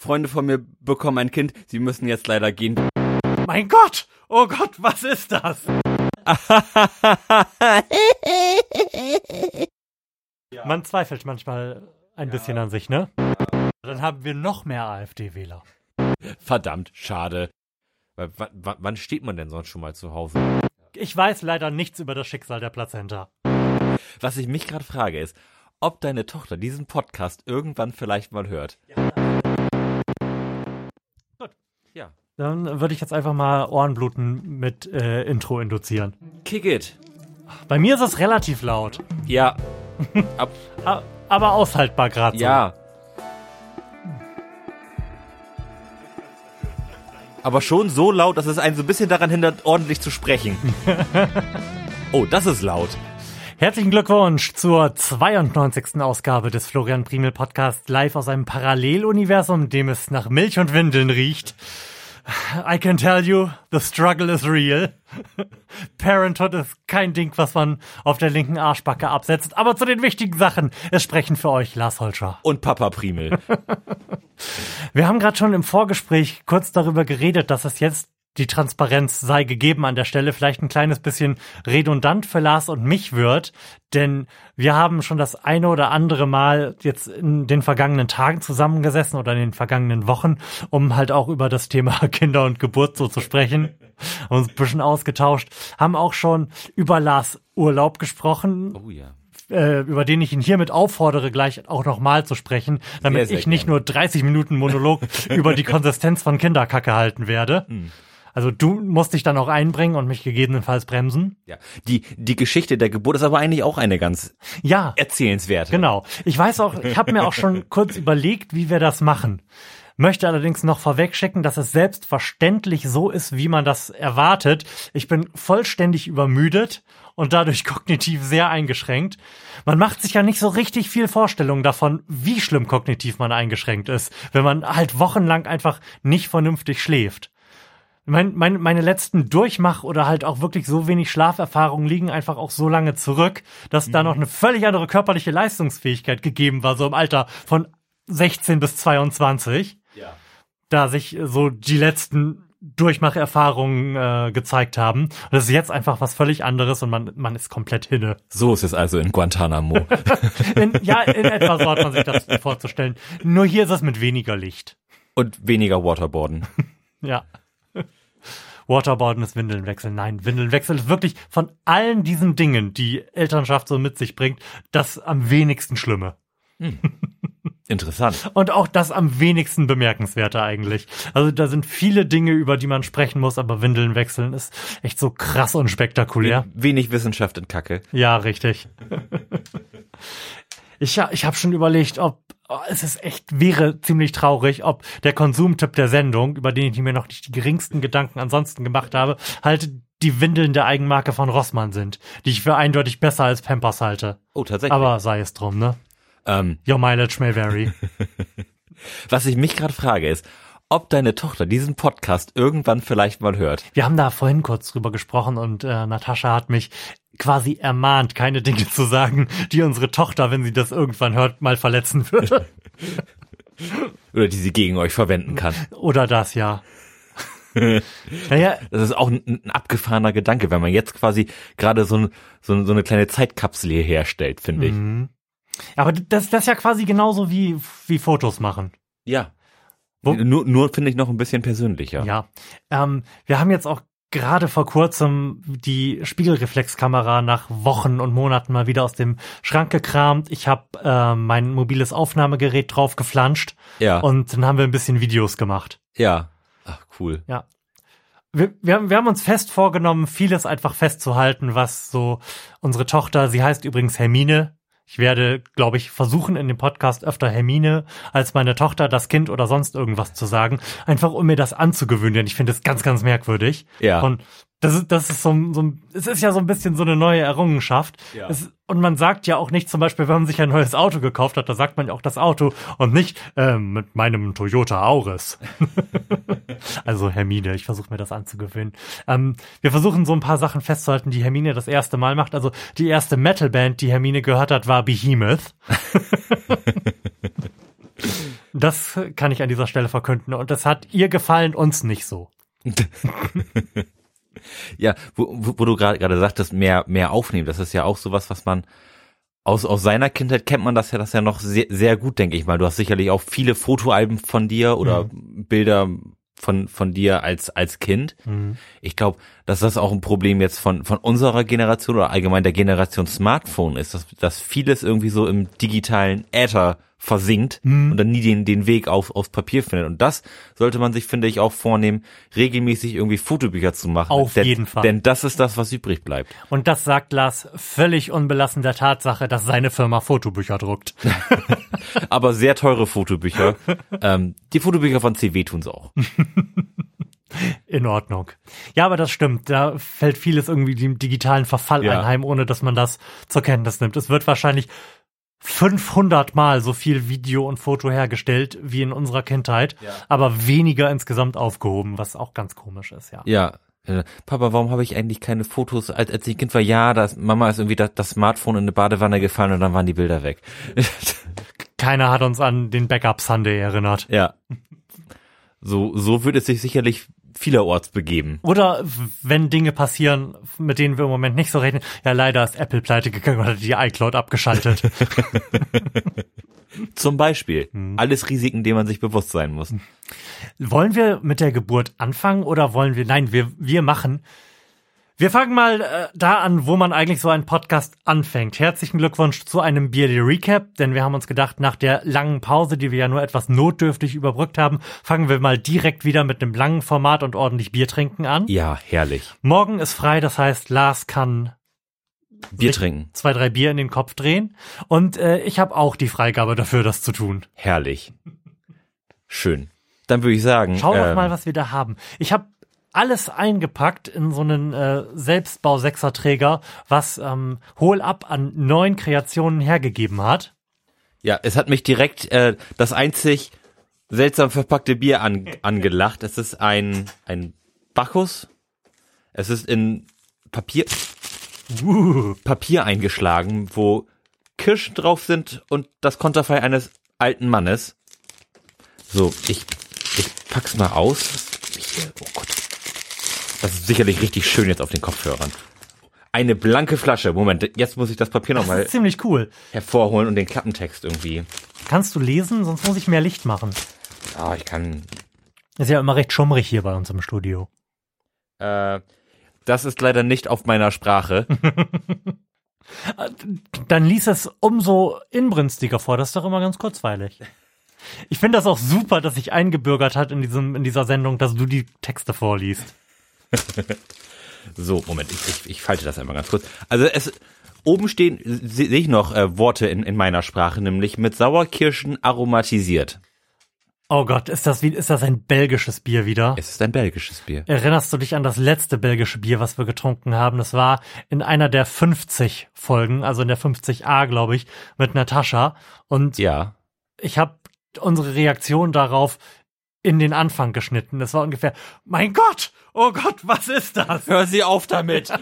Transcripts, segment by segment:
Freunde von mir bekommen ein Kind, sie müssen jetzt leider gehen. Mein Gott! Oh Gott, was ist das? Man zweifelt manchmal ein bisschen an sich, ne? Dann haben wir noch mehr AfD-Wähler. Verdammt, schade. W wann steht man denn sonst schon mal zu Hause? Ich weiß leider nichts über das Schicksal der Plazenta. Was ich mich gerade frage ist, ob deine Tochter diesen Podcast irgendwann vielleicht mal hört. Ja. Ja. Dann würde ich jetzt einfach mal Ohrenbluten mit äh, Intro induzieren. Kick it. Bei mir ist es relativ laut. Ja. Ab Aber aushaltbar gerade so. Ja. Aber schon so laut, dass es einen so ein bisschen daran hindert, ordentlich zu sprechen. oh, das ist laut. Herzlichen Glückwunsch zur 92. Ausgabe des Florian Primel Podcast live aus einem Paralleluniversum, dem es nach Milch und Windeln riecht. I can tell you, the struggle is real. Parenthood ist kein Ding, was man auf der linken Arschbacke absetzt. Aber zu den wichtigen Sachen. Es sprechen für euch Lars Holscher. Und Papa Primel. Wir haben gerade schon im Vorgespräch kurz darüber geredet, dass es jetzt die Transparenz sei gegeben an der Stelle, vielleicht ein kleines bisschen redundant für Lars und mich wird, denn wir haben schon das eine oder andere Mal jetzt in den vergangenen Tagen zusammengesessen oder in den vergangenen Wochen, um halt auch über das Thema Kinder und Geburt so zu sprechen, uns ein bisschen ausgetauscht, haben auch schon über Lars Urlaub gesprochen. Oh ja äh, über den ich ihn hiermit auffordere, gleich auch nochmal zu sprechen, damit sehr, sehr ich nicht gerne. nur 30 Minuten Monolog über die Konsistenz von Kinderkacke halten werde. Hm. Also du musst dich dann auch einbringen und mich gegebenenfalls bremsen. Ja, die die Geschichte der Geburt ist aber eigentlich auch eine ganz ja erzählenswerte. Genau. Ich weiß auch, ich habe mir auch schon kurz überlegt, wie wir das machen. Möchte allerdings noch vorwegschicken, dass es selbstverständlich so ist, wie man das erwartet. Ich bin vollständig übermüdet und dadurch kognitiv sehr eingeschränkt. Man macht sich ja nicht so richtig viel Vorstellung davon, wie schlimm kognitiv man eingeschränkt ist, wenn man halt wochenlang einfach nicht vernünftig schläft mein, mein, meine letzten Durchmach oder halt auch wirklich so wenig Schlaferfahrungen liegen einfach auch so lange zurück, dass mhm. da noch eine völlig andere körperliche Leistungsfähigkeit gegeben war, so im Alter von 16 bis 22. Ja. Da sich so die letzten Durchmacherfahrungen äh, gezeigt haben. Und das ist jetzt einfach was völlig anderes und man, man ist komplett hinne. So ist es also in Guantanamo. in, ja, in etwa so hat man sich das vorzustellen. Nur hier ist es mit weniger Licht. Und weniger Waterboarden. ja. Waterboarden ist Windeln wechseln. Nein, Windeln wechseln ist wirklich von allen diesen Dingen, die Elternschaft so mit sich bringt, das am wenigsten Schlimme. Hm. Interessant. Und auch das am wenigsten bemerkenswerte eigentlich. Also da sind viele Dinge, über die man sprechen muss, aber Windeln wechseln ist echt so krass und spektakulär. Wenig Wissenschaft in Kacke. Ja, richtig. ich, ich habe schon überlegt, ob oh, es ist echt, wäre ziemlich traurig, ob der Konsumtipp der Sendung, über den ich mir noch nicht die geringsten Gedanken ansonsten gemacht habe, halt die Windeln der Eigenmarke von Rossmann sind, die ich für eindeutig besser als Pampers halte. Oh, tatsächlich. Aber sei es drum, ne? Ähm. Your mileage may vary. Was ich mich gerade frage ist, ob deine Tochter diesen Podcast irgendwann vielleicht mal hört. Wir haben da vorhin kurz drüber gesprochen und äh, Natascha hat mich quasi ermahnt, keine Dinge zu sagen, die unsere Tochter, wenn sie das irgendwann hört, mal verletzen würde. Oder die sie gegen euch verwenden kann. Oder das, ja. naja, das ist auch ein, ein, abgefahrener Gedanke, wenn man jetzt quasi gerade so, so, so eine kleine Zeitkapsel hier herstellt, finde ich. Mhm. Aber das, das ist ja quasi genauso wie, wie Fotos machen. Ja. Wo? Nur, nur finde ich noch ein bisschen persönlicher. Ja. Ähm, wir haben jetzt auch gerade vor kurzem die Spiegelreflexkamera nach Wochen und Monaten mal wieder aus dem Schrank gekramt. Ich habe äh, mein mobiles Aufnahmegerät drauf geflanscht. Ja. Und dann haben wir ein bisschen Videos gemacht. Ja. Ach, cool. Ja. Wir, wir, haben, wir haben uns fest vorgenommen, vieles einfach festzuhalten, was so unsere Tochter, sie heißt übrigens Hermine, ich werde, glaube ich, versuchen in dem Podcast öfter Hermine als meine Tochter, das Kind oder sonst irgendwas zu sagen, einfach um mir das anzugewöhnen, denn ich finde es ganz, ganz merkwürdig. Ja. Und das ist, das ist so, so, es ist ja so ein bisschen so eine neue Errungenschaft. Ja. Es, und man sagt ja auch nicht zum Beispiel, wenn man sich ein neues Auto gekauft hat, da sagt man ja auch das Auto und nicht äh, mit meinem Toyota Auris. also Hermine, ich versuche mir das anzugewöhnen. Ähm, wir versuchen so ein paar Sachen festzuhalten, die Hermine das erste Mal macht. Also die erste Metalband, die Hermine gehört hat, war Behemoth. Das kann ich an dieser Stelle verkünden. Und das hat ihr gefallen, uns nicht so. Ja, wo, wo du gerade gerade sagtest, mehr mehr aufnehmen, das ist ja auch sowas, was man aus aus seiner Kindheit kennt man das ja das ja noch sehr sehr gut, denke ich mal. Du hast sicherlich auch viele Fotoalben von dir oder Bilder von von dir als als Kind. Ich glaube, dass das auch ein Problem jetzt von von unserer Generation oder allgemein der Generation Smartphone ist, dass dass vieles irgendwie so im digitalen Äther versinkt und dann nie den den Weg auf aufs Papier findet. Und das sollte man sich, finde ich, auch vornehmen, regelmäßig irgendwie Fotobücher zu machen. Auf denn, jeden Fall. Denn das ist das, was übrig bleibt. Und das sagt Lars völlig unbelassen der Tatsache, dass seine Firma Fotobücher druckt. Aber sehr teure Fotobücher. ähm, die Fotobücher von CW tun's auch. In Ordnung. Ja, aber das stimmt. Da fällt vieles irgendwie dem digitalen Verfall Ja. einheim, ohne dass man das zur Kenntnis nimmt. Es wird wahrscheinlich 500 Mal so viel Video und Foto hergestellt wie in unserer Kindheit, Ja. aber weniger insgesamt aufgehoben, was auch ganz komisch ist, ja. Ja. Äh, Papa, warum habe ich eigentlich keine Fotos, als, als ich Kind war? Ja, das, Mama ist irgendwie das, das Smartphone in eine Badewanne gefallen und dann waren die Bilder weg. Keiner hat uns an den Backup Sunday erinnert. ja. So, so würde es sich sicherlich vielerorts begeben. Oder wenn Dinge passieren, mit denen wir im Moment nicht so rechnen, ja leider ist Apple pleite gegangen oder die iCloud abgeschaltet. Zum Beispiel. Hm. Alles Risiken, denen man sich bewusst sein muss. wollen wir mit der Geburt anfangen oder wollen wir, nein, wir, wir machen. Wir fangen mal äh, da an, wo man eigentlich so einen Podcast anfängt. Herzlichen Glückwunsch zu einem Beardy Recap, denn wir haben uns gedacht, nach der langen Pause, die wir ja nur etwas notdürftig überbrückt haben, fangen wir mal direkt wieder mit einem langen Format und ordentlich Bier trinken an. Ja, herrlich. Morgen ist frei, das heißt, Lars kann Bier trinken. zwei, drei Bier in den Kopf drehen. Und äh, ich habe auch die Freigabe dafür, das zu tun. Herrlich. Schön. Dann würde ich sagen. Schau doch ähm, mal, was wir da haben. Ich habe alles eingepackt in so einen äh, Selbstbau-Sechserträger, was ähm, Hol ab an neuen Kreationen hergegeben hat. Ja, es hat mich direkt äh, das einzig seltsam verpackte Bier an, angelacht. Es ist ein, ein Bacchus. Es ist in Papier, Uh, Papier eingeschlagen, wo Kirschen drauf sind und das Konterfei eines alten Mannes. So, ich, ich pack's mal aus. Hier, oh Gott. Das ist sicherlich richtig schön jetzt auf den Kopfhörern. Eine blanke Flasche. Moment, jetzt muss ich das Papier nochmal ziemlich cool. hervorholen und den Klappentext irgendwie. Kannst du lesen? Sonst muss ich mehr Licht machen. Ah, ich kann. Ist ja immer recht schummrig hier bei uns im Studio. Äh, das ist leider nicht auf meiner Sprache. Dann lies es umso inbrünstiger vor. Das ist doch immer ganz kurzweilig. Ich finde das auch super, dass sich eingebürgert hat in diesem in dieser Sendung, dass du die Texte vorliest. So, Moment, ich, ich, ich falte das einmal ganz kurz. Also es oben stehen se- sehe ich noch äh, Worte in, in meiner Sprache, nämlich mit Sauerkirschen aromatisiert. Oh Gott, ist das wie ist das ein belgisches Bier wieder? Es ist ein belgisches Bier. Erinnerst du dich an das letzte belgische Bier, was wir getrunken haben? Das war in einer der 50 Folgen, also in der 50a, glaube ich, mit Natascha. Und Ja. ich habe unsere Reaktion darauf in den Anfang geschnitten. Das war ungefähr, mein Gott, oh Gott, was ist das? Hör sie auf damit.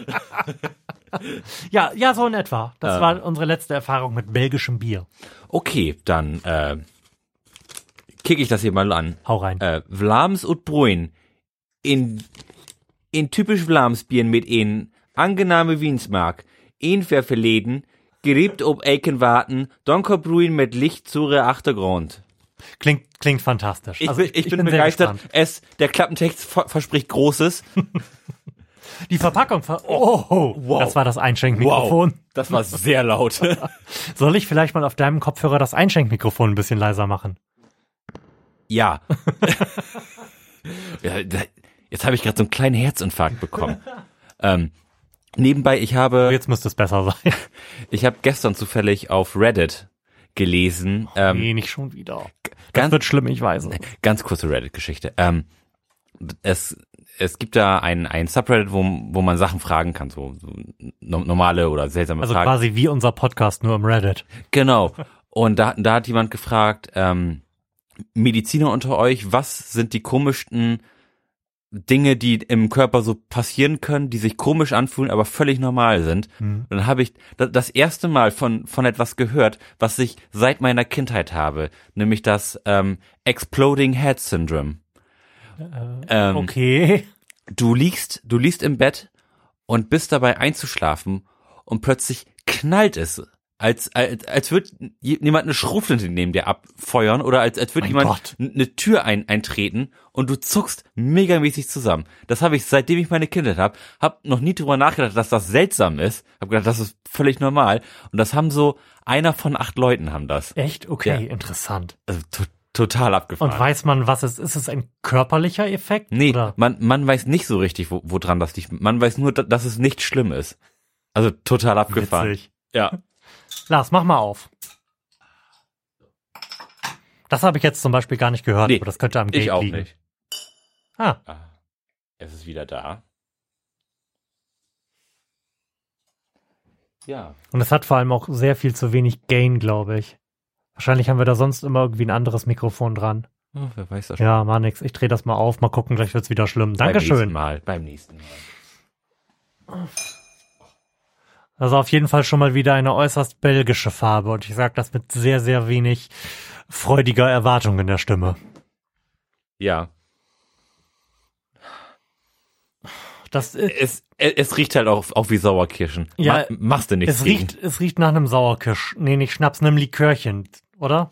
Ja, ja, so in etwa. Das Ja. war unsere letzte Erfahrung mit belgischem Bier. Okay, dann äh, kicke ich das hier mal an. Hau rein. Äh, Vlaams und Bruin. In, in typisch Vlaams Bieren mit een angename Wiensmark. Een ververleden, geriebt ob Eikenwarten, Donkerbruin mit Licht zure Achtergrund. Klingt, klingt fantastisch. Ich, Also bin, ich bin, sehr begeistert. Es, der Klappentext ver verspricht Großes. Die Verpackung, ver oh, wow. das war das Einschenkmikrofon. Das war sehr laut. Soll ich vielleicht mal auf deinem Kopfhörer das Einschenkmikrofon ein bisschen leiser machen? ja. ja da- jetzt habe ich gerade so einen kleinen Herzinfarkt bekommen. ähm, nebenbei, ich habe, Jetzt müsste es besser sein. ich habe gestern zufällig auf Reddit gelesen. Ähm, nee, nicht schon wieder. Das ganz, wird schlimm, ich weiß. es. ganz kurze Reddit-Geschichte. Ähm, es, es gibt da ein, ein Subreddit, wo, wo man Sachen fragen kann, so, so no- normale oder seltsame Also Fragen. quasi wie unser Podcast, nur im Reddit. Genau. Und da, da hat jemand gefragt, ähm, Mediziner unter euch, was sind die komischsten Dinge, die im Körper so passieren können, die sich komisch anfühlen, aber völlig normal sind. Hm. Und dann habe ich da- das erste Mal von, von etwas gehört, was ich seit meiner Kindheit habe, nämlich das ähm, Exploding Head Syndrome. Ähm, Okay. Du liegst, du liegst im Bett und bist dabei einzuschlafen und plötzlich knallt es. Als, als, als würde jemand eine Schrotflinte neben dir abfeuern oder als, als würde jemand Gott. eine Tür ein, eintreten und du zuckst megamäßig zusammen. Das habe ich, seitdem ich meine Kindheit habe, hab noch nie drüber nachgedacht, dass das seltsam ist. Hab gedacht, das ist völlig normal. Und das haben so, einer von acht Leuten haben das. Echt? Okay, Ja. interessant. Also to total abgefahren. Und weiß man, was es ist? Ist es ein körperlicher Effekt? Nee, Oder? man, man weiß nicht so richtig, wo, woran das liegt. Man weiß nur, da- dass es nicht schlimm ist. Also total abgefahren. Witzig. Ja. Lars, mach mal auf. Das habe ich jetzt zum Beispiel gar nicht gehört, Nee, aber das könnte am Gate Ich auch liegen. nicht. Ah, Ah, es ist wieder da. Ja. und es hat vor allem auch sehr viel zu wenig Gain, glaube ich. Wahrscheinlich haben wir da sonst immer irgendwie ein anderes Mikrofon dran. Oh, wer weiß das schon. Ja, mach nix. Ich drehe das mal auf. Mal gucken, gleich wird's wieder schlimm. Beim nächsten Dankeschön. Mal. Beim nächsten Mal. Also auf jeden Fall schon mal wieder eine äußerst belgische Farbe. Und ich sage das mit sehr, sehr wenig freudiger Erwartung in der Stimme. Ja. Das ist, Es, es, es riecht halt auch, auch wie Sauerkirschen. Ja, Ma machst du nichts es gegen. riecht, es riecht nach einem Sauerkirsch. Nee, nicht Schnaps, einem Likörchen, oder?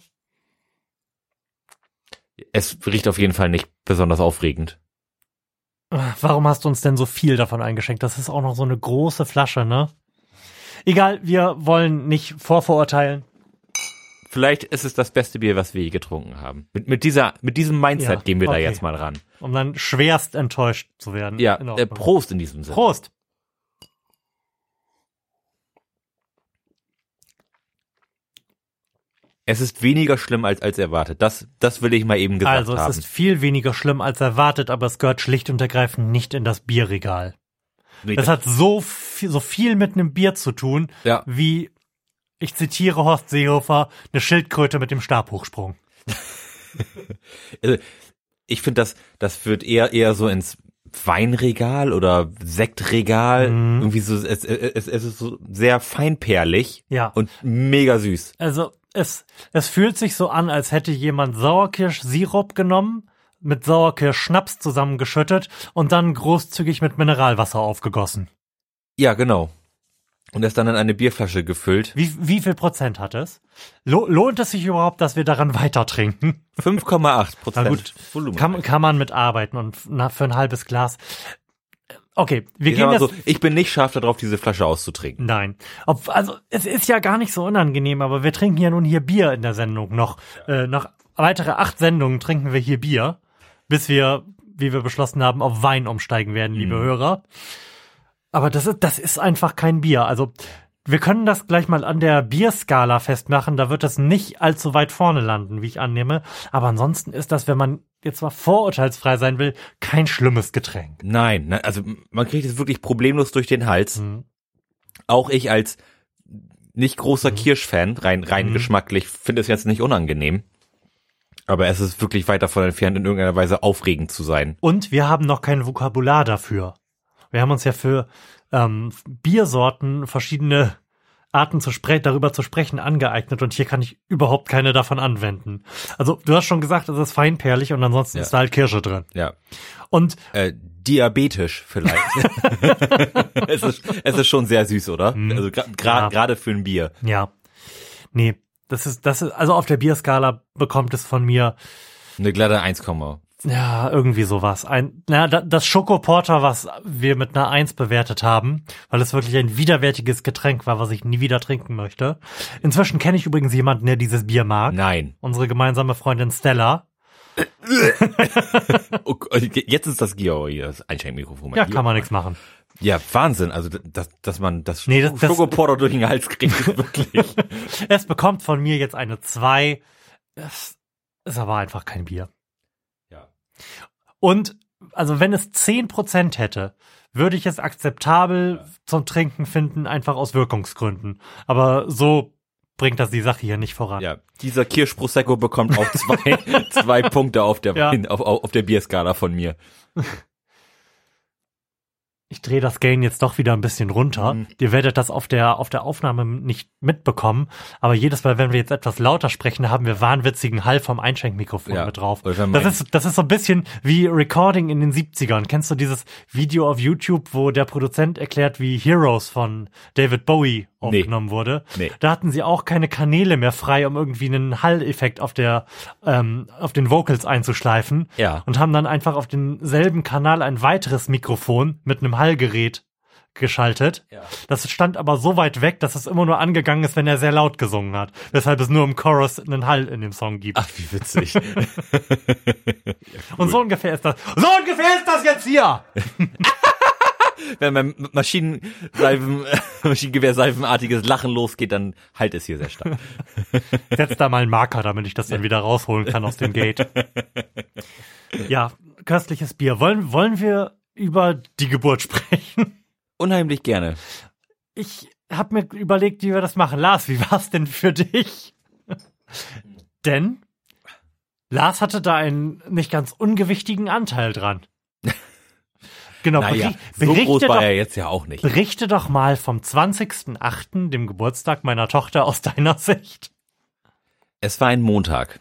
Es riecht auf jeden Fall nicht besonders aufregend. Warum hast du uns denn so viel davon eingeschenkt? Das ist auch noch so eine große Flasche, ne? Egal, wir wollen nicht vorverurteilen. Vielleicht ist es das beste Bier, was wir je getrunken haben. Mit, mit dieser, mit diesem Mindset Ja, gehen wir da okay. jetzt mal ran. um dann schwerst enttäuscht zu werden. Ja, In äh. Prost in diesem Sinne. Prost. Es ist weniger schlimm als, als erwartet. Das, das will ich mal eben gesagt Also es haben. ist viel weniger schlimm als erwartet, aber es gehört schlicht und ergreifend nicht in das Bierregal. Nee, Das hat so viel, so viel mit einem Bier zu tun, Ja. wie, ich zitiere Horst Seehofer, eine Schildkröte mit dem Stabhochsprung. also, ich finde, das, das führt eher, eher so ins Weinregal oder Sektregal. Mhm. Irgendwie so, es, es, es ist so sehr feinperlig Ja. und mega süß. Also es, es fühlt sich so an, als hätte jemand Sauerkirsch-Sirup genommen, mit Sauerkirsch-Schnaps zusammengeschüttet und dann großzügig mit Mineralwasser aufgegossen. Ja, genau. Und das dann in eine Bierflasche gefüllt. Wie, wie viel Prozent hat es? Lo lohnt es sich überhaupt, dass wir daran weiter trinken? 5,8 Na Prozent gut, Volumen. kann, kann man mitarbeiten und na, für ein halbes Glas. Okay, wir ich, gehen jetzt. so, ich bin nicht scharf darauf, diese Flasche auszutrinken. Nein. Ob, also es ist ja gar nicht so unangenehm, aber wir trinken ja nun hier Bier in der Sendung. Noch, äh, noch weitere acht Sendungen trinken wir hier Bier, bis wir, wie wir beschlossen haben, auf Wein umsteigen werden, liebe Hörer. Aber das ist, das ist einfach kein Bier. Also wir können das gleich mal an der Bierskala festmachen. Da wird es nicht allzu weit vorne landen, wie ich annehme. Aber ansonsten ist das, wenn man jetzt mal vorurteilsfrei sein will, kein schlimmes Getränk. Nein, ne, also man kriegt es wirklich problemlos durch den Hals. Mhm. Auch ich als nicht großer Kirschfan, rein, rein Mhm. geschmacklich, finde es jetzt nicht unangenehm. Aber es ist wirklich weit davon entfernt, in irgendeiner Weise aufregend zu sein. Und wir haben noch kein Vokabular dafür. Wir haben uns ja für ähm, Biersorten verschiedene Arten zu spre darüber zu sprechen angeeignet und hier kann ich überhaupt keine davon anwenden. Also du hast schon gesagt, es ist feinperlig und ansonsten Ja. ist da halt Kirsche drin. Ja. Und Äh, diabetisch vielleicht. es, ist, es ist schon sehr süß, oder? Also gra- gra- Ja. gerade für ein Bier. ja, nee, das ist, das ist, also auf der Bierskala bekommt es von mir Eine glatte 1, Ja, irgendwie sowas. Ein, na, da- das Schokoporter, was wir mit einer Eins bewertet haben, weil es wirklich ein widerwärtiges Getränk war, was ich nie wieder trinken möchte. Inzwischen kenne ich übrigens jemanden, der dieses Bier mag. Nein. Unsere gemeinsame Freundin Stella. Jetzt ist das Gier hier, das Einschenkmikrofon. Ja, kann man nichts machen. Ja, Wahnsinn. Also, dass, dass man das, Nee, das- Schokoporter durch den Hals kriegt, wirklich. Es bekommt von mir jetzt eine Zwei. Es ist aber einfach kein Bier. ja. Und also wenn es 10% hätte, würde ich es akzeptabel zum Trinken finden, einfach aus Wirkungsgründen. Aber so bringt das die Sache hier nicht voran. ja, dieser Kirsch Prosecco bekommt auch zwei, zwei Punkte auf der, Ja. Auf, auf der Bierskala von mir. Ich drehe das Gain jetzt doch wieder ein bisschen runter. Mhm. Ihr werdet das auf der, auf der Aufnahme nicht mitbekommen, aber jedes Mal, wenn wir jetzt etwas lauter sprechen, haben wir wahnwitzigen Hall vom Einschenkmikrofon ja. mit drauf. Das ist, das ist so ein bisschen wie Recording in den 70ern. Kennst du dieses Video auf YouTube, wo der Produzent erklärt, wie Heroes von David Bowie aufgenommen nee. wurde? Nee. Da hatten sie auch keine Kanäle mehr frei, um irgendwie einen Hall-Effekt auf der, ähm, auf den Vocals einzuschleifen. Ja. Und haben dann einfach auf denselben Kanal ein weiteres Mikrofon mit einem Hallgerät geschaltet. Ja. Das stand aber so weit weg, dass es immer nur angegangen ist, wenn er sehr laut gesungen hat. Weshalb es nur im Chorus einen Hall in dem Song gibt. Ach, wie witzig. ja, cool. Und so ungefähr ist das. So ungefähr ist das jetzt hier! wenn mein Maschinenseifen, Maschinengewehrseifenartiges Lachen losgeht, dann halt es hier sehr stark. Setz da mal einen Marker, damit ich das dann wieder rausholen kann aus dem Gate. Ja, köstliches Bier. Wollen, wollen wir über die Geburt sprechen? Unheimlich gerne. Ich habe mir überlegt, wie wir das machen. Lars, wie war es denn für dich? Denn Lars hatte da einen nicht ganz ungewichtigen Anteil dran. Genau, naja, so groß war doch, er jetzt ja auch nicht. Berichte doch mal vom 20.08., dem Geburtstag meiner Tochter, aus deiner Sicht. Es war ein Montag.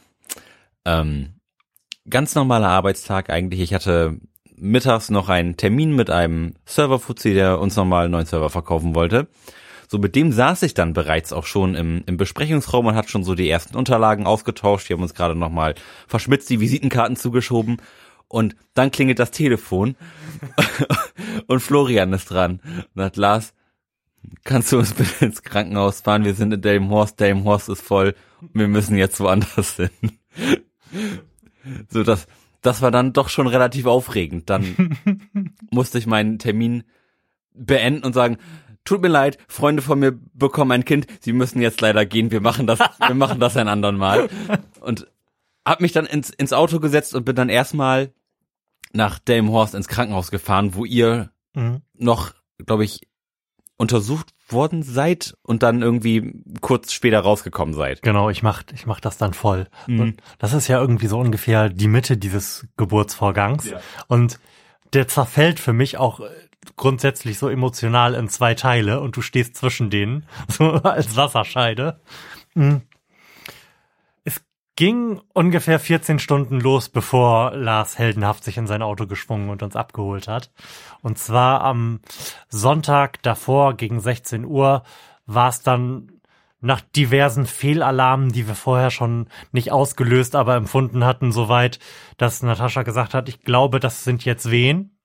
Ähm, ganz normaler Arbeitstag eigentlich. Ich hatte mittags noch einen Termin mit einem Serverfuzzi, der uns nochmal einen neuen Server verkaufen wollte. So, mit dem saß ich dann bereits auch schon im, im Besprechungsraum und hat schon so die ersten Unterlagen ausgetauscht. Die haben uns gerade nochmal verschmitzt die Visitenkarten zugeschoben. Und dann klingelt das Telefon und Florian ist dran und hat Lars, kannst du uns bitte ins Krankenhaus fahren? Wir sind in Delmenhorst, Delmenhorst ist voll. Wir müssen jetzt woanders hin. So, das, das war dann doch schon relativ aufregend. Dann musste ich meinen Termin beenden und sagen, tut mir leid, Freunde von mir bekommen ein Kind, sie müssen jetzt leider gehen, wir machen das, wir machen das ein andern Mal. Und hab mich dann ins, ins Auto gesetzt und bin dann erstmal nach Delmenhorst ins Krankenhaus gefahren, wo ihr mhm. noch, glaube ich, untersucht worden seid und dann irgendwie kurz später rausgekommen seid. Genau, ich mach, ich mach das dann voll. Mhm. Und das ist ja irgendwie so ungefähr die Mitte dieses Geburtsvorgangs. Ja. Und der zerfällt für mich auch grundsätzlich so emotional in zwei Teile und du stehst zwischen denen, so als Wasserscheide. Mhm ging ungefähr 14 Stunden los, bevor Lars heldenhaft sich in sein Auto geschwungen und uns abgeholt hat. Und zwar am Sonntag davor gegen 16 Uhr war es dann nach diversen Fehlalarmen, die wir vorher schon nicht ausgelöst, aber empfunden hatten, soweit, dass Natascha gesagt hat, ich glaube, das sind jetzt Wehen.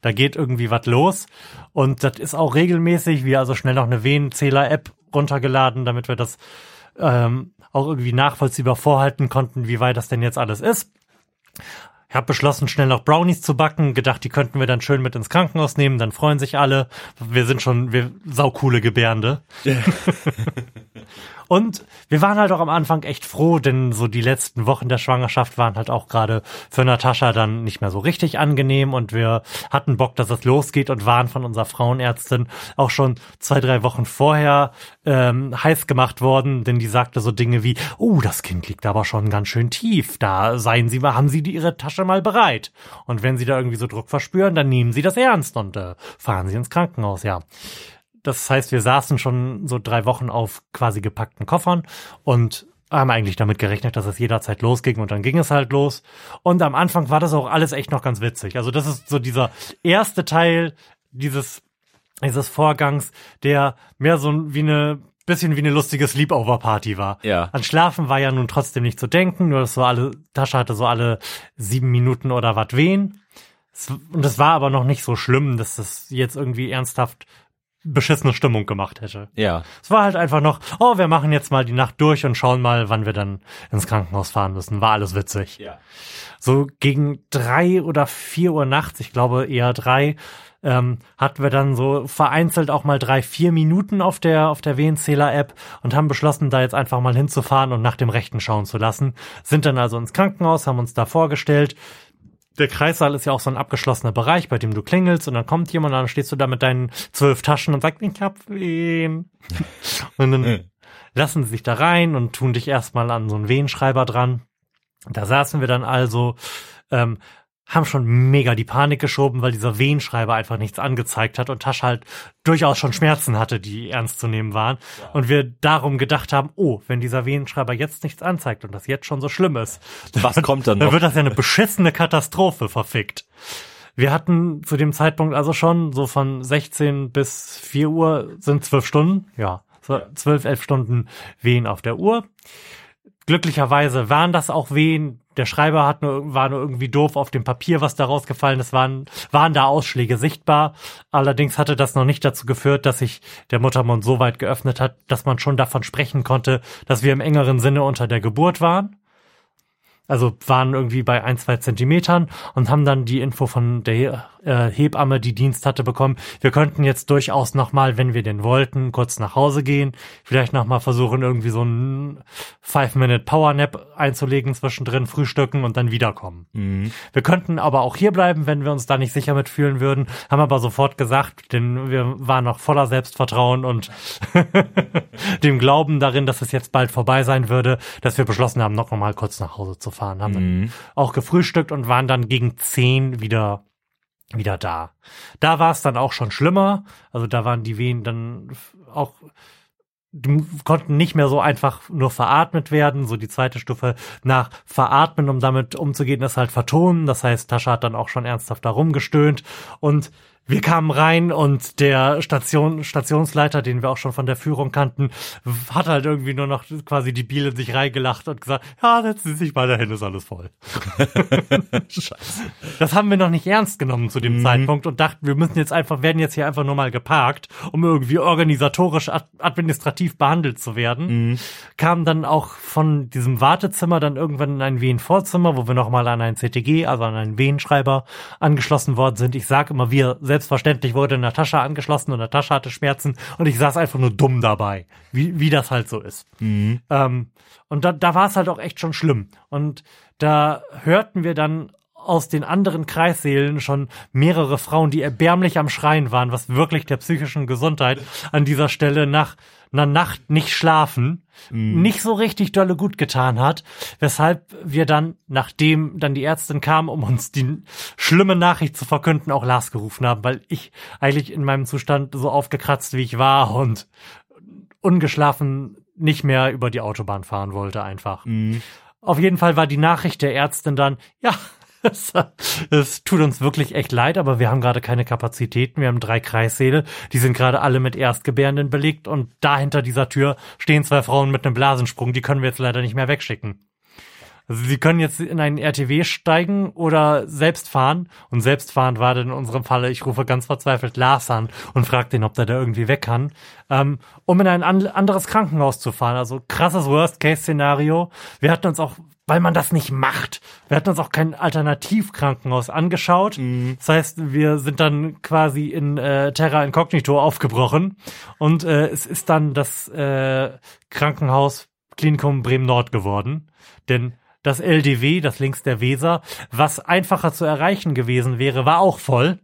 Da geht irgendwie was los. Und das ist auch regelmäßig. Wir also schnell noch eine Wehenzähler-App runtergeladen, damit wir das ähm, auch irgendwie nachvollziehbar vorhalten konnten, wie weit das denn jetzt alles ist. Ich habe beschlossen, schnell noch Brownies zu backen, gedacht, die könnten wir dann schön mit ins Krankenhaus nehmen, dann freuen sich alle. Wir sind schon wir saukoole Gebärende. Und wir waren halt auch am Anfang echt froh, denn so die letzten Wochen der Schwangerschaft waren halt auch gerade für Natascha dann nicht mehr so richtig angenehm und wir hatten Bock, dass es losgeht und waren von unserer Frauenärztin auch schon zwei, drei Wochen vorher ähm, heiß gemacht worden, denn die sagte so Dinge wie, oh, das Kind liegt aber schon ganz schön tief, da seien Sie mal, haben Sie die, Ihre Tasche mal bereit. Und wenn Sie da irgendwie so Druck verspüren, dann nehmen Sie das ernst und äh, fahren Sie ins Krankenhaus, ja. Das heißt, wir saßen schon so drei Wochen auf quasi gepackten Koffern und haben eigentlich damit gerechnet, dass es jederzeit losging und dann ging es halt los. Und am Anfang war das auch alles echt noch ganz witzig. Also das ist so dieser erste Teil dieses, dieses Vorgangs, der mehr so wie eine bisschen wie eine lustige Sleepover-Party war. Ja. An Schlafen war ja nun trotzdem nicht zu denken, nur dass so alle, Tasche hatte so alle sieben Minuten oder was wehen. Und es war aber noch nicht so schlimm, dass das jetzt irgendwie ernsthaft beschissene Stimmung gemacht hätte. Ja. Es war halt einfach noch, oh, wir machen jetzt mal die Nacht durch und schauen mal, wann wir dann ins Krankenhaus fahren müssen. War alles witzig. Ja. So gegen drei oder vier Uhr nachts, ich glaube eher drei, ähm, hatten wir dann so vereinzelt auch mal drei, vier Minuten auf der, auf der Wehenzähler-App und haben beschlossen, da jetzt einfach mal hinzufahren und nach dem Rechten schauen zu lassen. Sind dann also ins Krankenhaus, haben uns da vorgestellt, der Kreissaal ist ja auch so ein abgeschlossener Bereich, bei dem du klingelst und dann kommt jemand und dann stehst du da mit deinen zwölf Taschen und sagst, ich hab wen. und dann lassen sie sich da rein und tun dich erstmal an so einen Wehenschreiber dran. Da saßen wir dann also, ähm, haben schon mega die Panik geschoben, weil dieser Wehenschreiber einfach nichts angezeigt hat und Tasch halt durchaus schon Schmerzen hatte, die ernst zu nehmen waren. Ja. Und wir darum gedacht haben, oh, wenn dieser Wehenschreiber jetzt nichts anzeigt und das jetzt schon so schlimm ist, was dann, kommt dann noch? Dann wird das ja eine beschissene Katastrophe verfickt. Wir hatten zu dem Zeitpunkt also schon so von 16 bis 4 Uhr sind zwölf Stunden, ja, zwölf, elf Stunden Wehen auf der Uhr. Glücklicherweise waren das auch Wehen. Der Schreiber hat nur, war nur irgendwie doof auf dem Papier, was da rausgefallen ist, waren, waren da Ausschläge sichtbar. Allerdings hatte das noch nicht dazu geführt, dass sich der Muttermund so weit geöffnet hat, dass man schon davon sprechen konnte, dass wir im engeren Sinne unter der Geburt waren also waren irgendwie bei ein, zwei Zentimetern und haben dann die Info von der äh, Hebamme, die Dienst hatte, bekommen. Wir könnten jetzt durchaus nochmal, wenn wir denn wollten, kurz nach Hause gehen, vielleicht nochmal versuchen, irgendwie so ein Five-Minute-Power-Nap einzulegen, zwischendrin frühstücken und dann wiederkommen. Mhm. Wir könnten aber auch hier bleiben, wenn wir uns da nicht sicher mitfühlen würden, haben aber sofort gesagt, denn wir waren noch voller Selbstvertrauen und dem Glauben darin, dass es jetzt bald vorbei sein würde, dass wir beschlossen haben, noch mal kurz nach Hause zu fahren. Haben mhm. auch gefrühstückt und waren dann gegen zehn wieder wieder da. Da war es dann auch schon schlimmer. Also da waren die Wehen dann auch die konnten nicht mehr so einfach nur veratmet werden. So die zweite Stufe nach Veratmen, um damit umzugehen, ist halt vertonen. Das heißt, Tascha hat dann auch schon ernsthaft da rumgestöhnt und wir kamen rein und der Station, Stationsleiter, den wir auch schon von der Führung kannten, hat halt irgendwie nur noch quasi die Biele sich reingelacht und gesagt, ja, setzen Sie sich mal dahin, ist alles voll. Scheiße. Das haben wir noch nicht ernst genommen zu dem mhm. Zeitpunkt und dachten, wir müssen jetzt einfach, werden jetzt hier einfach nur mal geparkt, um irgendwie organisatorisch, administrativ behandelt zu werden. Mhm. Kam dann auch von diesem Wartezimmer dann irgendwann in ein Wehenvorzimmer, wo wir nochmal an ein CTG, also an einen Wehenschreiber angeschlossen worden sind. Ich sage immer, wir selbst selbstverständlich wurde Natascha angeschlossen und Natascha hatte Schmerzen und ich saß einfach nur dumm dabei, wie, wie das halt so ist. Mhm. Ähm, und da, da war es halt auch echt schon schlimm. Und da hörten wir dann aus den anderen Kreissälen schon mehrere Frauen, die erbärmlich am Schreien waren, was wirklich der psychischen Gesundheit an dieser Stelle nach einer Nacht nicht schlafen mm. nicht so richtig dolle gut getan hat, weshalb wir dann, nachdem dann die Ärztin kam, um uns die schlimme Nachricht zu verkünden, auch Lars gerufen haben, weil ich eigentlich in meinem Zustand so aufgekratzt wie ich war und ungeschlafen nicht mehr über die Autobahn fahren wollte einfach. Mm. Auf jeden Fall war die Nachricht der Ärztin dann, ja, es tut uns wirklich echt leid, aber wir haben gerade keine Kapazitäten. Wir haben drei Kreissäle, die sind gerade alle mit Erstgebärenden belegt und da hinter dieser Tür stehen zwei Frauen mit einem Blasensprung, die können wir jetzt leider nicht mehr wegschicken. Also sie können jetzt in einen RTW steigen oder selbst fahren. Und selbstfahrend war dann in unserem Falle, ich rufe ganz verzweifelt Lars an und frage den, ob der da irgendwie weg kann, ähm, um in ein anderes Krankenhaus zu fahren. Also krasses Worst-Case-Szenario. Wir hatten uns auch weil man das nicht macht. Wir hatten uns auch kein Alternativkrankenhaus angeschaut. Mhm. Das heißt, wir sind dann quasi in äh, Terra Incognito aufgebrochen und äh, es ist dann das äh, Krankenhaus Klinikum Bremen Nord geworden. Denn das LDW, das links der Weser, was einfacher zu erreichen gewesen wäre, war auch voll.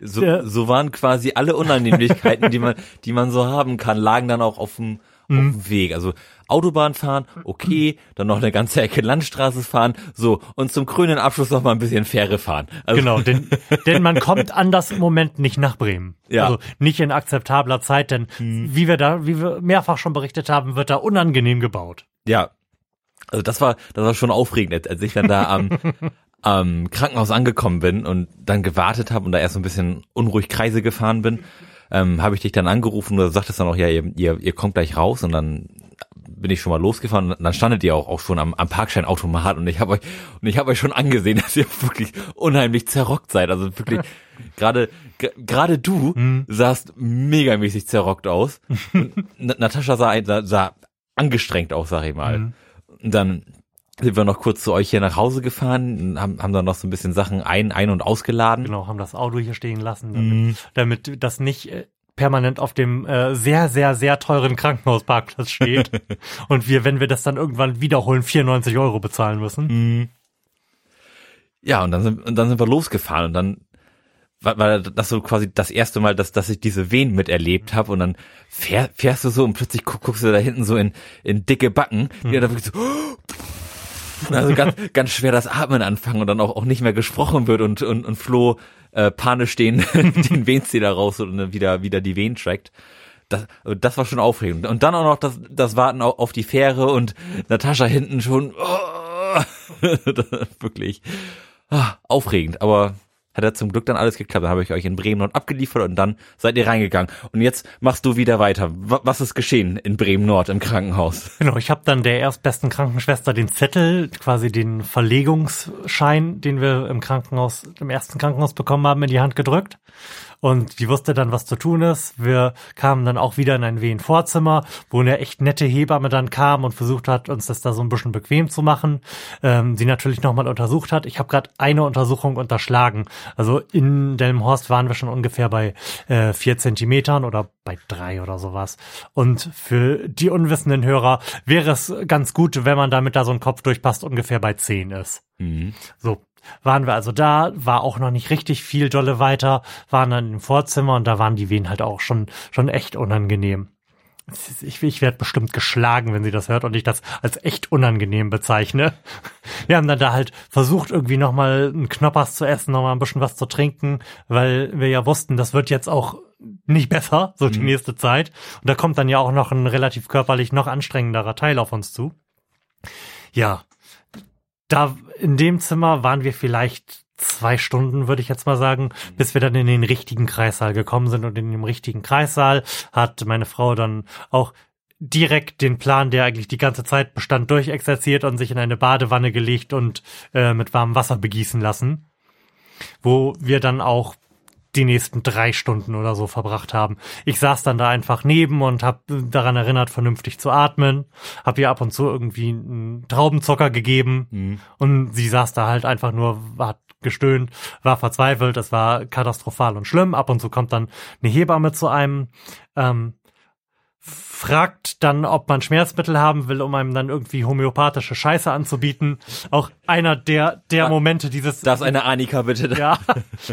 So, äh, so waren quasi alle Unannehmlichkeiten, die man, die man so haben kann, lagen dann auch auf dem, auf dem mhm. Weg. Also Autobahn fahren, okay, dann noch eine ganze Ecke Landstraße fahren, so und zum grünen Abschluss noch mal ein bisschen Fähre fahren. Also genau, denn, denn man kommt an das Moment nicht nach Bremen. Ja. Also nicht in akzeptabler Zeit, denn hm. wie wir da, wie wir mehrfach schon berichtet haben, wird da unangenehm gebaut. Ja. Also das war, das war schon aufregend, als ich dann da am, am Krankenhaus angekommen bin und dann gewartet habe und da erst so ein bisschen unruhig Kreise gefahren bin, ähm, habe ich dich dann angerufen und du sagtest dann auch, ja, ihr, ihr, ihr kommt gleich raus und dann bin ich schon mal losgefahren und dann standet ihr auch, auch schon am, am Parkscheinautomat und ich habe euch und ich habe euch schon angesehen, dass ihr wirklich unheimlich zerrockt seid. Also wirklich gerade gerade du mhm. sahst megamäßig zerrockt aus. Natascha sah, sah, sah angestrengt aus, sag ich mal. Mhm. Und dann sind wir noch kurz zu euch hier nach Hause gefahren, haben, haben dann noch so ein bisschen Sachen ein, ein und ausgeladen. Genau, haben das Auto hier stehen lassen, damit, mhm. damit das nicht äh, permanent auf dem äh, sehr, sehr, sehr teuren Krankenhausparkplatz steht. und wir, wenn wir das dann irgendwann wiederholen, 94 Euro bezahlen müssen. Mhm. Ja, und dann sind, und dann sind wir losgefahren und dann war, war das so quasi das erste Mal, dass, dass ich diese Wehen miterlebt habe und dann fähr, fährst du so und plötzlich guck, guckst du da hinten so in, in dicke Backen, die mhm. da wirklich so also ganz, ganz schwer das Atmen anfangen und dann auch, auch nicht mehr gesprochen wird und, und, und Flo äh, panisch den, den Wehenzähler raus und dann wieder, wieder die Wehen trackt. Das, das war schon aufregend. Und dann auch noch das, das Warten auf die Fähre und Natascha hinten schon, oh, wirklich ah, aufregend. Aber hat ja zum Glück dann alles geklappt. Dann habe ich euch in Bremen Nord abgeliefert und dann seid ihr reingegangen. Und jetzt machst du wieder weiter. Was ist geschehen in Bremen Nord im Krankenhaus? Genau, ich habe dann der erstbesten Krankenschwester den Zettel, quasi den Verlegungsschein, den wir im Krankenhaus, im ersten Krankenhaus bekommen haben, in die Hand gedrückt und die wusste dann, was zu tun ist. Wir kamen dann auch wieder in ein Wehen-Vorzimmer, wo eine echt nette Hebamme dann kam und versucht hat, uns das da so ein bisschen bequem zu machen. Ähm, sie natürlich nochmal untersucht hat. Ich habe gerade eine Untersuchung unterschlagen. Also in Delmenhorst waren wir schon ungefähr bei äh, vier Zentimetern oder bei drei oder sowas. Und für die unwissenden Hörer wäre es ganz gut, wenn man damit da so ein Kopf durchpasst, ungefähr bei zehn ist. Mhm. So, waren wir also da, war auch noch nicht richtig viel dolle weiter, waren dann im Vorzimmer und da waren die Wehen halt auch schon, schon echt unangenehm. Ich, ich werde bestimmt geschlagen, wenn sie das hört und ich das als echt unangenehm bezeichne. Wir haben dann da halt versucht, irgendwie nochmal einen Knoppers zu essen, nochmal ein bisschen was zu trinken, weil wir ja wussten, das wird jetzt auch nicht besser, so die mhm. nächste Zeit. Und da kommt dann ja auch noch ein relativ körperlich noch anstrengenderer Teil auf uns zu. Ja, da in dem Zimmer waren wir vielleicht zwei Stunden, würde ich jetzt mal sagen, bis wir dann in den richtigen Kreissaal gekommen sind. Und in dem richtigen Kreissaal hat meine Frau dann auch direkt den Plan, der eigentlich die ganze Zeit bestand, durchexerziert und sich in eine Badewanne gelegt und äh, mit warmem Wasser begießen lassen. Wo wir dann auch die nächsten drei Stunden oder so verbracht haben. Ich saß dann da einfach neben und habe daran erinnert, vernünftig zu atmen, habe ihr ab und zu irgendwie einen Traubenzucker gegeben mhm. und sie saß da halt einfach nur, hat gestöhnt, war verzweifelt, es war katastrophal und schlimm. Ab und zu kommt dann eine Hebamme zu einem, ähm, fragt dann, ob man Schmerzmittel haben will, um einem dann irgendwie homöopathische Scheiße anzubieten. Auch einer der der ah, Momente dieses Das ist eine Annika bitte. Ja,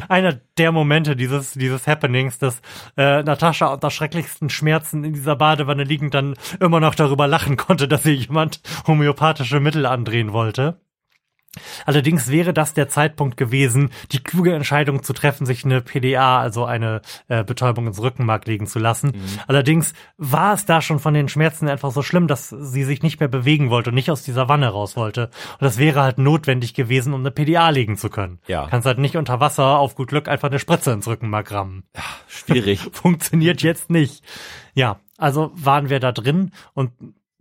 einer der Momente dieses dieses Happenings, dass äh, Natascha unter schrecklichsten Schmerzen in dieser Badewanne liegend dann immer noch darüber lachen konnte, dass ihr jemand homöopathische Mittel andrehen wollte. Allerdings wäre das der Zeitpunkt gewesen, die kluge Entscheidung zu treffen, sich eine PDA, also eine äh, Betäubung ins Rückenmark legen zu lassen. Mhm. Allerdings war es da schon von den Schmerzen einfach so schlimm, dass sie sich nicht mehr bewegen wollte und nicht aus dieser Wanne raus wollte. Und das wäre halt notwendig gewesen, um eine PDA legen zu können. Ja. Kannst halt nicht unter Wasser auf gut Glück einfach eine Spritze ins Rückenmark rammen. Ja, schwierig. Funktioniert jetzt nicht. Ja, also waren wir da drin und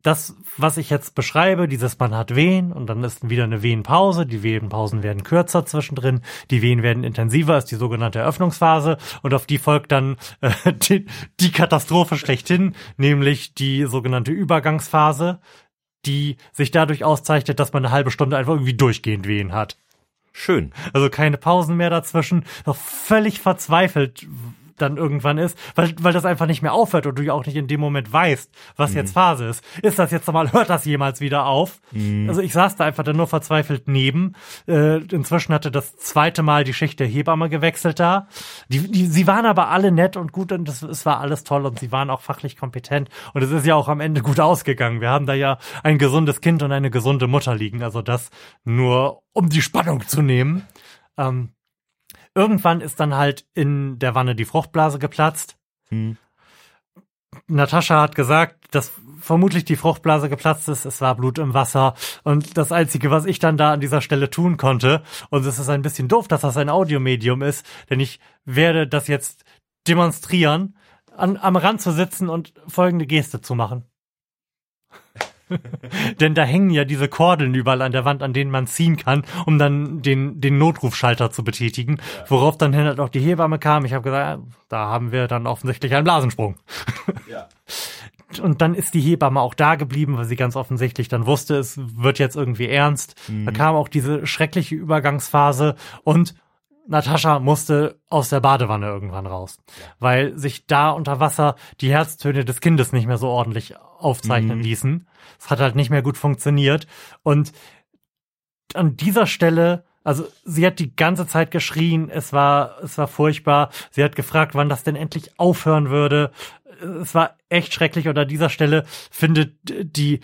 das, was ich jetzt beschreibe, dieses man hat Wehen und dann ist wieder eine Wehenpause, die Wehenpausen werden kürzer zwischendrin, die Wehen werden intensiver, ist die sogenannte Eröffnungsphase und auf die folgt dann äh, die, die Katastrophe schlechthin, nämlich die sogenannte Übergangsphase, die sich dadurch auszeichnet, dass man eine halbe Stunde einfach irgendwie durchgehend Wehen hat. Schön. Also keine Pausen mehr dazwischen, noch völlig verzweifelt dann irgendwann ist, weil, weil das einfach nicht mehr aufhört und du ja auch nicht in dem Moment weißt, was mhm. jetzt Phase ist. Ist das jetzt nochmal, hört das jemals wieder auf? Mhm. Also ich saß da einfach dann nur verzweifelt neben. Äh, inzwischen hatte das zweite Mal die Schicht der Hebamme gewechselt da. Die, die, sie waren aber alle nett und gut und das, es war alles toll und sie waren auch fachlich kompetent und es ist ja auch am Ende gut ausgegangen. Wir haben da ja ein gesundes Kind und eine gesunde Mutter liegen. Also das nur, um die Spannung zu nehmen. Ähm, Irgendwann ist dann halt in der Wanne die Fruchtblase geplatzt. Hm. Natascha hat gesagt, dass vermutlich die Fruchtblase geplatzt ist, es war Blut im Wasser und das Einzige, was ich dann da an dieser Stelle tun konnte, und es ist ein bisschen doof, dass das ein Audiomedium ist, denn ich werde das jetzt demonstrieren, an, am Rand zu sitzen und folgende Geste zu machen. Denn da hängen ja diese Kordeln überall an der Wand, an denen man ziehen kann, um dann den, den Notrufschalter zu betätigen. Ja. Worauf dann halt auch die Hebamme kam. Ich habe gesagt, da haben wir dann offensichtlich einen Blasensprung. Ja. Und dann ist die Hebamme auch da geblieben, weil sie ganz offensichtlich dann wusste, es wird jetzt irgendwie ernst. Mhm. Da kam auch diese schreckliche Übergangsphase und Natascha musste aus der Badewanne irgendwann raus, weil sich da unter Wasser die Herztöne des Kindes nicht mehr so ordentlich aufzeichnen mhm. ließen. Es hat halt nicht mehr gut funktioniert. Und an dieser Stelle, also sie hat die ganze Zeit geschrien, es war, es war furchtbar. Sie hat gefragt, wann das denn endlich aufhören würde. Es war echt schrecklich. Und an dieser Stelle findet die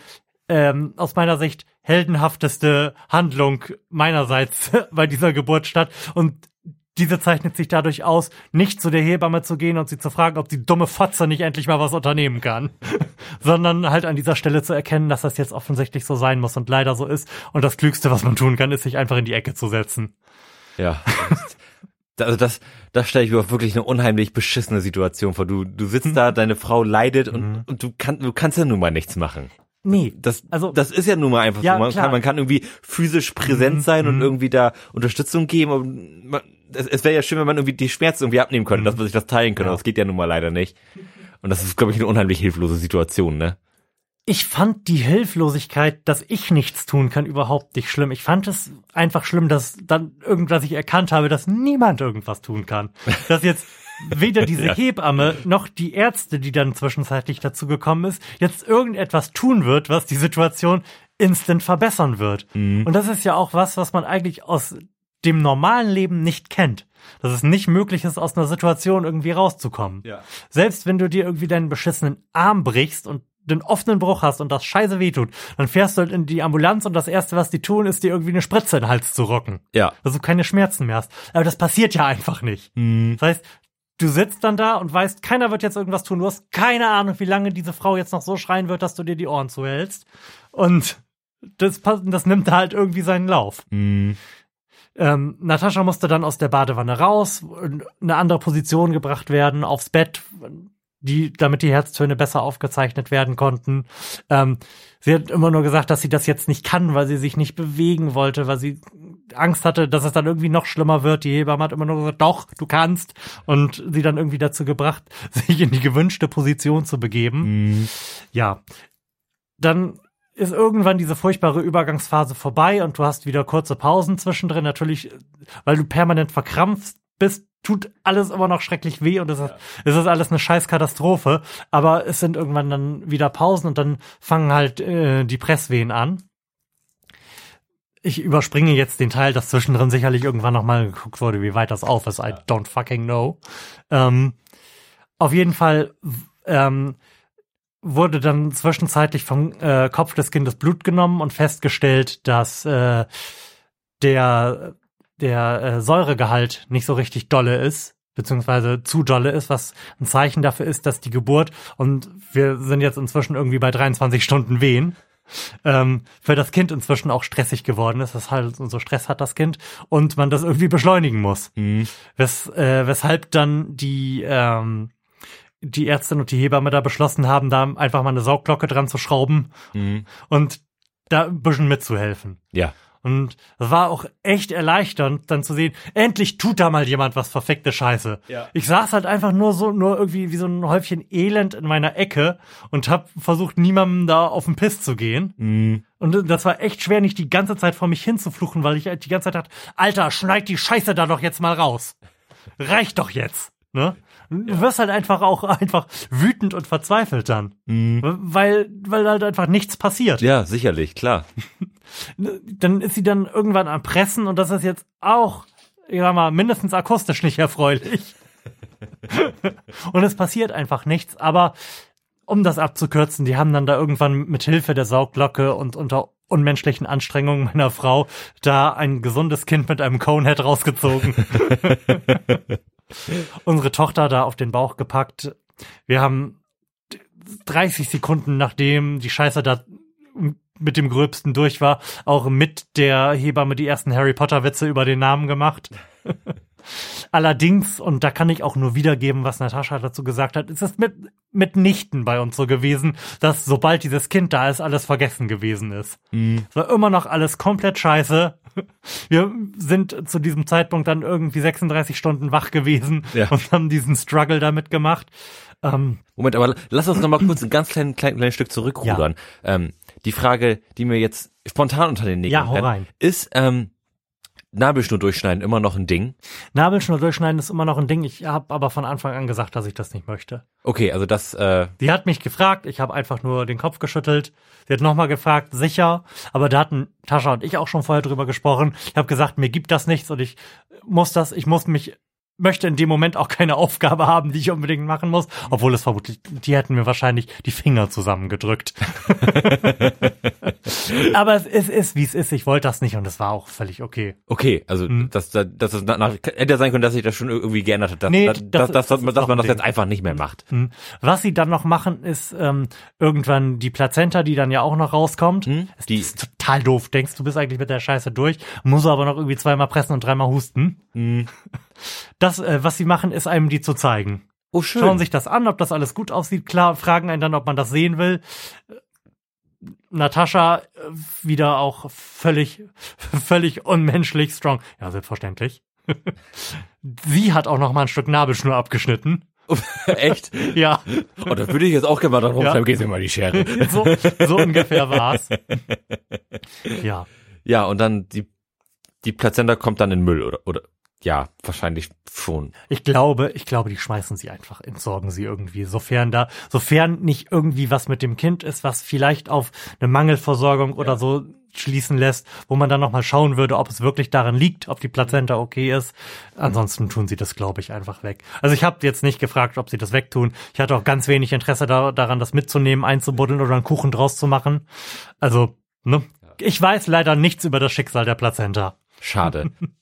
ähm, aus meiner Sicht heldenhafteste Handlung meinerseits bei dieser Geburt statt. Und diese zeichnet sich dadurch aus, nicht zu der Hebamme zu gehen und sie zu fragen, ob die dumme Fotze nicht endlich mal was unternehmen kann, sondern halt an dieser Stelle zu erkennen, dass das jetzt offensichtlich so sein muss und leider so ist. Und das Klügste, was man tun kann, ist sich einfach in die Ecke zu setzen. Ja. also das, das stelle ich mir auch wirklich eine unheimlich beschissene Situation vor. Du, du sitzt da, deine Frau leidet und, mhm. und du, kann, du kannst ja nun mal nichts machen. Nee, das, also, das ist ja nun mal einfach ja, so. Man kann, man kann irgendwie physisch präsent mhm. sein und mhm. irgendwie da Unterstützung geben. Und man, es, es wäre ja schön, wenn man irgendwie die Schmerzen irgendwie abnehmen könnte, mhm. dass man sich das teilen könnte. Ja. Das geht ja nun mal leider nicht. Und das ist, glaube ich, eine unheimlich hilflose Situation, ne? Ich fand die Hilflosigkeit, dass ich nichts tun kann, überhaupt nicht schlimm. Ich fand es einfach schlimm, dass dann irgendwas ich erkannt habe, dass niemand irgendwas tun kann. Dass jetzt weder diese ja. Hebamme noch die Ärzte, die dann zwischenzeitlich dazu gekommen ist, jetzt irgendetwas tun wird, was die Situation instant verbessern wird. Mhm. Und das ist ja auch was, was man eigentlich aus dem normalen Leben nicht kennt. Dass es nicht möglich ist, aus einer Situation irgendwie rauszukommen. Ja. Selbst wenn du dir irgendwie deinen beschissenen Arm brichst und den offenen Bruch hast und das scheiße wehtut, dann fährst du halt in die Ambulanz und das erste, was die tun, ist dir irgendwie eine Spritze in den Hals zu rocken. Ja. Dass du keine Schmerzen mehr hast. Aber das passiert ja einfach nicht. Mhm. Das heißt, du sitzt dann da und weißt, keiner wird jetzt irgendwas tun. Du hast keine Ahnung, wie lange diese Frau jetzt noch so schreien wird, dass du dir die Ohren zuhältst. Und das, das nimmt halt irgendwie seinen Lauf. Mhm. Ähm, Natascha musste dann aus der Badewanne raus, in eine andere Position gebracht werden, aufs Bett, die, damit die Herztöne besser aufgezeichnet werden konnten. Ähm, sie hat immer nur gesagt, dass sie das jetzt nicht kann, weil sie sich nicht bewegen wollte, weil sie Angst hatte, dass es dann irgendwie noch schlimmer wird. Die Hebamme hat immer nur gesagt, doch, du kannst. Und sie dann irgendwie dazu gebracht, sich in die gewünschte Position zu begeben. Mhm. Ja. Dann ist irgendwann diese furchtbare Übergangsphase vorbei und du hast wieder kurze Pausen zwischendrin. Natürlich, weil du permanent verkrampft bist, tut alles immer noch schrecklich weh und es ist, es ist alles eine scheiß Katastrophe. Aber es sind irgendwann dann wieder Pausen und dann fangen halt äh, die Presswehen an. Ich überspringe jetzt den Teil, dass zwischendrin sicherlich irgendwann nochmal geguckt wurde, wie weit das auf ist. I don't fucking know. Ähm, auf jeden Fall ähm, wurde dann zwischenzeitlich vom äh, Kopf des Kindes Blut genommen und festgestellt, dass äh, der der äh, Säuregehalt nicht so richtig dolle ist, beziehungsweise zu dolle ist, was ein Zeichen dafür ist, dass die Geburt und wir sind jetzt inzwischen irgendwie bei 23 Stunden Wehen. Ähm, für das Kind inzwischen auch stressig geworden ist. Das halt so Stress hat das Kind und man das irgendwie beschleunigen muss. Mhm. Wes, äh, weshalb dann die ähm, die Ärztin und die Hebamme da beschlossen haben, da einfach mal eine Saugglocke dran zu schrauben mhm. und da ein bisschen mitzuhelfen. Ja. Und das war auch echt erleichternd, dann zu sehen, endlich tut da mal jemand was verfickte Scheiße. Ja. Ich saß halt einfach nur so, nur irgendwie wie so ein Häufchen Elend in meiner Ecke und hab versucht, niemandem da auf den Piss zu gehen. Mhm. Und das war echt schwer, nicht die ganze Zeit vor mich hinzufluchen, weil ich halt die ganze Zeit dachte, Alter, schneid die Scheiße da doch jetzt mal raus. Reicht doch jetzt. Ne? Du wirst halt einfach auch einfach wütend und verzweifelt dann. Mhm. Weil, weil halt einfach nichts passiert. Ja, sicherlich, klar. Dann ist sie dann irgendwann am Pressen und das ist jetzt auch, ich sag mal, mindestens akustisch nicht erfreulich. und es passiert einfach nichts, aber um das abzukürzen, die haben dann da irgendwann mit Hilfe der Saugglocke und unter unmenschlichen Anstrengungen meiner Frau da ein gesundes Kind mit einem Conehead rausgezogen. unsere Tochter da auf den Bauch gepackt. Wir haben 30 Sekunden nachdem die Scheiße da mit dem Gröbsten durch war, auch mit der Hebamme die ersten Harry Potter Witze über den Namen gemacht. Allerdings, und da kann ich auch nur wiedergeben, was Natascha dazu gesagt hat, ist es mit, mitnichten bei uns so gewesen, dass sobald dieses Kind da ist, alles vergessen gewesen ist. Mhm. Es war immer noch alles komplett scheiße. Wir sind zu diesem Zeitpunkt dann irgendwie 36 Stunden wach gewesen ja. und haben diesen Struggle damit gemacht. Ähm, Moment, aber lass uns noch mal kurz ein ganz klein, klein, kleines Stück zurückrudern. Ja. Ähm, die Frage, die mir jetzt spontan unter den Nägeln ja, rein. ist, ähm, Nabelschnur durchschneiden immer noch ein Ding? Nabelschnur durchschneiden ist immer noch ein Ding. Ich habe aber von Anfang an gesagt, dass ich das nicht möchte. Okay, also das. Äh Die hat mich gefragt, ich habe einfach nur den Kopf geschüttelt. Sie hat nochmal gefragt, sicher. Aber da hatten Tascha und ich auch schon vorher drüber gesprochen. Ich habe gesagt, mir gibt das nichts und ich muss das, ich muss mich möchte in dem Moment auch keine Aufgabe haben, die ich unbedingt machen muss, obwohl es vermutlich, die hätten mir wahrscheinlich die Finger zusammengedrückt. Aber es ist, ist, wie es ist. Ich wollte das nicht und es war auch völlig okay. Okay, also Hm. dass, dass, dass es nach, hätte sein können, dass sich das schon irgendwie geändert hat, dass, Nee, das- dass, das dass, dass man das jetzt einfach nicht mehr macht. Hm. Was sie dann noch machen, ist ähm, irgendwann die Plazenta, die dann ja auch noch rauskommt. Hm? Die- ist total doof. Denkst du bist eigentlich mit der Scheiße durch, muss aber noch irgendwie zweimal pressen und dreimal husten. Hm. Das, äh, was sie machen, ist einem die zu zeigen. Oh, schön. Schauen sich das an, ob das alles gut aussieht. Klar, fragen einen dann, ob man das sehen will. Natascha äh, wieder auch völlig, völlig unmenschlich strong. Ja, selbstverständlich. Sie hat auch noch mal ein Stück Nabelschnur abgeschnitten. Echt? Ja, Oh, da würde ich jetzt auch gerne mal rumschreiben, Ja. geht's mir mal die Schere. so, so ungefähr war's. Ja, Ja, und dann die, die Plazenta kommt dann in Müll, oder, oder, ja, wahrscheinlich schon. ich glaube, ich glaube, die schmeißen sie einfach, entsorgen sie irgendwie, sofern da, sofern nicht irgendwie was mit dem Kind ist, was vielleicht auf eine Mangelversorgung oder so schließen lässt, wo man dann nochmal schauen würde, ob es wirklich daran liegt, ob die Plazenta okay ist. Ansonsten tun sie das, glaube ich, einfach weg. Also ich habe jetzt nicht gefragt, ob sie das wegtun. Ich hatte auch ganz wenig Interesse da, daran, das mitzunehmen, einzubuddeln oder einen Kuchen draus zu machen. Also, ne? Ich weiß leider nichts über das Schicksal der Plazenta. Schade.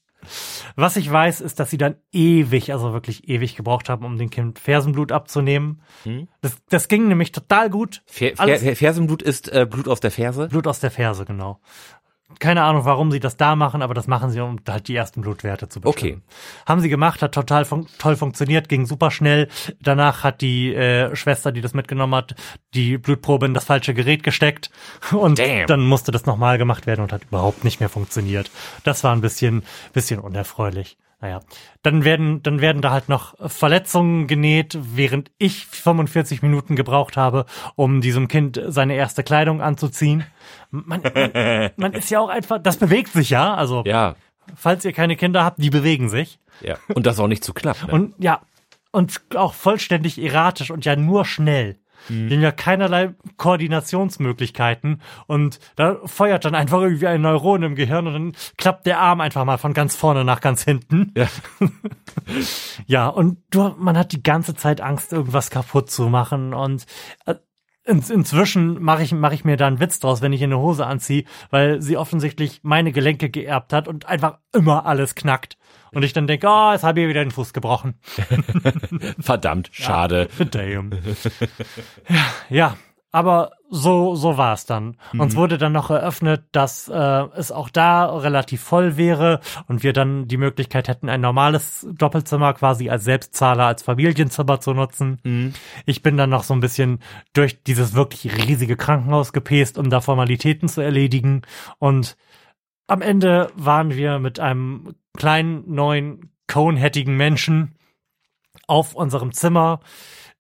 Was ich weiß, ist, dass sie dann ewig, also wirklich ewig gebraucht haben, um dem Kind Fersenblut abzunehmen. Hm? Das, das ging nämlich total gut. Fer Fer Fersenblut ist äh, Blut aus der Ferse. Blut aus der Ferse, genau. Keine Ahnung, warum sie das da machen, aber das machen sie, um halt die ersten Blutwerte zu bestimmen. Haben sie gemacht, hat total fun toll funktioniert, ging super schnell. Danach hat die äh, Schwester, die das mitgenommen hat, die Blutprobe in das falsche Gerät gesteckt und Damn. dann musste das nochmal gemacht werden und hat überhaupt nicht mehr funktioniert. Das war ein bisschen, bisschen unerfreulich. Naja, dann werden, dann werden da halt noch Verletzungen genäht, während ich 45 Minuten gebraucht habe, um diesem Kind seine erste Kleidung anzuziehen. Man, man, man ist ja auch einfach, das bewegt sich ja, also Ja, falls ihr keine Kinder habt, die bewegen sich. ja. Und das auch nicht zu knapp. Ne? Und ja, und auch vollständig erratisch und ja nur schnell. Die haben ja keinerlei Koordinationsmöglichkeiten und da feuert dann einfach irgendwie ein Neuron im Gehirn und dann klappt der Arm einfach mal von ganz vorne nach ganz hinten. Ja. Ja, und du, man hat die ganze Zeit Angst, irgendwas kaputt zu machen und äh, in, inzwischen mache ich, mach ich mir da einen Witz draus, wenn ich eine Hose anziehe, weil sie offensichtlich meine Gelenke geerbt hat und einfach immer alles knackt. Und ich dann denke, oh, jetzt habe ich wieder den Fuß gebrochen. Verdammt, schade. Damn. ja, ja, aber so, so war es dann. Uns wurde dann noch eröffnet, dass äh, es auch da relativ voll wäre und wir dann die Möglichkeit hätten, ein normales Doppelzimmer quasi als Selbstzahler, als Familienzimmer zu nutzen. Ich bin dann noch so ein bisschen durch dieses wirklich riesige Krankenhaus gepest, um da Formalitäten zu erledigen. Und am Ende waren wir mit einem kleinen, neuen, conehattigen Menschen auf unserem Zimmer.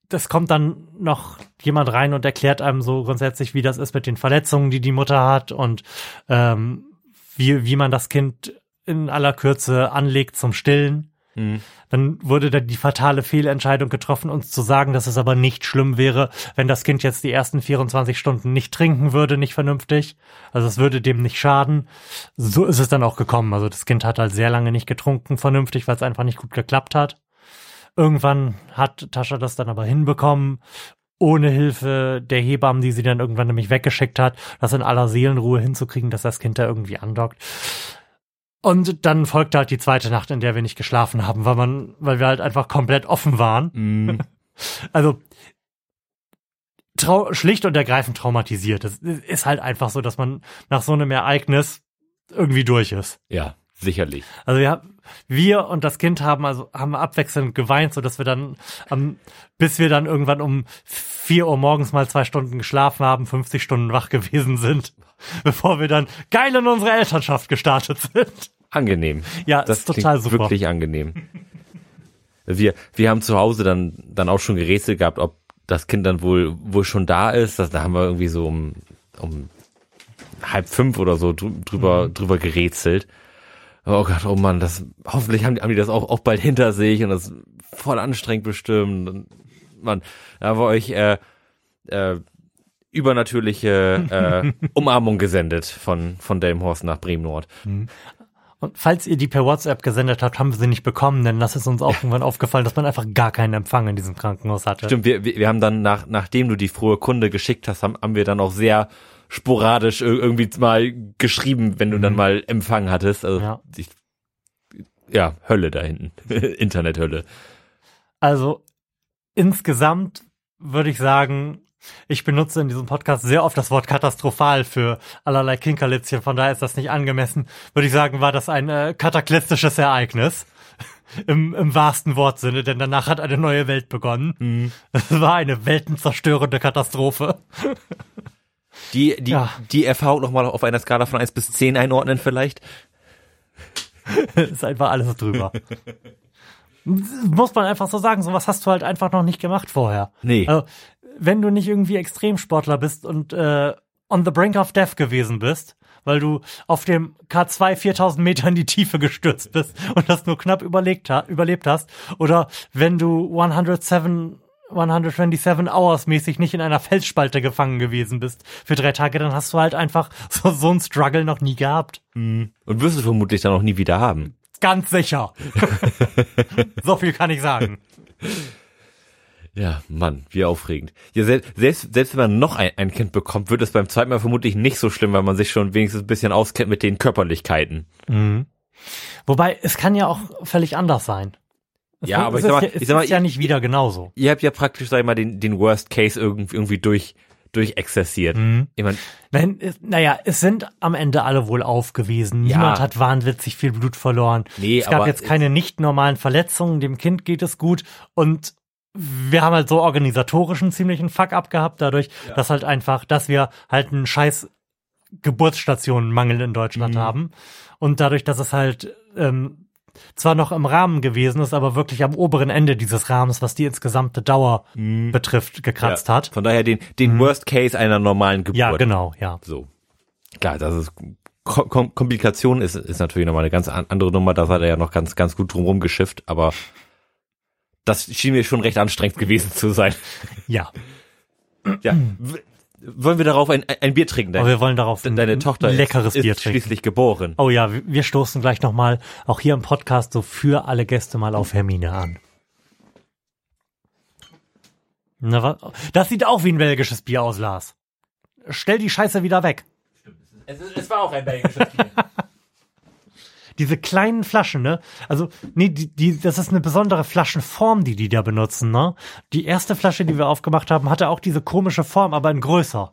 Das kommt dann noch jemand rein und erklärt einem so grundsätzlich, wie das ist mit den Verletzungen, die die Mutter hat und ähm, wie, wie man das Kind in aller Kürze anlegt zum Stillen. Hm. Dann wurde dann die fatale Fehlentscheidung getroffen, uns zu sagen, dass es aber nicht schlimm wäre, wenn das Kind jetzt die ersten 24 Stunden nicht trinken würde, nicht vernünftig. Also es würde dem nicht schaden. So ist es dann auch gekommen. Also das Kind hat halt sehr lange nicht getrunken, vernünftig, weil es einfach nicht gut geklappt hat. Irgendwann hat Tascha das dann aber hinbekommen, ohne Hilfe der Hebammen, die sie dann irgendwann nämlich weggeschickt hat, das in aller Seelenruhe hinzukriegen, dass das Kind da irgendwie andockt. Und dann folgte halt die zweite Nacht, in der wir nicht geschlafen haben, weil man, weil wir halt einfach komplett offen waren. Hm. Also trau schlicht und ergreifend traumatisiert. Es ist halt einfach so, dass man nach so einem Ereignis irgendwie durch ist. Ja, sicherlich. Also ja, wir und das Kind haben also haben abwechselnd geweint, so dass wir dann ähm, bis wir dann irgendwann um vier Uhr morgens mal zwei Stunden geschlafen haben, 50 Stunden wach gewesen sind, bevor wir dann geil in unsere Elternschaft gestartet sind. Angenehm. Ja, Das ist total super. wirklich angenehm. Wir, wir haben zu Hause dann, dann auch schon gerätselt gehabt, ob das Kind dann wohl, wohl schon da ist. Das, da haben wir irgendwie so um, um halb fünf oder so drü- drüber, drüber gerätselt. Oh Gott, oh Mann, das, hoffentlich haben die, haben die das auch, auch bald hinter sich und das voll anstrengend bestimmt. Und, Mann, da haben wir euch, äh, äh, übernatürliche äh, Umarmung gesendet von, von Delmhorst nach Bremen Nord. Und falls ihr die per WhatsApp gesendet habt, haben wir sie nicht bekommen, denn das ist uns auch irgendwann aufgefallen, dass man einfach gar keinen Empfang in diesem Krankenhaus hatte. Stimmt, wir, wir, wir haben dann nach, nachdem du die frohe Kunde geschickt hast, haben, haben wir dann auch sehr sporadisch ir- irgendwie mal geschrieben, wenn du dann mal Empfang hattest. Also Ja. ich, ja, Hölle da hinten. Internethölle. Also insgesamt würde ich sagen, ich benutze in diesem Podcast sehr oft das Wort katastrophal für allerlei Kinkerlitzchen, von daher ist das nicht angemessen. Würde ich sagen, war das ein äh, kataklystisches Ereignis. Im, Im wahrsten Wortsinne, denn danach hat eine neue Welt begonnen. Es war eine weltenzerstörende Katastrophe. Die, die, Ja. die Erfahrung nochmal auf einer Skala von 1 bis 10 einordnen vielleicht? ist einfach alles drüber. Muss man einfach so sagen, sowas hast du halt einfach noch nicht gemacht vorher. Nee. Also, wenn du nicht irgendwie Extremsportler bist und äh, on the brink of death gewesen bist, weil du auf dem K2 4000 Meter in die Tiefe gestürzt bist und das nur knapp überlegt ha überlebt hast, oder wenn du 107 127 Hours mäßig nicht in einer Felsspalte gefangen gewesen bist für drei Tage, dann hast du halt einfach so, so ein Struggle noch nie gehabt. Und wirst du vermutlich dann auch nie wieder haben. Ganz sicher. so viel kann ich sagen. Ja, Mann, wie aufregend. Ja, selbst, selbst, selbst wenn man noch ein, ein Kind bekommt, wird es beim zweiten Mal vermutlich nicht so schlimm, weil man sich schon wenigstens ein bisschen auskennt mit den Körperlichkeiten. Wobei, es kann ja auch völlig anders sein. Es Ja, wird- aber es ich sag ist mal- ja, ich sag mal, ist ja ich- nicht wieder genauso. Ihr habt ja praktisch, sag ich mal, den, den Worst Case irgendwie, irgendwie durch, durchexerziert. Ich mein, Nein, es, naja, es sind am Ende alle wohl aufgewiesen. Ja. Niemand hat wahnwitzig viel Blut verloren. Nee, es gab aber jetzt keine nicht normalen Verletzungen. Dem Kind geht es gut und wir haben halt so organisatorischen ziemlichen Fuck-up gehabt, dadurch, dass halt einfach, dass wir halt einen scheiß Geburtsstationenmangel in Deutschland Mhm. haben. Und dadurch, dass es halt ähm, zwar noch im Rahmen gewesen ist, aber wirklich am oberen Ende dieses Rahmens, was die insgesamte Dauer betrifft, gekratzt Mhm. ja, hat. Von daher den, den Worst Case einer normalen Geburt. Ja, genau, ja. So. Klar, das ist Kom Kom Komplikation ist, ist natürlich nochmal eine ganz an- andere Nummer. Da hat er ja noch ganz, ganz gut drumherum geschifft, aber das schien mir schon recht anstrengend gewesen zu sein. Ja. Ja. Wollen wir darauf ein, ein Bier trinken? Aber wir wollen darauf ein, Deine Tochter ein leckeres ist, Bier ist trinken. schließlich geboren. Oh ja, wir- wir stoßen gleich nochmal, auch hier im Podcast, so für alle Gäste mal auf Hermine an. Na, was? Das sieht auch wie ein belgisches Bier aus, Lars. Stell die Scheiße wieder weg. Es, es war auch ein belgisches Bier. Diese kleinen Flaschen, ne? Also, nee, die, die, das ist eine besondere Flaschenform, die die da benutzen, ne? Die erste Flasche, die wir aufgemacht haben, hatte auch diese komische Form, aber in größer.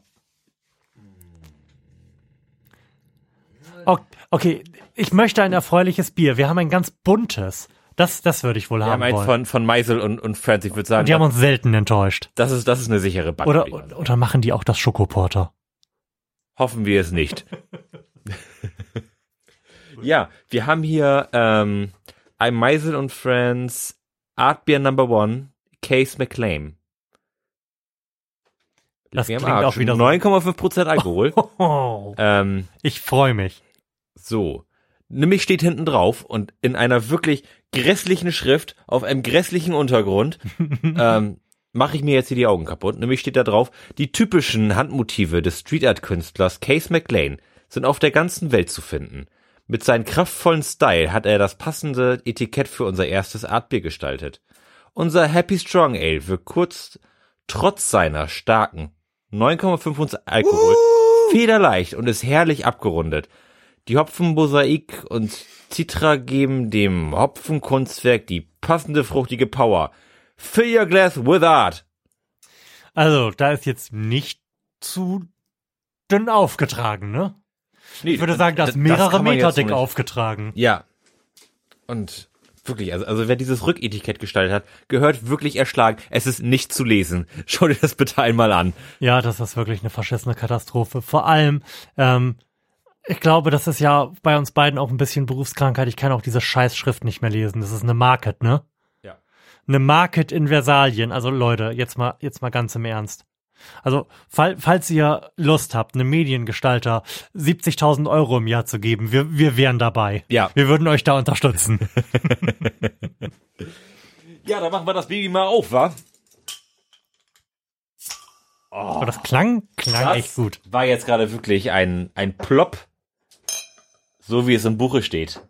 Okay, ich möchte ein erfreuliches Bier. Wir haben ein ganz buntes. Das, das würde ich wohl Wir haben haben eins von, von Meisel und, und Friends. Ich würde sagen, Die haben uns selten enttäuscht. das ist, das ist eine sichere Bank. Oder, oder machen die auch das Schokoporter? Hoffen wir es nicht. ja, wir haben hier ähm, ein Meisel und Friends Art Beer Number One, Case McLean. Das Wir klingt auch wieder so. 9,5% Alkohol. Oh, ähm, ich freue mich. so. Nämlich steht hinten drauf und in einer wirklich grässlichen Schrift auf einem grässlichen Untergrund ähm, mache ich mir jetzt hier die Augen kaputt. Nämlich steht da drauf, die typischen Handmotive des Street Art Künstlers Case McLean sind auf der ganzen Welt zu finden. Mit seinem kraftvollen Style hat er das passende Etikett für unser erstes Artbier gestaltet. Unser Happy Strong Ale wird kurz trotz seiner starken 9,5 Alkohol federleicht und ist herrlich abgerundet. Die Hopfenmosaik und Citra geben dem Hopfenkunstwerk die passende fruchtige Power. Fill your glass with art. Also, da ist jetzt nicht zu dünn aufgetragen, ne? Ich würde sagen, das ist mehrere Meter dick aufgetragen. Ja. Und wirklich, also, also wer dieses Rücketikett gestaltet hat, gehört wirklich erschlagen. Es ist nicht zu lesen. Schau dir das bitte einmal an. Ja, das ist wirklich eine verschissene Katastrophe. Vor allem, ähm, ich glaube, das ist ja bei uns beiden auch ein bisschen Berufskrankheit. Ich kann auch diese Scheißschrift nicht mehr lesen. Das ist eine Market, ne? Ja. Eine Market in Versalien. Also Leute, jetzt mal, jetzt mal ganz im Ernst. Also, fall, falls ihr Lust habt, einem Mediengestalter 70.000 Euro im Jahr zu geben, wir, wir wären dabei. Ja. Wir würden euch da unterstützen. Ja, dann machen wir das Baby mal auf, wa? Aber das klang, klang echt gut. war jetzt gerade wirklich ein, ein Plop. So wie es im Buche steht.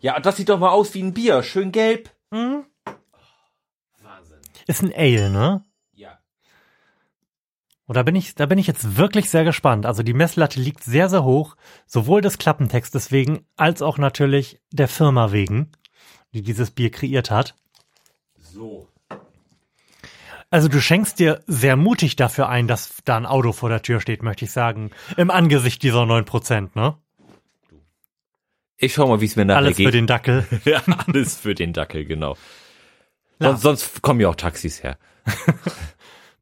Ja, das sieht doch mal aus wie ein Bier. Schön gelb. Hm? Wahnsinn. Ist ein Ale, ne? Und da bin ich, da bin ich jetzt wirklich sehr gespannt. Also die Messlatte liegt sehr, sehr hoch, sowohl des Klappentextes wegen, als auch natürlich der Firma wegen, die dieses Bier kreiert hat. So. Also du schenkst dir sehr mutig dafür ein, dass da ein Auto vor der Tür steht, möchte ich sagen. Im Angesicht dieser 9%, ne? Ich schau mal, wie es mir nachher Alles geht. für den Dackel. ja, alles für den Dackel, genau. Sonst, sonst kommen ja auch Taxis her.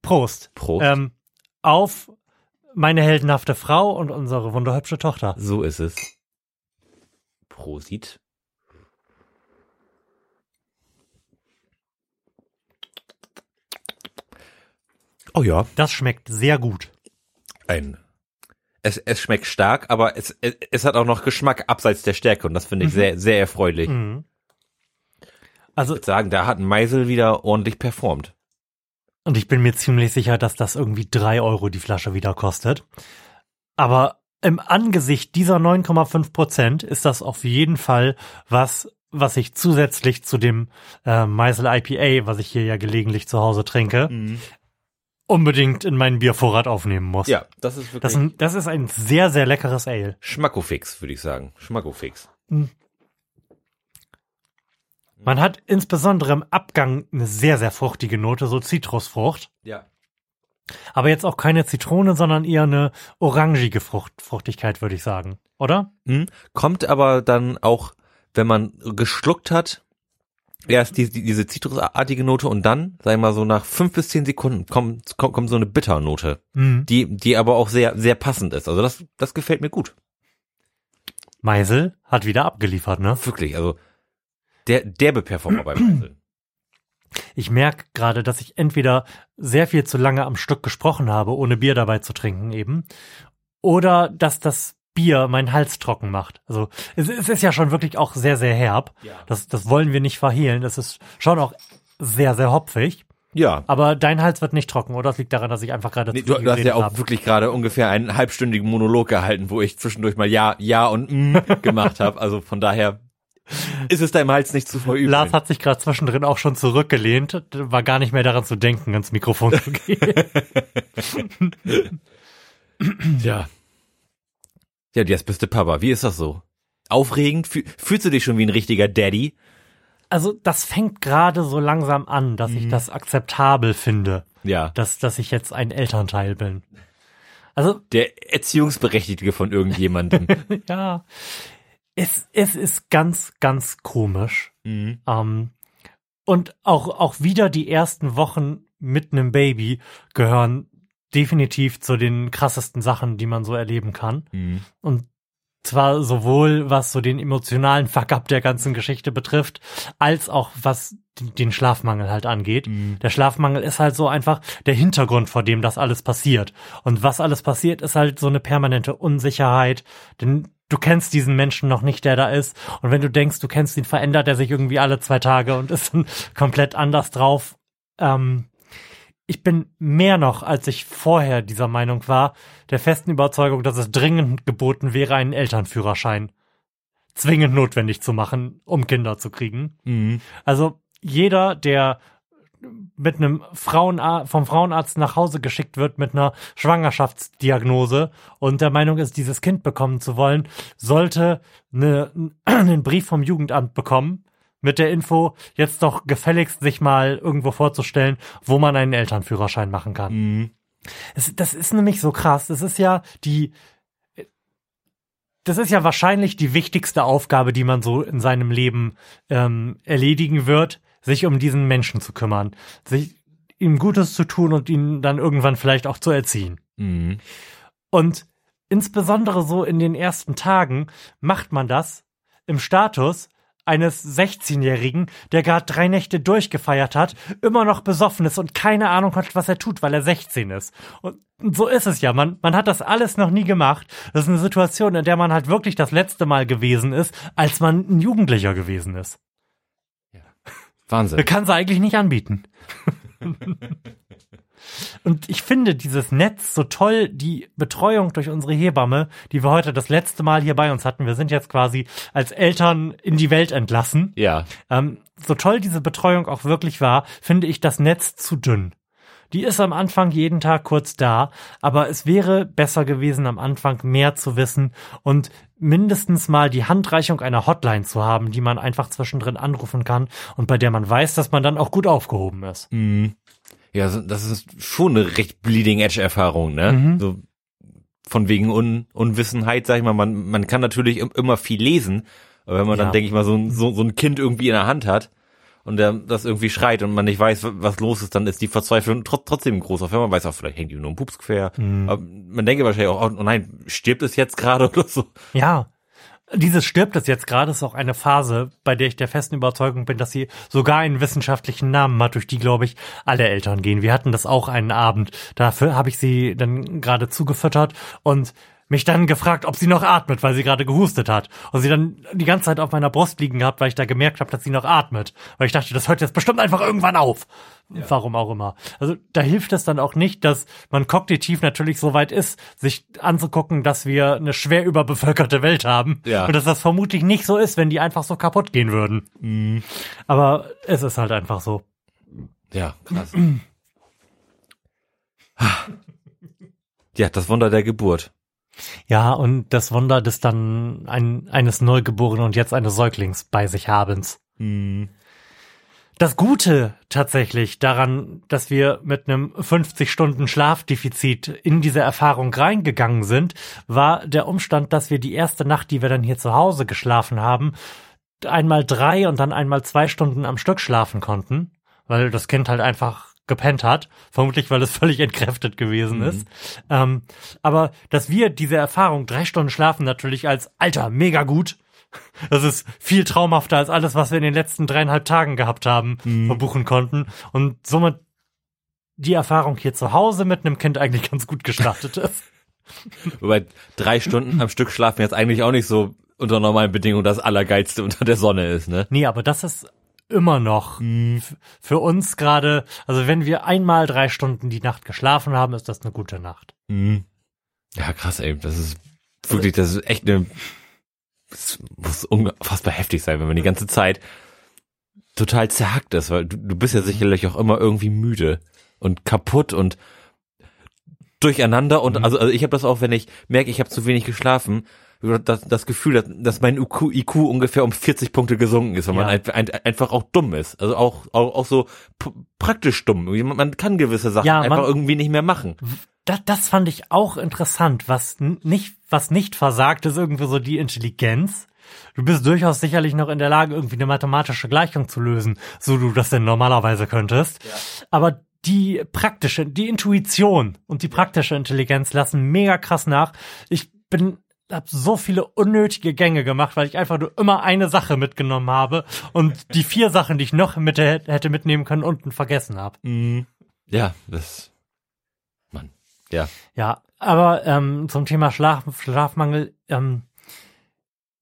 Prost. Prost. Ähm, auf meine heldenhafte Frau und unsere wunderhübsche Tochter. So ist es. Prosit. Oh ja, Das schmeckt sehr gut. ein. Es, es schmeckt stark, aber es, es, es hat auch noch Geschmack abseits der Stärke und das finde ich sehr, sehr erfreulich. Mhm. Also, Ich würde sagen, da hat Meisel wieder ordentlich performt. Und ich bin mir ziemlich sicher, dass das irgendwie drei Euro die Flasche wieder kostet. Aber im Angesicht dieser 9,5 Prozent ist das auf jeden Fall was, was ich zusätzlich zu dem äh, Meisel IPA, was ich hier ja gelegentlich zu Hause trinke, unbedingt in meinen Biervorrat aufnehmen muss. Ja, das ist wirklich Das, das ist ein sehr, sehr leckeres Ale. Schmackofix, würde ich sagen. Schmackofix. Man hat insbesondere im Abgang eine sehr, sehr fruchtige Note, so Zitrusfrucht. Ja. Aber jetzt auch keine Zitrone, sondern eher eine orangige Frucht, Fruchtigkeit, würde ich sagen. Oder? Hm? Kommt aber dann auch, wenn man geschluckt hat, erst die, die, diese zitrusartige Note und dann, sag ich mal so nach fünf bis zehn Sekunden kommt, kommt, kommt so eine Bitternote, Mhm. die, die aber auch sehr, sehr passend ist. Also das, das gefällt mir gut. Meisel hat wieder abgeliefert, ne? Wirklich, also der, derbe Performer bei Meisel. Ich merke gerade, dass ich entweder sehr viel zu lange am Stück gesprochen habe, ohne Bier dabei zu trinken eben, oder dass das Bier meinen Hals trocken macht. Also es, es ist ja schon wirklich auch sehr, sehr herb. Ja. Das, das wollen wir nicht verhehlen. Es ist schon auch sehr, sehr hopfig. Ja. Aber dein Hals wird nicht trocken, oder? Das liegt daran, dass ich einfach gerade Nee, du, du hast ja auch habe. wirklich gerade ungefähr einen halbstündigen Monolog gehalten, wo ich zwischendurch mal Ja, Ja und mm gemacht habe. Also von daher ist es deinem Hals nicht zu verüben. Lars hat sich gerade zwischendrin auch schon zurückgelehnt, war gar nicht mehr daran zu denken, ins Mikrofon zu gehen. Ja. Ja, jetzt bist du Papa. Wie ist das so? Aufregend? Fühl, fühlst du dich schon wie ein richtiger Daddy? Also das fängt gerade so langsam an, dass ich das akzeptabel finde, Ja. dass, dass ich jetzt ein Elternteil bin. Also Der Erziehungsberechtigte von irgendjemandem. ja, es, es ist ganz, ganz komisch. mhm. Ähm, und auch, auch wieder die ersten Wochen mit einem Baby gehören definitiv zu den krassesten Sachen, die man so erleben kann. Mhm. Und zwar sowohl was so den emotionalen Fuck-up der ganzen Geschichte betrifft, als auch was den Schlafmangel halt angeht. Mhm. Der Schlafmangel ist halt so einfach der Hintergrund, vor dem das alles passiert. Und was alles passiert, ist halt so eine permanente Unsicherheit, denn du kennst diesen Menschen noch nicht, der da ist. Und wenn du denkst, du kennst ihn, verändert er sich irgendwie alle zwei Tage und ist dann komplett anders drauf. Ähm, ich bin mehr noch, als ich vorher dieser Meinung war, der festen Überzeugung, dass es dringend geboten wäre, einen Elternführerschein zwingend notwendig zu machen, um Kinder zu kriegen. Mhm. Also jeder, der mit einem Frauenarzt, vom Frauenarzt nach Hause geschickt wird mit einer Schwangerschaftsdiagnose und der Meinung ist, dieses Kind bekommen zu wollen, sollte eine, einen Brief vom Jugendamt bekommen mit der Info, jetzt doch gefälligst sich mal irgendwo vorzustellen, wo man einen Elternführerschein machen kann. Mhm. Es, das ist nämlich so krass. Das ist ja die, das ist ja wahrscheinlich die wichtigste Aufgabe, die man so in seinem Leben ähm, erledigen wird, sich um diesen Menschen zu kümmern, sich ihm Gutes zu tun und ihn dann irgendwann vielleicht auch zu erziehen. Mhm. Und insbesondere so in den ersten Tagen macht man das im Status eines 16-Jährigen, der gerade drei Nächte durchgefeiert hat, immer noch besoffen ist und keine Ahnung hat, was er tut, weil er 16 ist. Und so ist es ja. Man, man hat das alles noch nie gemacht. Das ist eine Situation, in der man halt wirklich das letzte Mal gewesen ist, als man ein Jugendlicher gewesen ist. Wahnsinn. Kann sie eigentlich nicht anbieten. Und ich finde dieses Netz so toll, die Betreuung durch unsere Hebamme, die wir heute das letzte Mal hier bei uns hatten. Wir sind jetzt quasi als Eltern in die Welt entlassen. Ja. Ähm, so toll diese Betreuung auch wirklich war, finde ich das Netz zu dünn. Die ist am Anfang jeden Tag kurz da, aber es wäre besser gewesen, am Anfang mehr zu wissen und mindestens mal die Handreichung einer Hotline zu haben, die man einfach zwischendrin anrufen kann und bei der man weiß, dass man dann auch gut aufgehoben ist. Mhm. Ja, das ist schon eine recht Bleeding Edge Erfahrung, ne? So von wegen Un Unwissenheit, sag ich mal, man, man kann natürlich im- immer viel lesen, aber wenn man Ja. dann, denke ich mal, so ein, so, so ein Kind irgendwie in der Hand hat und der das irgendwie schreit und man nicht weiß, wa- was los ist, dann ist die Verzweiflung tr trotzdem groß. Auf man weiß auch, vielleicht hängt die nur im Pups quer. Aber man denke wahrscheinlich auch, oh nein, stirbt es jetzt gerade oder so. Ja. Dieses stirbt es jetzt gerade ist auch eine Phase, bei der ich der festen Überzeugung bin, dass sie sogar einen wissenschaftlichen Namen hat, durch die, glaube ich, alle Eltern gehen. Wir hatten das auch einen Abend. Dafür habe ich sie dann gerade zugefüttert und mich dann gefragt, ob sie noch atmet, weil sie gerade gehustet hat. Und sie dann die ganze Zeit auf meiner Brust liegen gehabt, weil ich da gemerkt habe, dass sie noch atmet. Weil ich dachte, das hört jetzt bestimmt einfach irgendwann auf. Warum auch immer. Also da hilft es dann auch nicht, dass man kognitiv natürlich so weit ist, sich anzugucken, dass wir eine schwer überbevölkerte Welt haben. Ja. Und dass das vermutlich nicht so ist, wenn die einfach so kaputt gehen würden. Aber es ist halt einfach so. Ja, krass. ja, das Wunder der Geburt. Ja, und das Wunder des dann ein, eines Neugeborenen und jetzt eines Säuglings bei sich habens. Das Gute tatsächlich daran, dass wir mit einem 50 Stunden Schlafdefizit in diese Erfahrung reingegangen sind, war der Umstand, dass wir die erste Nacht, die wir dann hier zu Hause geschlafen haben, einmal drei und dann einmal zwei Stunden am Stück schlafen konnten, weil das Kind halt einfach gepennt hat, vermutlich weil es völlig entkräftet gewesen ist. Ähm, aber dass wir diese Erfahrung drei Stunden schlafen natürlich als Alter mega gut. Das ist viel traumhafter als alles, was wir in den letzten dreieinhalb Tagen gehabt haben, verbuchen konnten. Und somit die Erfahrung hier zu Hause mit einem Kind eigentlich ganz gut gestartet ist. Wobei drei Stunden am Stück schlafen jetzt eigentlich auch nicht so unter normalen Bedingungen das Allergeilste unter der Sonne ist, ne? Nee, aber das ist immer noch f- für uns gerade, also wenn wir einmal drei Stunden die Nacht geschlafen haben, ist das eine gute Nacht. Ja, krass, ey. Das ist wirklich, das ist echt eine, das muss unfassbar heftig sein, wenn man die ganze Zeit total zerhackt ist, weil du, du bist ja sicherlich auch immer irgendwie müde und kaputt und durcheinander und also, also ich habe das auch, wenn ich merke, ich habe zu wenig geschlafen, das, das Gefühl, dass, dass mein IQ, IQ ungefähr um 40 Punkte gesunken ist, weil man Ja. ein, ein, einfach auch dumm ist. Also auch, auch, auch so praktisch dumm. Man, man kann gewisse Sachen Ja, einfach man- irgendwie nicht mehr machen. Das, das fand ich auch interessant. Was nicht, was nicht versagt, ist irgendwie so die Intelligenz. Du bist durchaus sicherlich noch in der Lage, irgendwie eine mathematische Gleichung zu lösen, so du das denn normalerweise könntest. Aber die praktische, die Intuition und die praktische Intelligenz lassen mega krass nach. Ich bin hab so viele unnötige Gänge gemacht, weil ich einfach nur immer eine Sache mitgenommen habe und die vier Sachen, die ich noch mit hätte mitnehmen können, unten vergessen habe. Ja, das, Mann, ja. Ja, aber ähm, zum Thema Schlaf, Schlafmangel, ähm,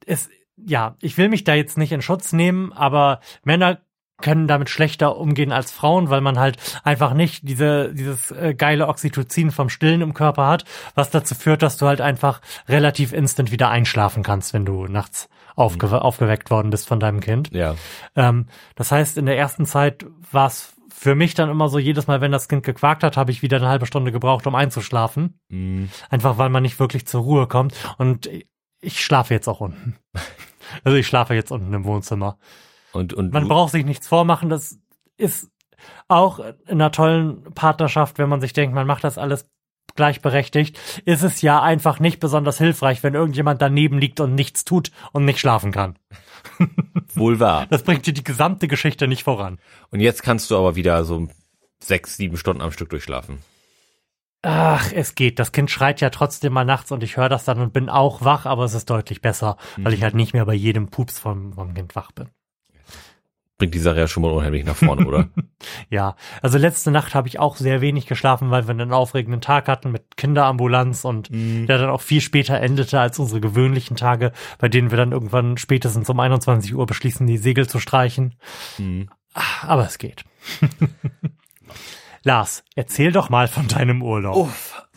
ist, ja, ich will mich da jetzt nicht in Schutz nehmen, aber Männer können damit schlechter umgehen als Frauen, weil man halt einfach nicht diese, dieses äh, geile Oxytocin vom Stillen im Körper hat, was dazu führt, dass du halt einfach relativ instant wieder einschlafen kannst, wenn du nachts aufge aufgeweckt worden bist von deinem Kind. Ja. Ähm, das heißt, in der ersten Zeit war es für mich dann immer so, jedes Mal, wenn das Kind gequakt hat, habe ich wieder eine halbe Stunde gebraucht, um einzuschlafen. Mhm. Einfach weil man nicht wirklich zur Ruhe kommt. Und ich schlafe jetzt auch unten. Also ich schlafe jetzt unten im Wohnzimmer. Und, und Man braucht sich nichts vormachen. Das ist auch in einer tollen Partnerschaft, wenn man sich denkt, man macht das alles gleichberechtigt, ist es ja einfach nicht besonders hilfreich, wenn irgendjemand daneben liegt und nichts tut und nicht schlafen kann. wohl wahr. Das bringt dir die gesamte Geschichte nicht voran. Und jetzt kannst du aber wieder so sechs, sieben Stunden am Stück durchschlafen. Ach, es geht. Das Kind schreit ja trotzdem mal nachts und ich höre das dann und bin auch wach, aber es ist deutlich besser, weil ich halt nicht mehr bei jedem Pups vom, vom Kind wach bin. Bringt die Sache ja schon mal unheimlich nach vorne, oder? Ja, also letzte Nacht habe ich auch sehr wenig geschlafen, weil wir einen aufregenden Tag hatten mit Kinderambulanz und der dann auch viel später endete als unsere gewöhnlichen Tage, bei denen wir dann irgendwann spätestens um 21 Uhr beschließen, die Segel zu streichen. Ah, Aber es geht. Lars, erzähl doch mal von deinem Urlaub. Oh,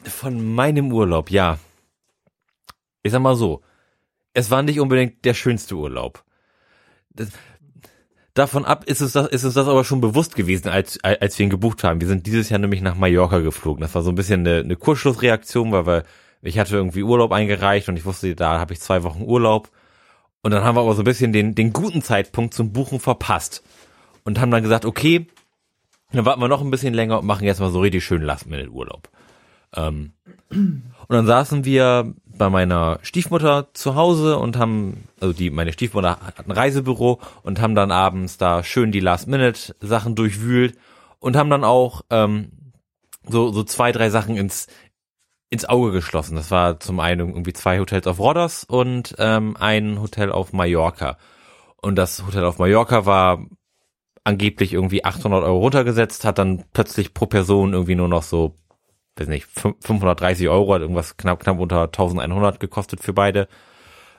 von meinem Urlaub, ja. Ich sag mal so, es war nicht unbedingt der schönste Urlaub. Das, davon ab ist es das, ist es das aber schon bewusst gewesen, als, als wir ihn gebucht haben. Wir sind dieses Jahr nämlich nach Mallorca geflogen. Das war so ein bisschen eine, eine Kurzschlussreaktion, weil wir, ich hatte irgendwie Urlaub eingereicht und ich wusste, da habe ich zwei Wochen Urlaub. Und dann haben wir aber so ein bisschen den, den guten Zeitpunkt zum Buchen verpasst. Und haben dann gesagt, okay, dann warten wir noch ein bisschen länger und machen jetzt mal so richtig schön Last-Minute-Urlaub. Ähm, und dann saßen wir bei meiner Stiefmutter zu Hause und haben, also die, meine Stiefmutter hat ein Reisebüro und haben dann abends da schön die Last-Minute-Sachen durchwühlt und haben dann auch ähm, so, so zwei, drei Sachen ins, ins Auge geschlossen. Das war zum einen irgendwie zwei Hotels auf Rodos und ähm, ein Hotel auf Mallorca. Und das Hotel auf Mallorca war angeblich irgendwie 800 Euro runtergesetzt, hat dann plötzlich pro Person irgendwie nur noch so weiß nicht, 530 Euro, hat irgendwas knapp, knapp unter 1100 gekostet für beide.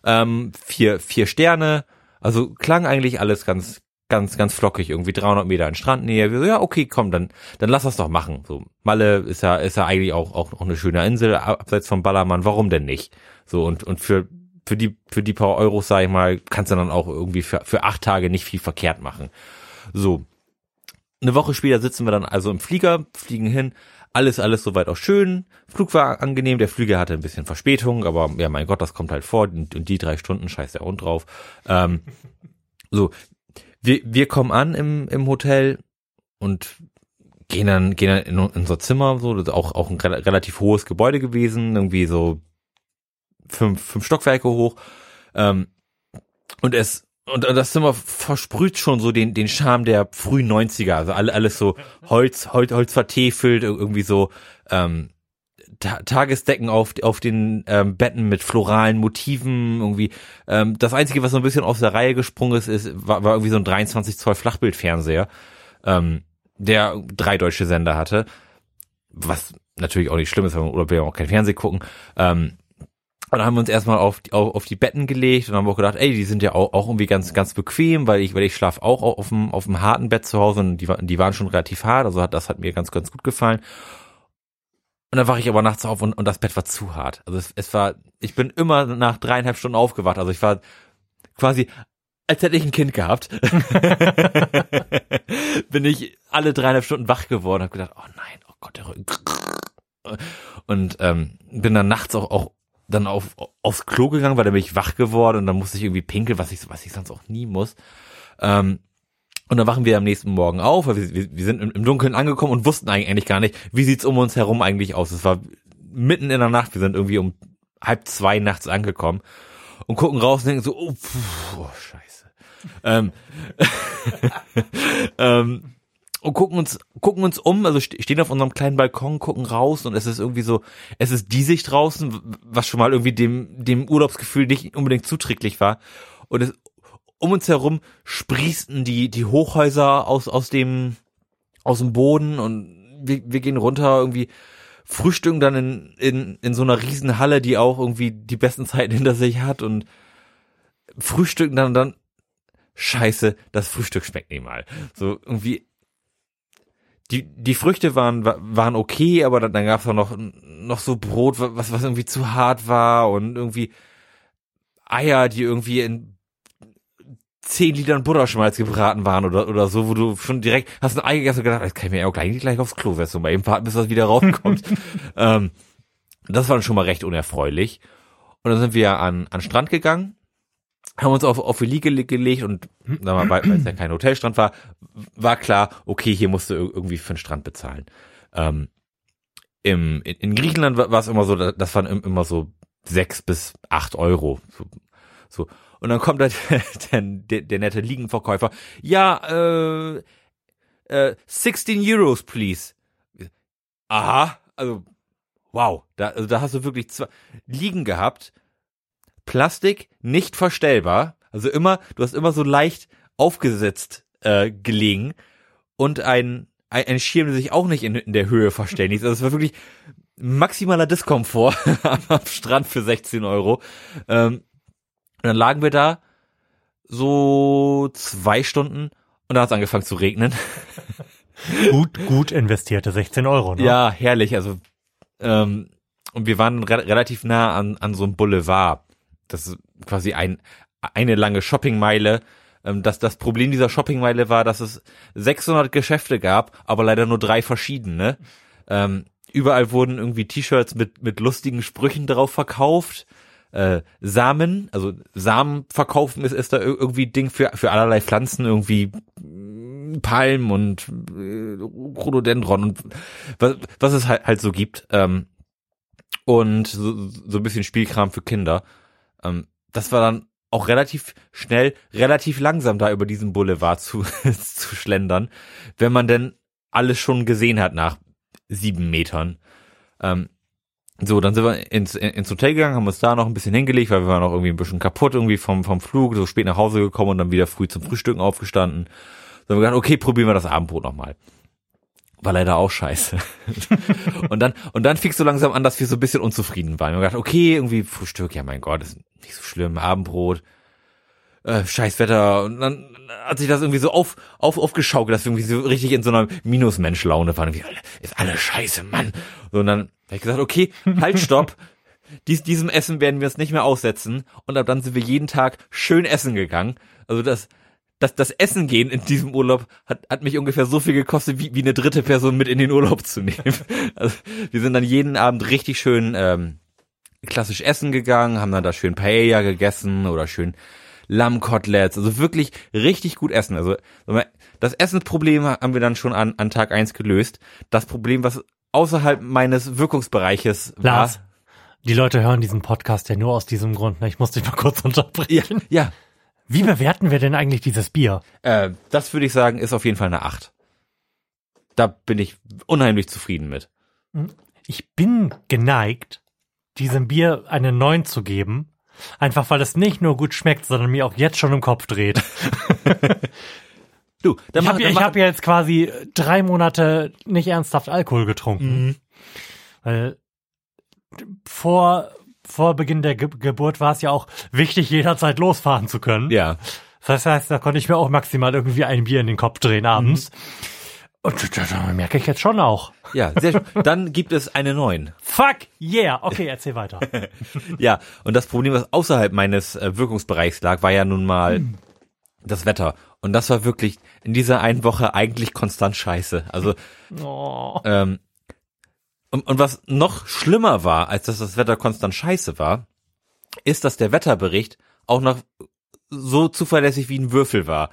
Ähm, vier, vier Sterne, also klang eigentlich alles ganz, ganz, ganz flockig, irgendwie 300 Meter in Strandnähe. Wir so, ja, okay, komm, dann, dann lass das doch machen. So, Malle ist ja, ist ja eigentlich auch, auch, auch eine schöne Insel, abseits vom Ballermann, warum denn nicht? So, und, und für, für die, für die paar Euros, sag ich mal, kannst du dann auch irgendwie für, für acht Tage nicht viel verkehrt machen. So. Eine Woche später sitzen wir dann also im Flieger, fliegen hin, alles, alles soweit auch schön. Flug war angenehm, der Flüger hatte ein bisschen Verspätung, aber ja, mein Gott, das kommt halt vor. Und, und die drei Stunden scheißt der Hund drauf. Ähm, so, wir, wir kommen an im, im Hotel und gehen dann, gehen dann in, unser Zimmer, so, das ist auch, auch ein relativ hohes Gebäude gewesen, irgendwie so fünf, fünf Stockwerke hoch. Ähm, und es und das Zimmer versprüht schon so den, den Charme der frühen 90er. Also alle, alles so Holz, Holz, Holz vertefelt, irgendwie so ähm, Ta Tagesdecken auf, auf den ähm, Betten mit floralen Motiven. Irgendwie ähm, das Einzige, was so ein bisschen aus der Reihe gesprungen ist, ist war, war irgendwie so ein 23 Zoll Flachbildfernseher, ähm, der drei deutsche Sender hatte. Was natürlich auch nicht schlimm ist, oder wir auch kein Fernsehen gucken. Ähm, und dann haben wir uns erstmal auf, die, auf, auf die Betten gelegt und haben auch gedacht, ey, die sind ja auch, auch irgendwie ganz, ganz bequem, weil ich, weil ich schlaf auch auf dem, auf dem harten Bett zu Hause und die, die waren schon relativ hart, also hat, das hat mir ganz, ganz gut gefallen. Und dann wache ich aber nachts auf und, und das Bett war zu hart. Also es, es war, ich bin immer nach dreieinhalb Stunden aufgewacht. Also ich war quasi, als hätte ich ein Kind gehabt. bin ich alle dreieinhalb Stunden wach geworden, habe gedacht, oh nein, oh Gott, der Rücken. Und ähm, bin dann nachts auch, auch dann auf, aufs Klo gegangen, weil da bin ich wach geworden und dann musste ich irgendwie pinkeln, was ich, was ich sonst auch nie muss. Ähm, und dann wachen wir am nächsten Morgen auf, weil wir, wir, sind im, Dunkeln angekommen und wussten eigentlich gar nicht, wie sieht's um uns herum eigentlich aus. Es war mitten in der Nacht, wir sind irgendwie um halb zwei nachts angekommen und gucken raus und denken so, oh, pfuh, oh scheiße. ähm, ähm, und gucken uns gucken uns um, also stehen auf unserem kleinen Balkon, gucken raus und es ist irgendwie so, es ist die Sicht draußen, was schon mal irgendwie dem dem Urlaubsgefühl nicht unbedingt zuträglich war und es, um uns herum sprießen die die Hochhäuser aus aus dem aus dem Boden und wir, wir gehen runter irgendwie frühstücken dann in, in in so einer riesen Halle, die auch irgendwie die besten Zeiten hinter sich hat und frühstücken dann dann Scheiße, das Frühstück schmeckt nicht mal. So irgendwie die, die Früchte waren, waren okay, aber dann, dann gab es auch noch, noch so Brot, was, was irgendwie zu hart war und irgendwie Eier, die irgendwie in zehn Litern Butterschmalz gebraten waren oder, oder so, wo du schon direkt hast ein Ei gegessen und gedacht, das kann ich mir ja auch gleich, gleich aufs Klo setzen und mal eben warten, bis das wieder rauskommt. ähm, das war dann schon mal recht unerfreulich. Und dann sind wir an, an Strand gegangen haben uns auf, auf die Liege gelegt und weil, weil es ja kein Hotelstrand war, war klar, okay, hier musst du irgendwie für den Strand bezahlen. Ähm, im, in, in Griechenland war es immer so, das waren immer so sechs bis acht Euro. So, so. Und dann kommt da der, der, der nette Liegenverkäufer, ja, äh, äh, 16 Euros, please. Aha, also, wow, da, also da hast du wirklich zwei Liegen gehabt, Plastik nicht verstellbar. Also immer, du hast immer so leicht aufgesetzt äh, gelegen und ein, ein, ein Schirm, der sich auch nicht in, in der Höhe verständigt. Also es war wirklich maximaler Diskomfort am Strand für 16 Euro. Ähm, und dann lagen wir da so zwei Stunden und dann hat es angefangen zu regnen. gut, gut investierte 16 Euro, ne? Ja, herrlich. Also ähm, und wir waren re relativ nah an, an so einem Boulevard. Das ist quasi ein, eine lange Shoppingmeile. Ähm, das, das Problem dieser Shoppingmeile war, dass es 600 Geschäfte gab, aber leider nur drei verschiedene. Ähm, überall wurden irgendwie T-Shirts mit, mit lustigen Sprüchen drauf verkauft. Äh, Samen, also Samen verkaufen ist, ist da irgendwie Ding für, für allerlei Pflanzen, irgendwie Palmen und äh, Rhododendron und was, was es halt, halt so gibt. Ähm, und so, so ein bisschen Spielkram für Kinder. Ähm, das war dann auch relativ schnell, relativ langsam da über diesen Boulevard zu, zu schlendern, wenn man denn alles schon gesehen hat nach sieben Metern. Ähm, so, dann sind wir ins, ins Hotel gegangen, haben uns da noch ein bisschen hingelegt, weil wir waren noch irgendwie ein bisschen kaputt irgendwie vom, vom Flug, so spät nach Hause gekommen und dann wieder früh zum Frühstücken aufgestanden. So haben wir gedacht, okay, probieren wir das Abendbrot nochmal. War leider auch scheiße. und dann, und dann fing es so langsam an, dass wir so ein bisschen unzufrieden waren. Wir haben gedacht, okay, irgendwie Frühstück, ja mein Gott, ist nicht so schlimm, Abendbrot, äh, scheiß Wetter. Und dann hat sich das irgendwie so auf, auf, aufgeschaukelt, dass wir irgendwie so richtig in so einer Minusmensch-Laune waren. Irgendwie, ist alles scheiße, Mann. So, und dann habe ich gesagt, okay, halt, stopp. Dies, diesem Essen werden wir es nicht mehr aussetzen. Und ab dann sind wir jeden Tag schön essen gegangen. Also das, das, das Essen gehen in diesem Urlaub hat, hat mich ungefähr so viel gekostet, wie, wie eine dritte Person mit in den Urlaub zu nehmen. Also wir sind dann jeden Abend richtig schön ähm, klassisch essen gegangen, haben dann da schön Paella gegessen oder schön Lammkoteletts, also wirklich richtig gut essen. Also das Essensproblem haben wir dann schon an, an Tag eins gelöst. Das Problem, was außerhalb meines Wirkungsbereiches war. Lars, die Leute hören diesen Podcast ja nur aus diesem Grund. Ne? Ich muss dich mal kurz unterbrechen. Ja, ja. Wie bewerten wir denn eigentlich dieses Bier? Äh, das würde ich sagen, ist auf jeden Fall eine 8. Da bin ich unheimlich zufrieden mit. Hm. Ich bin geneigt, diesem Bier eine 9 zu geben. Einfach weil es nicht nur gut schmeckt, sondern mir auch jetzt schon im Kopf dreht. du, dann ich habe ja, hab ja jetzt quasi drei Monate nicht ernsthaft Alkohol getrunken. Mhm. Weil vor vor Beginn der Ge Geburt war es ja auch wichtig, jederzeit losfahren zu können. Ja. Das heißt, da konnte ich mir auch maximal irgendwie ein Bier in den Kopf drehen abends. Mhm. Und das merke ich jetzt schon auch. Ja, sehr schön. Dann gibt es eine neuen. Fuck yeah. Okay, erzähl weiter. ja, und das Problem, was außerhalb meines äh, Wirkungsbereichs lag, war ja nun mal hm. das Wetter. Und das war wirklich in dieser einen Woche eigentlich konstant scheiße. Also oh. ähm, und, und was noch schlimmer war, als dass das Wetter konstant scheiße war, ist, dass der Wetterbericht auch noch so zuverlässig wie ein Würfel war.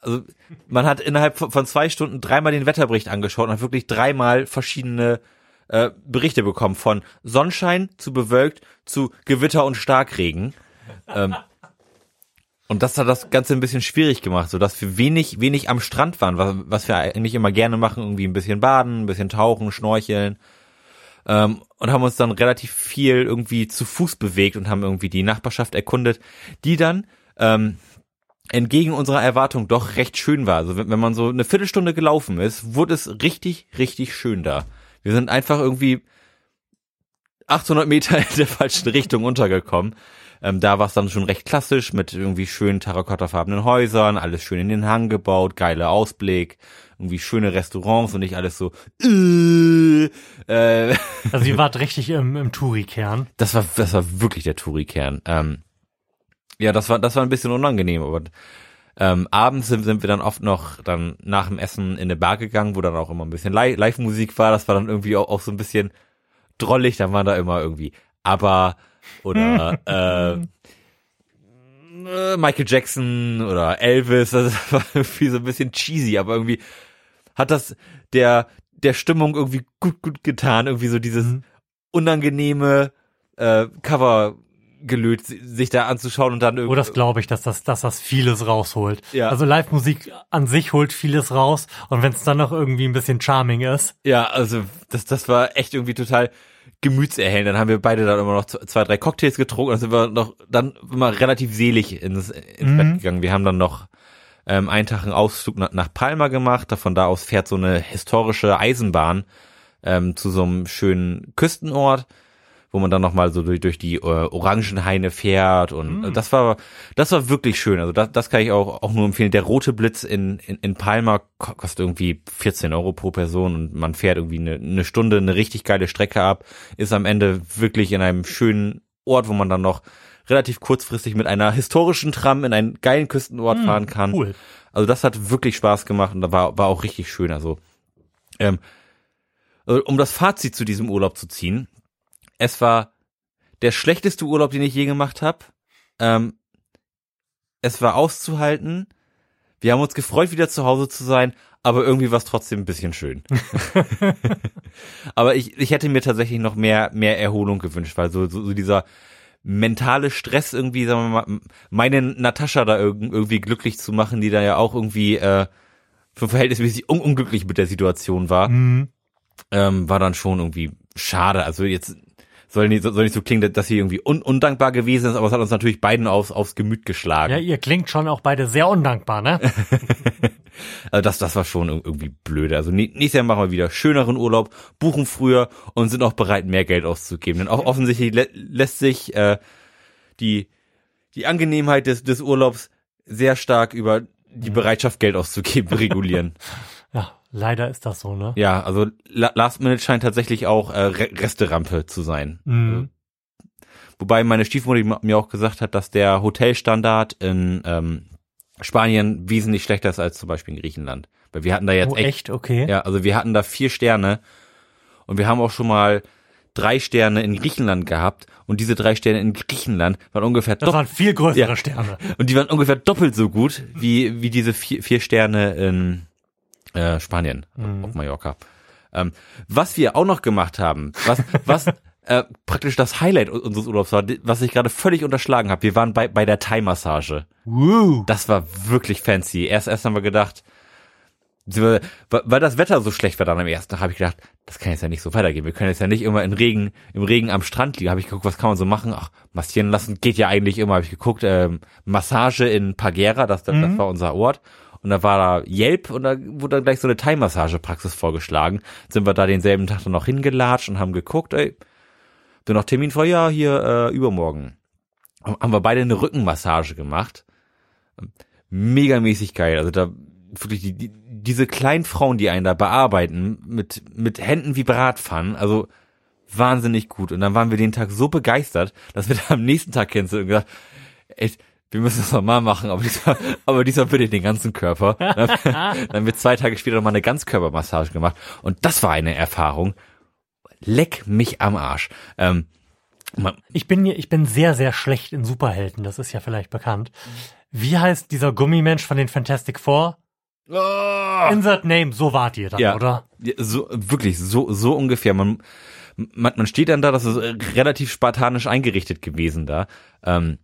Also man hat innerhalb von zwei Stunden dreimal den Wetterbericht angeschaut und hat wirklich dreimal verschiedene äh, Berichte bekommen, von Sonnenschein zu bewölkt zu Gewitter und Starkregen. Ähm, und das hat das Ganze ein bisschen schwierig gemacht, so dass wir wenig, wenig am Strand waren, was, was wir eigentlich immer gerne machen, irgendwie ein bisschen baden, ein bisschen tauchen, schnorcheln ähm, und haben uns dann relativ viel irgendwie zu Fuß bewegt und haben irgendwie die Nachbarschaft erkundet, die dann ähm, entgegen unserer Erwartung doch recht schön war. Also wenn, wenn man so eine Viertelstunde gelaufen ist, wurde es richtig, richtig schön da. Wir sind einfach irgendwie 800 Meter in der falschen Richtung untergekommen. Ähm, da war es dann schon recht klassisch mit irgendwie schönen terrakottafarbenen Häusern, alles schön in den Hang gebaut, geiler Ausblick, irgendwie schöne Restaurants und nicht alles so. Äh, äh. Also ihr wart richtig im, im Touri-Kern. Das war, das war wirklich der Touri-Kern. Ähm, ja, das war, das war ein bisschen unangenehm, aber ähm, abends sind, sind wir dann oft noch dann nach dem Essen in eine Bar gegangen, wo dann auch immer ein bisschen Live-Musik war. Das war dann irgendwie auch, auch so ein bisschen drollig. Dann war da immer irgendwie aber oder äh, äh, Michael Jackson oder Elvis. Das war irgendwie so ein bisschen cheesy, aber irgendwie hat das der der Stimmung irgendwie gut gut getan. Irgendwie so dieses mhm. unangenehme äh, Cover gelöt, sich da anzuschauen und dann irgendwie. Oh, das glaube ich, dass das, dass das vieles rausholt. Ja. Also Live-Musik an sich holt vieles raus und wenn es dann noch irgendwie ein bisschen charming ist. Ja, also das, das war echt irgendwie total gemütserhellend. Dann haben wir beide dann immer noch zwei, drei Cocktails getrunken und sind wir noch dann immer relativ selig ins, ins mhm. Bett gegangen. Wir haben dann noch ähm, einen Tag einen Ausflug nach, nach Palma gemacht. Von da aus fährt so eine historische Eisenbahn ähm, zu so einem schönen Küstenort wo man dann nochmal so durch, durch die äh, Orangenhaine fährt und Mm. das war das war wirklich schön. Also das, das kann ich auch, auch nur empfehlen. Der rote Blitz in, in, in Palma ko- kostet irgendwie 14 Euro pro Person und man fährt irgendwie eine, eine Stunde eine richtig geile Strecke ab, ist am Ende wirklich in einem schönen Ort, wo man dann noch relativ kurzfristig mit einer historischen Tram in einen geilen Küstenort Mm, fahren kann. Cool. Also das hat wirklich Spaß gemacht und da war, war auch richtig schön. Also, ähm, äh, um das Fazit zu diesem Urlaub zu ziehen, es war der schlechteste Urlaub, den ich je gemacht habe. Ähm, es war auszuhalten. Wir haben uns gefreut, wieder zu Hause zu sein, aber irgendwie war es trotzdem ein bisschen schön. aber ich, ich hätte mir tatsächlich noch mehr, mehr Erholung gewünscht, weil so, so, so dieser mentale Stress irgendwie, sagen wir mal, meine Natascha da irg- irgendwie glücklich zu machen, die da ja auch irgendwie äh, für verhältnismäßig un unglücklich mit der Situation war, Mhm. ähm, war dann schon irgendwie schade. Also jetzt soll nicht, soll nicht so klingen, dass sie irgendwie un undankbar gewesen ist, aber es hat uns natürlich beiden aufs, aufs Gemüt geschlagen. Ja, ihr klingt schon auch beide sehr undankbar, ne? Also das, das war schon ir- irgendwie blöde. Also nä- nächstes Jahr machen wir wieder schöneren Urlaub, buchen früher und sind auch bereit, mehr Geld auszugeben. Denn auch offensichtlich lä lässt sich äh, die, die Angenehmheit des, des Urlaubs sehr stark über die Bereitschaft, Geld auszugeben, regulieren. Leider ist das so, ne? ja, also La Last Minute scheint tatsächlich auch äh, Re Resterampe zu sein. Mhm. Wobei meine Stiefmutter mir auch gesagt hat, dass der Hotelstandard in ähm, Spanien wesentlich schlechter ist als zum Beispiel in Griechenland. Weil wir hatten da jetzt Oh, echt echt? Okay. Ja, also wir hatten da vier Sterne und wir haben auch schon mal drei Sterne in Griechenland gehabt und diese drei Sterne in Griechenland waren ungefähr Das doppelt waren viel größere Ja. Sterne. und die waren ungefähr doppelt so gut wie wie diese vier, vier Sterne in äh, Spanien Mhm. auf Mallorca. Ähm, was wir auch noch gemacht haben, was was äh, praktisch das Highlight unseres Urlaubs war, was ich gerade völlig unterschlagen habe. Wir waren bei bei der Thai-Massage. Woo. Das war wirklich fancy. Erst erst haben wir gedacht, weil das Wetter so schlecht war dann am ersten Tag, habe ich gedacht, das kann jetzt ja nicht so weitergehen. Wir können jetzt ja nicht immer im Regen, im Regen am Strand liegen. Habe ich geguckt, was kann man so machen? Ach, massieren lassen geht ja eigentlich immer. Habe ich geguckt, ähm, Massage in Pagera, das, das, das war unser Ort. Und da war da Yelp und da wurde dann gleich so eine Thai-Massagepraxis vorgeschlagen. Sind wir da denselben Tag dann noch hingelatscht und haben geguckt, ey, ihr noch Termin vor? Ja, hier äh, übermorgen. Haben wir beide eine Rückenmassage gemacht megamäßig geil. Also da wirklich die, die, diese kleinen Frauen, die einen da bearbeiten, mit, mit Händen wie Bratpfannen, also wahnsinnig gut. Und dann waren wir den Tag so begeistert, dass wir da am nächsten Tag kennen und gesagt, ey, wir müssen das nochmal machen, aber diesmal, aber diesmal bitte den ganzen Körper. Dann, dann haben wir zwei Tage später nochmal eine Ganzkörpermassage gemacht. Und das war eine Erfahrung. Leck mich am Arsch. Ähm, Ich bin, ich bin sehr, sehr schlecht in Superhelden. Das ist ja vielleicht bekannt. Wie heißt dieser Gummimensch von den Fantastic Four? Insert Name, so wart ihr dann, Ja. oder? Ja, so wirklich so so ungefähr. Man man, man steht dann da, das ist relativ spartanisch eingerichtet gewesen da. Ähm,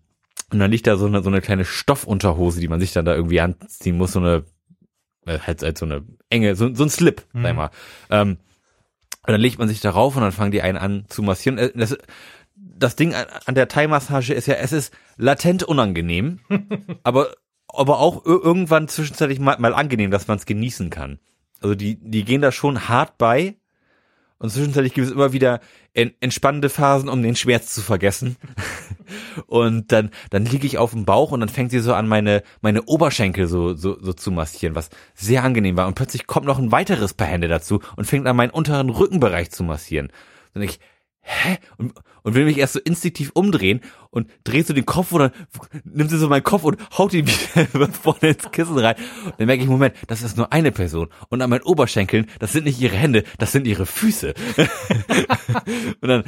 und dann liegt da so eine so eine kleine Stoffunterhose, die man sich dann da irgendwie anziehen muss, so eine äh, halt, halt so eine enge, so, so ein Slip, sag ich Mhm. mal. Ähm, und dann legt man sich darauf und dann fangen die einen an zu massieren. Äh, Das, das Ding an, der Thai-Massage ist ja, es ist latent unangenehm, aber aber auch ir- irgendwann zwischenzeitlich mal, mal angenehm, dass man es genießen kann. Also die, die gehen da schon hart bei und zwischenzeitlich gibt es immer wieder en, entspannende Phasen, um den Schmerz zu vergessen. und dann, dann liege ich auf dem Bauch und dann fängt sie so an, meine, meine Oberschenkel so, so, so zu massieren, was sehr angenehm war. Und plötzlich kommt noch ein weiteres Paar Hände dazu und fängt an, meinen unteren Rückenbereich zu massieren. Denke ich, hä? Und, und will mich erst so instinktiv umdrehen und dreht so den Kopf und dann nimmt sie so meinen Kopf und haut ihn wieder vorne ins Kissen rein. Und dann merke ich, Moment, das ist nur eine Person. Und an meinen Oberschenkeln, das sind nicht ihre Hände, das sind ihre Füße. und dann,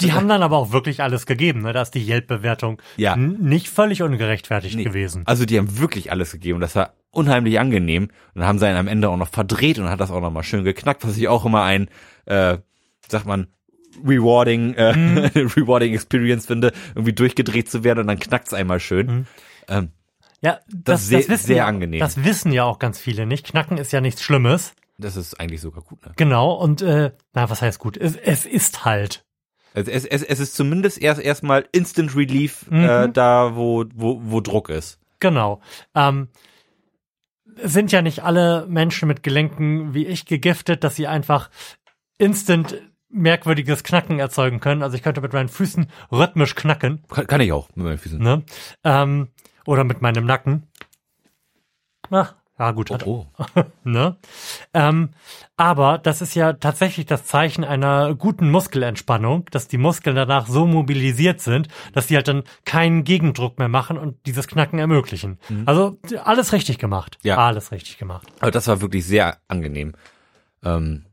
Die haben dann aber auch wirklich alles gegeben, ne? Da ist die Yelp-Bewertung Ja. nicht völlig ungerechtfertigt Nee. gewesen. Also die haben wirklich alles gegeben. Das war unheimlich angenehm. Und dann haben sie einen am Ende auch noch verdreht und hat das auch noch mal schön geknackt, was ich auch immer ein, äh, sagt man, rewarding, äh, rewarding Experience finde, irgendwie durchgedreht zu werden und dann knackt's einmal schön. Ähm, Ja, das, ist sehr- das wissen sehr ja, angenehm. Das wissen ja auch ganz viele nicht. Knacken ist ja nichts Schlimmes. das ist eigentlich sogar gut. Ne? Genau. Und äh, na, was heißt gut? Es, es ist halt. Also es, es, es ist zumindest erst erstmal Instant Relief äh, da, wo, wo, wo Druck ist. Genau. Ähm, sind ja nicht alle Menschen mit Gelenken wie ich gegiftet, dass sie einfach instant merkwürdiges Knacken erzeugen können. Also ich könnte mit meinen Füßen rhythmisch knacken. Kann, kann ich auch mit meinen Füßen. Ne? Ähm, oder mit meinem Nacken. Ach, ja gut. Hat, Oh, ne? ähm, aber das ist ja tatsächlich das Zeichen einer guten Muskelentspannung, dass die Muskeln danach so mobilisiert sind, dass sie halt dann keinen Gegendruck mehr machen und dieses Knacken ermöglichen. Also alles richtig gemacht. Ja. Alles richtig gemacht. Aber das war wirklich sehr angenehm. Ähm,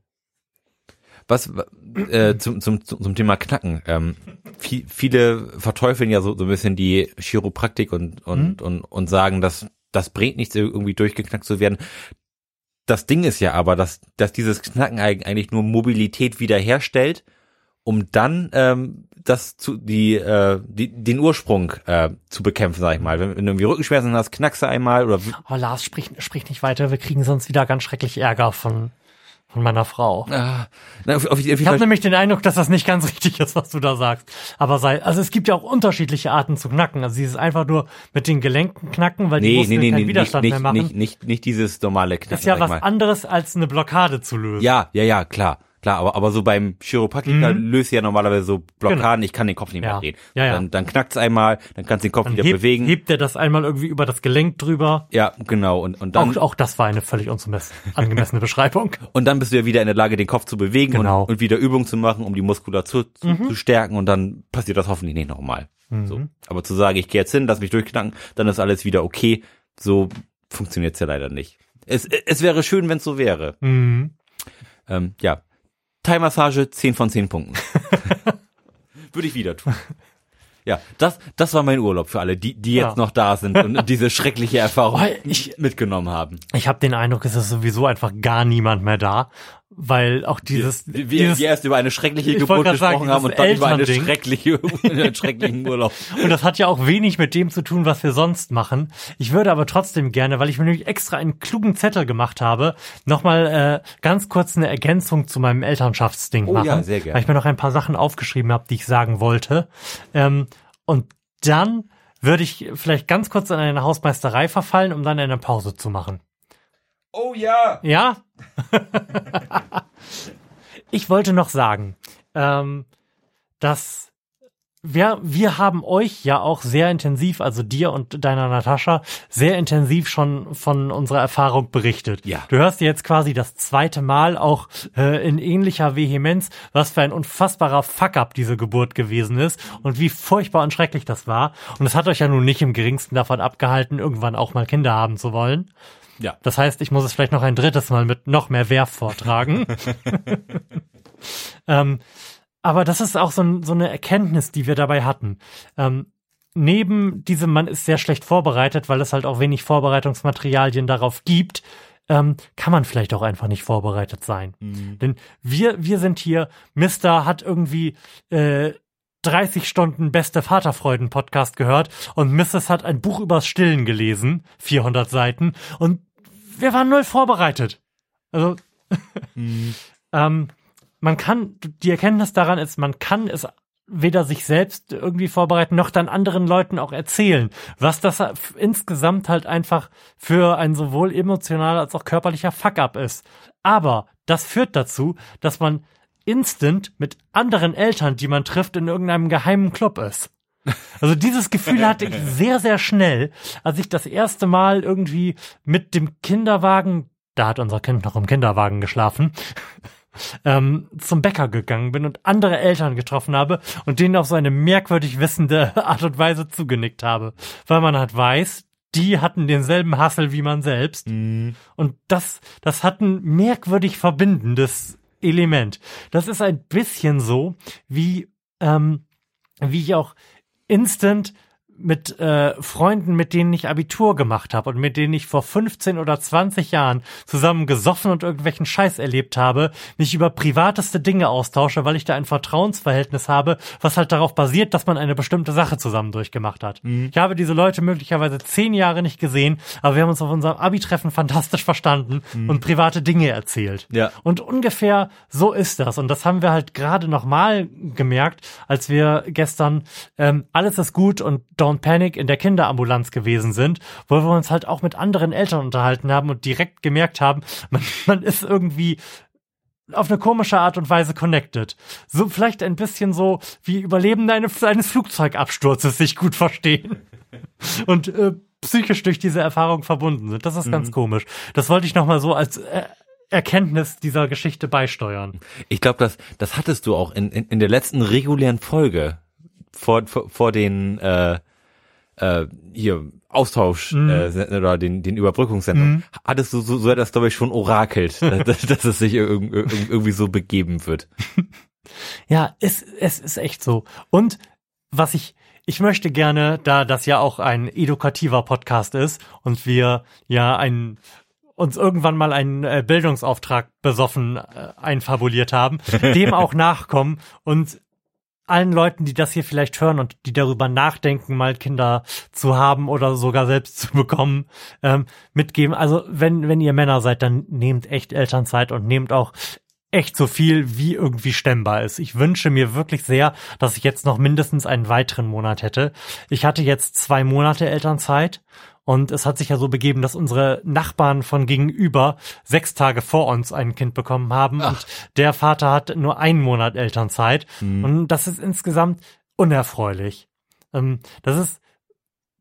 was äh, zum, zum, zum Thema Knacken. Ähm, viel, viele verteufeln ja so, so ein bisschen die Chiropraktik und, und, und, und sagen, dass das bringt nichts, irgendwie durchgeknackt zu werden. Das Ding ist ja aber, dass, dass dieses Knacken eig- eigentlich nur Mobilität wiederherstellt, um dann ähm, das zu die, äh, die den Ursprung äh, zu bekämpfen, sag ich mal. Wenn, wenn du irgendwie Rückenschmerzen hast, knackst du einmal oder Oh, Lars, sprich, sprich nicht weiter, wir kriegen sonst wieder ganz schrecklich Ärger von, von meiner Frau. Ah, na, auf, auf, auf Ich habe nämlich den Eindruck, dass das nicht ganz richtig ist, was du da sagst. Aber sei, also es gibt ja auch unterschiedliche Arten zu knacken. Also dieses einfach nur mit den Gelenken knacken, weil die Nee, nee, Muskeln nee, keinen nee, Widerstand nicht, mehr machen. nicht, nicht, nicht dieses normale Knacken. ist ja was mal. anderes als eine Blockade zu lösen. Ja, ja, ja, klar. Klar, aber, aber so beim Chiropraktiker Mhm. löst ja normalerweise so Blockaden, ich kann den Kopf nicht mehr Ja. drehen. Ja, ja. Dann, dann knackt's einmal, dann kannst du den Kopf Dann wieder hebt, bewegen. hebt er das einmal irgendwie über das Gelenk drüber. Ja, genau. Und, und dann, Auch, auch das war eine völlig angemessene Beschreibung. und dann bist du ja wieder in der Lage, den Kopf zu bewegen Genau. Mhm. und, und wieder Übungen zu machen, um die Muskulatur zu, zu stärken und dann passiert das hoffentlich nicht nochmal. So. Aber zu sagen, ich gehe jetzt hin, lass mich durchknacken, dann ist alles wieder okay, so funktioniert's ja leider nicht. Es, es wäre schön, wenn es so wäre. Mhm. Ähm, ja. Thai-Massage, 10 von 10 Punkten. Würde ich wieder tun. Ja, das, das war mein Urlaub für alle, die, die jetzt Ja. noch da sind und diese schreckliche Erfahrung ich- mitgenommen haben. Ich habe den Eindruck, es ist sowieso einfach gar niemand mehr da, weil auch dieses, Wir, dieses wir erst über eine schreckliche Ich Geburt grad sagen, gesprochen haben und dann über eine schreckliche, einen schrecklichen Urlaub. Und das hat ja auch wenig mit dem zu tun, was wir sonst machen. Ich würde aber trotzdem gerne, weil ich mir nämlich extra einen klugen Zettel gemacht habe, nochmal äh, ganz kurz eine Ergänzung zu meinem Elternschaftsding Oh machen. ja, sehr gerne. Weil ich mir noch ein paar Sachen aufgeschrieben habe, die ich sagen wollte. Ähm, und dann würde ich vielleicht ganz kurz in eine Hausmeisterei verfallen, um dann eine Pause zu machen. Oh ja! Ja? ich wollte noch sagen, ähm, dass wir, wir haben euch ja auch sehr intensiv, also dir und deiner Natascha, sehr intensiv schon von unserer Erfahrung berichtet. Ja. Du hörst jetzt quasi das zweite Mal auch äh, in ähnlicher Vehemenz, was für ein unfassbarer Fuck-up diese Geburt gewesen ist und wie furchtbar und schrecklich das war. Und es hat euch ja nun nicht im geringsten davon abgehalten, irgendwann auch mal Kinder haben zu wollen. Ja. Das heißt, ich muss es vielleicht noch ein drittes Mal mit noch mehr Werf vortragen. ähm, aber das ist auch so, ein, so eine Erkenntnis, die wir dabei hatten. Ähm, neben diesem, man ist sehr schlecht vorbereitet, weil es halt auch wenig Vorbereitungsmaterialien darauf gibt, ähm, kann man vielleicht auch einfach nicht vorbereitet sein. Denn wir, wir sind hier, Mister hat irgendwie äh, 30 Stunden beste Vaterfreuden-Podcast gehört und Mrs. hat ein Buch übers Stillen gelesen, 400 Seiten, und wir waren null vorbereitet. Also, ähm, man kann, die Erkenntnis daran ist, man kann es weder sich selbst irgendwie vorbereiten, noch dann anderen Leuten auch erzählen, was das insgesamt halt einfach für ein sowohl emotionaler als auch körperlicher Fuck-up ist. Aber das führt dazu, dass man instant mit anderen Eltern, die man trifft, in irgendeinem geheimen Club ist. Also dieses Gefühl hatte ich sehr, sehr schnell, als ich das erste Mal irgendwie mit dem Kinderwagen, da hat unser Kind noch im Kinderwagen geschlafen, ähm, zum Bäcker gegangen bin und andere Eltern getroffen habe und denen auf so eine merkwürdig wissende Art und Weise zugenickt habe. Weil man halt weiß, die hatten denselben Hassel wie man selbst. Und das, das hat ein merkwürdig verbindendes Element. Das ist ein bisschen so, wie, ähm, wie ich auch instant mit äh, Freunden, mit denen ich Abitur gemacht habe und mit denen ich vor 15 oder 20 Jahren zusammen gesoffen und irgendwelchen Scheiß erlebt habe, mich über privateste Dinge austausche, weil ich da ein Vertrauensverhältnis habe, was halt darauf basiert, dass man eine bestimmte Sache zusammen durchgemacht hat. Ich habe diese Leute möglicherweise zehn Jahre nicht gesehen, aber wir haben uns auf unserem Abi-Treffen fantastisch verstanden und private Dinge erzählt. Ja. Und ungefähr so ist das. Und das haben wir halt gerade nochmal gemerkt, als wir gestern ähm, Alles ist gut und Don't Panic in der Kinderambulanz gewesen sind, wo wir uns halt auch mit anderen Eltern unterhalten haben und direkt gemerkt haben, man, man ist irgendwie auf eine komische Art und Weise connected. So vielleicht ein bisschen so wie Überlebende eines, eines Flugzeugabsturzes sich gut verstehen. Und äh, psychisch durch diese Erfahrung verbunden sind. Das ist mhm. ganz komisch. Das wollte ich nochmal so als äh, Erkenntnis dieser Geschichte beisteuern. Ich glaube, das, das hattest du auch in, in, in der letzten regulären Folge vor, vor, vor den äh, äh, hier Austausch mhm. äh, oder den, den Überbrückungssendungen, mhm. hattest du so, so etwas, glaube ich, schon orakelt, dass, dass es sich irgendwie so begeben wird. Ja, es, es ist echt so. Und was ich, ich möchte gerne, da das ja auch ein edukativer Podcast ist und wir ja ein uns irgendwann mal einen äh, Bildungsauftrag besoffen äh, einfabuliert haben, dem auch nachkommen und allen Leuten, die das hier vielleicht hören und die darüber nachdenken, mal Kinder zu haben oder sogar selbst zu bekommen, ähm, mitgeben. Also wenn, wenn ihr Männer seid, dann nehmt echt Elternzeit und nehmt auch echt so viel, wie irgendwie stemmbar ist. Ich wünsche mir wirklich sehr, dass ich jetzt noch mindestens einen weiteren Monat hätte. Ich hatte jetzt zwei Monate Elternzeit und es hat sich ja so begeben, dass unsere Nachbarn von gegenüber sechs Tage vor uns ein Kind bekommen haben Ach. und der Vater hat nur einen Monat Elternzeit. Mhm. Und das ist insgesamt unerfreulich. Ähm, das ist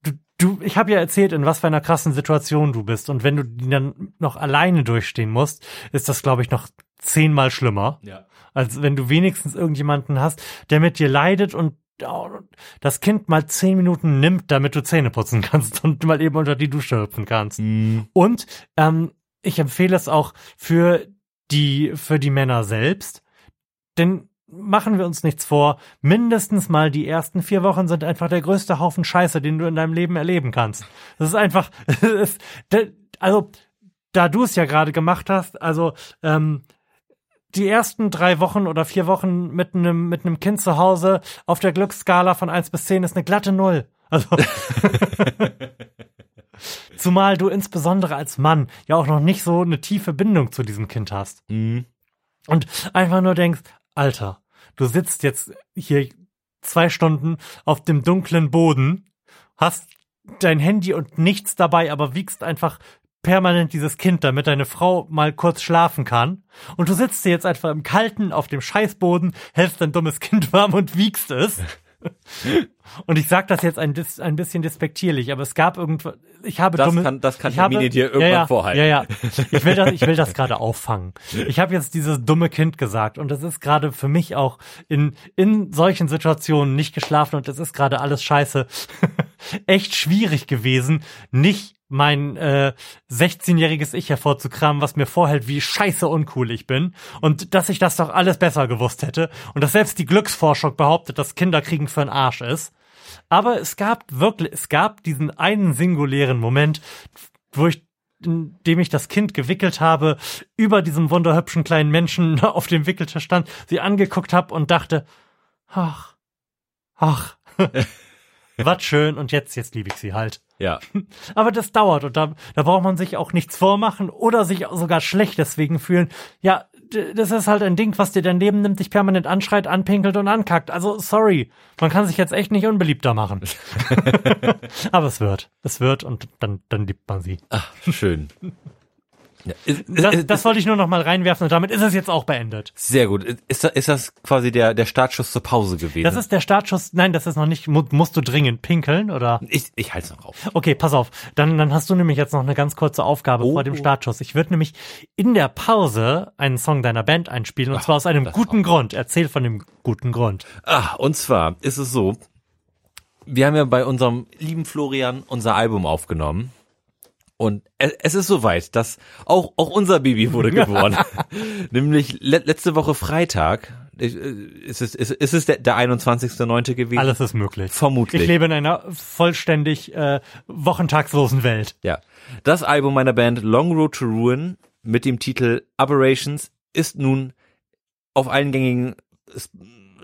du, du ich habe ja erzählt, in was für einer krassen Situation du bist. Und wenn du die dann noch alleine durchstehen musst, ist das, glaube ich, noch zehnmal schlimmer. Ja. Als wenn du wenigstens irgendjemanden hast, der mit dir leidet und das Kind mal zehn Minuten nimmt, damit du Zähne putzen kannst und mal eben unter die Dusche hüpfen kannst. Mm. Und ähm, ich empfehle es auch für die für die Männer selbst, denn machen wir uns nichts vor, mindestens mal die ersten vier Wochen sind einfach der größte Haufen Scheiße, den du in deinem Leben erleben kannst. Das ist einfach, also da du es ja gerade gemacht hast, also ähm, die ersten drei Wochen oder vier Wochen mit einem mit einem Kind zu Hause auf der Glücksskala von eins bis zehn ist eine glatte Null. Also Zumal du insbesondere als Mann ja auch noch nicht so eine tiefe Bindung zu diesem Kind hast. Mhm. Und einfach nur denkst, Alter, du sitzt jetzt hier zwei Stunden auf dem dunklen Boden, hast dein Handy und nichts dabei, aber wiegst einfach permanent dieses Kind, damit deine Frau mal kurz schlafen kann. Und du sitzt hier jetzt einfach im Kalten auf dem Scheißboden, hältst dein dummes Kind warm und wiegst es. Und ich sag das jetzt ein, ein bisschen despektierlich, aber es gab irgendwo, ich habe das dumme, kann, das kann ich Hermine habe, dir irgendwann ja, ja, vorhalten. Ja, ja. Ich will das, ich will das gerade auffangen. Ich habe jetzt dieses dumme Kind gesagt und das ist gerade für mich auch in in solchen Situationen nicht geschlafen und es ist gerade alles scheiße. Echt schwierig gewesen, nicht mein äh, 16-jähriges Ich hervorzukramen, was mir vorhält, wie scheiße uncool ich bin und dass ich das doch alles besser gewusst hätte und dass selbst die Glücksforschung behauptet, dass Kinderkriegen für ein Arsch ist. Aber es gab wirklich, es gab diesen einen singulären Moment, wo ich in dem ich das Kind gewickelt habe, über diesem wunderhübschen kleinen Menschen auf dem Wickeltisch stand, sie angeguckt habe und dachte, ach, ach, was schön und jetzt, jetzt liebe ich sie halt. Ja. Aber das dauert und da, da braucht man sich auch nichts vormachen oder sich sogar schlecht deswegen fühlen. Ja, das ist halt ein Ding, was dir dein Leben nimmt, dich permanent anschreit, anpinkelt und ankackt. Also sorry, man kann sich jetzt echt nicht unbeliebter machen. Aber es wird, es wird und dann, dann liebt man sie. Ach, schön. Ja, ist, das, ist, das wollte ich nur noch mal reinwerfen und damit ist es jetzt auch beendet. Sehr gut. Ist, ist das quasi der, der Startschuss zur Pause gewesen? Das ist der Startschuss. Nein, das ist noch nicht. Musst du dringend pinkeln oder? Ich, ich halte es noch auf. Okay, pass auf. Dann, dann hast du nämlich jetzt noch eine ganz kurze Aufgabe oh. vor dem Startschuss. Ich würde nämlich in der Pause einen Song deiner Band einspielen und Ach, zwar aus einem guten Grund. Erzähl von dem guten Grund. Ah, und zwar ist es so. Wir haben ja bei unserem lieben Florian unser Album aufgenommen. Und es ist soweit, dass auch, auch unser Baby wurde geboren. Nämlich le letzte Woche Freitag. Ist es, ist, ist es der, der 21.9. gewesen? Alles ist möglich. Vermutlich. Ich lebe in einer vollständig äh, wochentagslosen Welt. Ja. Das Album meiner Band Long Road to Ruin mit dem Titel Aberrations ist nun auf allen gängigen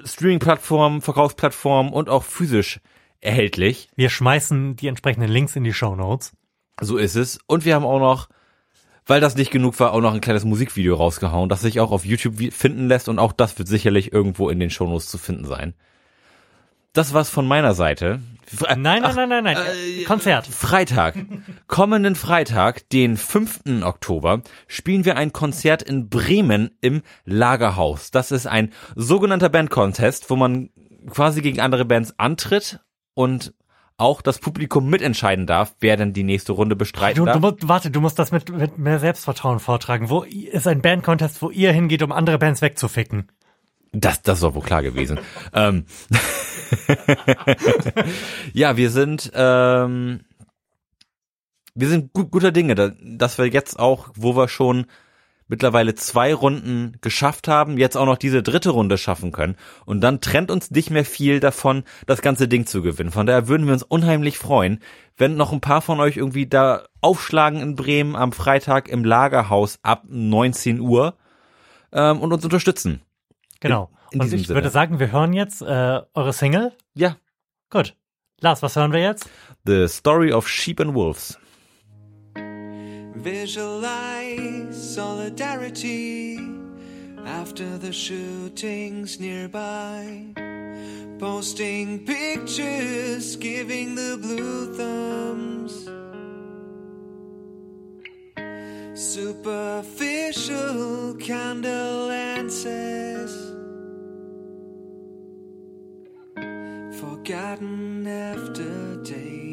Streaming-Plattformen, Verkaufsplattformen und auch physisch erhältlich. Wir schmeißen die entsprechenden Links in die Show Notes. So ist es. Und wir haben auch noch, weil das nicht genug war, auch noch ein kleines Musikvideo rausgehauen, das sich auch auf YouTube finden lässt und auch das wird sicherlich irgendwo in den Shownotes zu finden sein. das war's von meiner Seite. Nein, nein, nein, nein, nein. Äh, Konzert. Freitag. Kommenden Freitag, den 5. Oktober, spielen wir ein Konzert in Bremen im Lagerhaus. Das ist ein sogenannter Bandcontest, wo man quasi gegen andere Bands antritt und auch das Publikum mitentscheiden darf, wer denn die nächste Runde bestreiten Du, du darf. musst, warte, du musst das mit, mit mehr Selbstvertrauen vortragen. Wo ist ein Bandcontest, wo ihr hingeht, um andere Bands wegzuficken? Das, das ist doch wohl klar gewesen. ähm. ja, wir sind, ähm, wir sind gut, guter Dinge, da- dass wir jetzt auch, wo wir schon mittlerweile zwei Runden geschafft haben, jetzt auch noch diese dritte Runde schaffen können. Und dann trennt uns nicht mehr viel davon, das ganze Ding zu gewinnen. Von daher würden wir uns unheimlich freuen, wenn noch ein paar von euch irgendwie da aufschlagen in Bremen am Freitag im Lagerhaus ab 19 Uhr ähm, und uns unterstützen. Genau. in Und diesem ich Sinne. würde sagen, wir hören jetzt äh, eure Single. Ja, Gut. Lars, was hören wir jetzt? The Story of Sheep and Wolves. Visualize solidarity after the shootings nearby. Posting pictures, giving the blue thumbs. Superficial candle answers. Forgotten after days.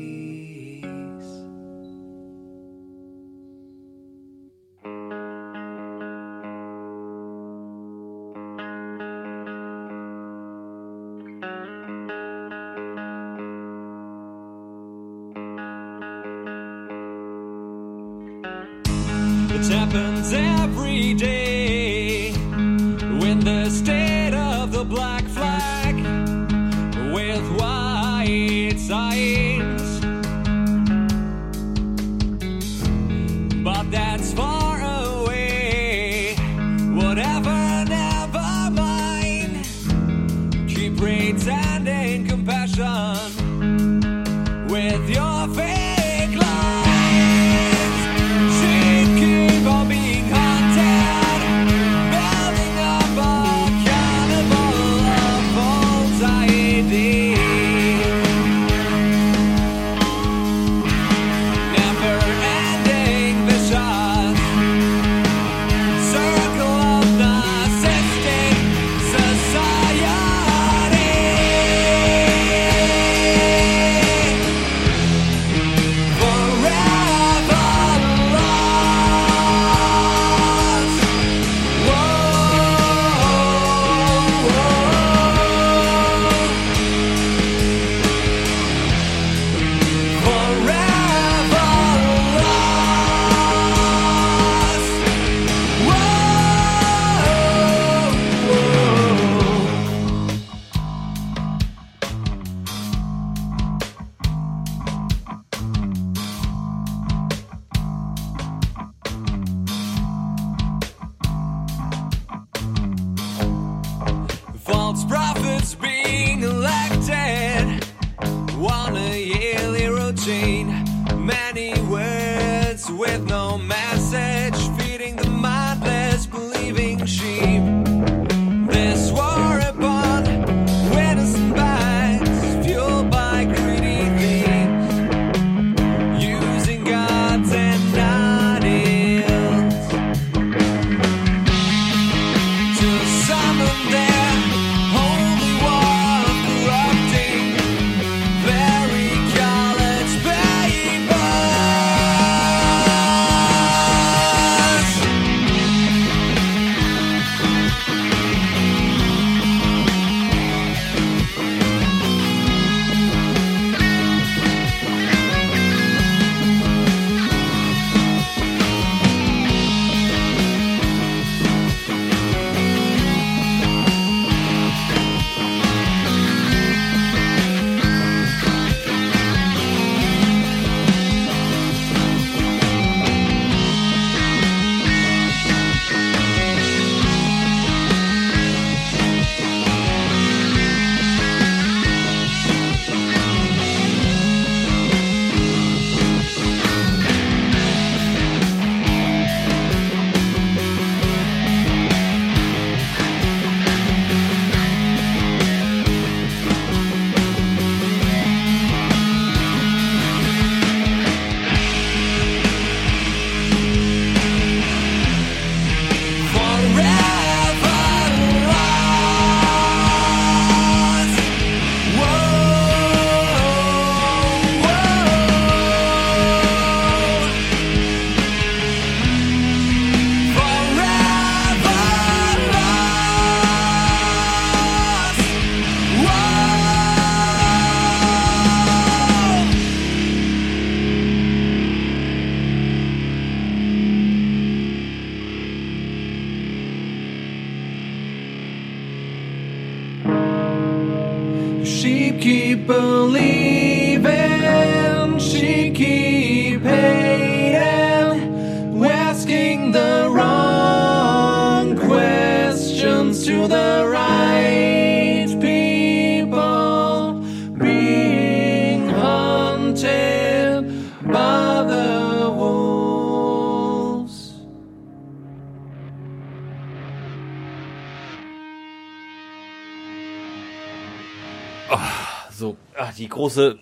Große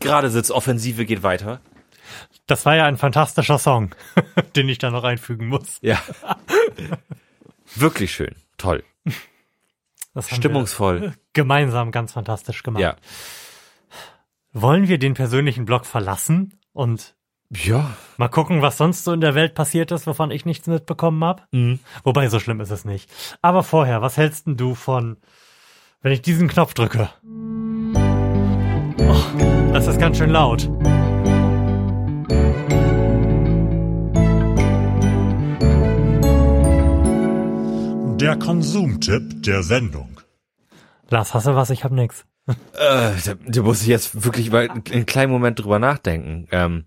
gerade Sitzoffensive geht weiter. Das war ja ein fantastischer Song, den ich da noch einfügen muss. Ja. Wirklich schön. Toll. Das Stimmungsvoll. gemeinsam ganz fantastisch gemacht. Ja. Wollen wir den persönlichen Blog verlassen und Ja. mal gucken, was sonst so in der Welt passiert ist, wovon ich nichts mitbekommen habe? Mhm. Wobei, so schlimm ist es nicht. Aber vorher, was hältst denn du von, wenn ich diesen Knopf drücke? Oh, das ist ganz schön laut. Der Konsumtipp der Sendung. Lars, hast du was? Ich hab nix. Äh, da, da muss ich jetzt wirklich mal einen kleinen Moment drüber nachdenken. Ähm,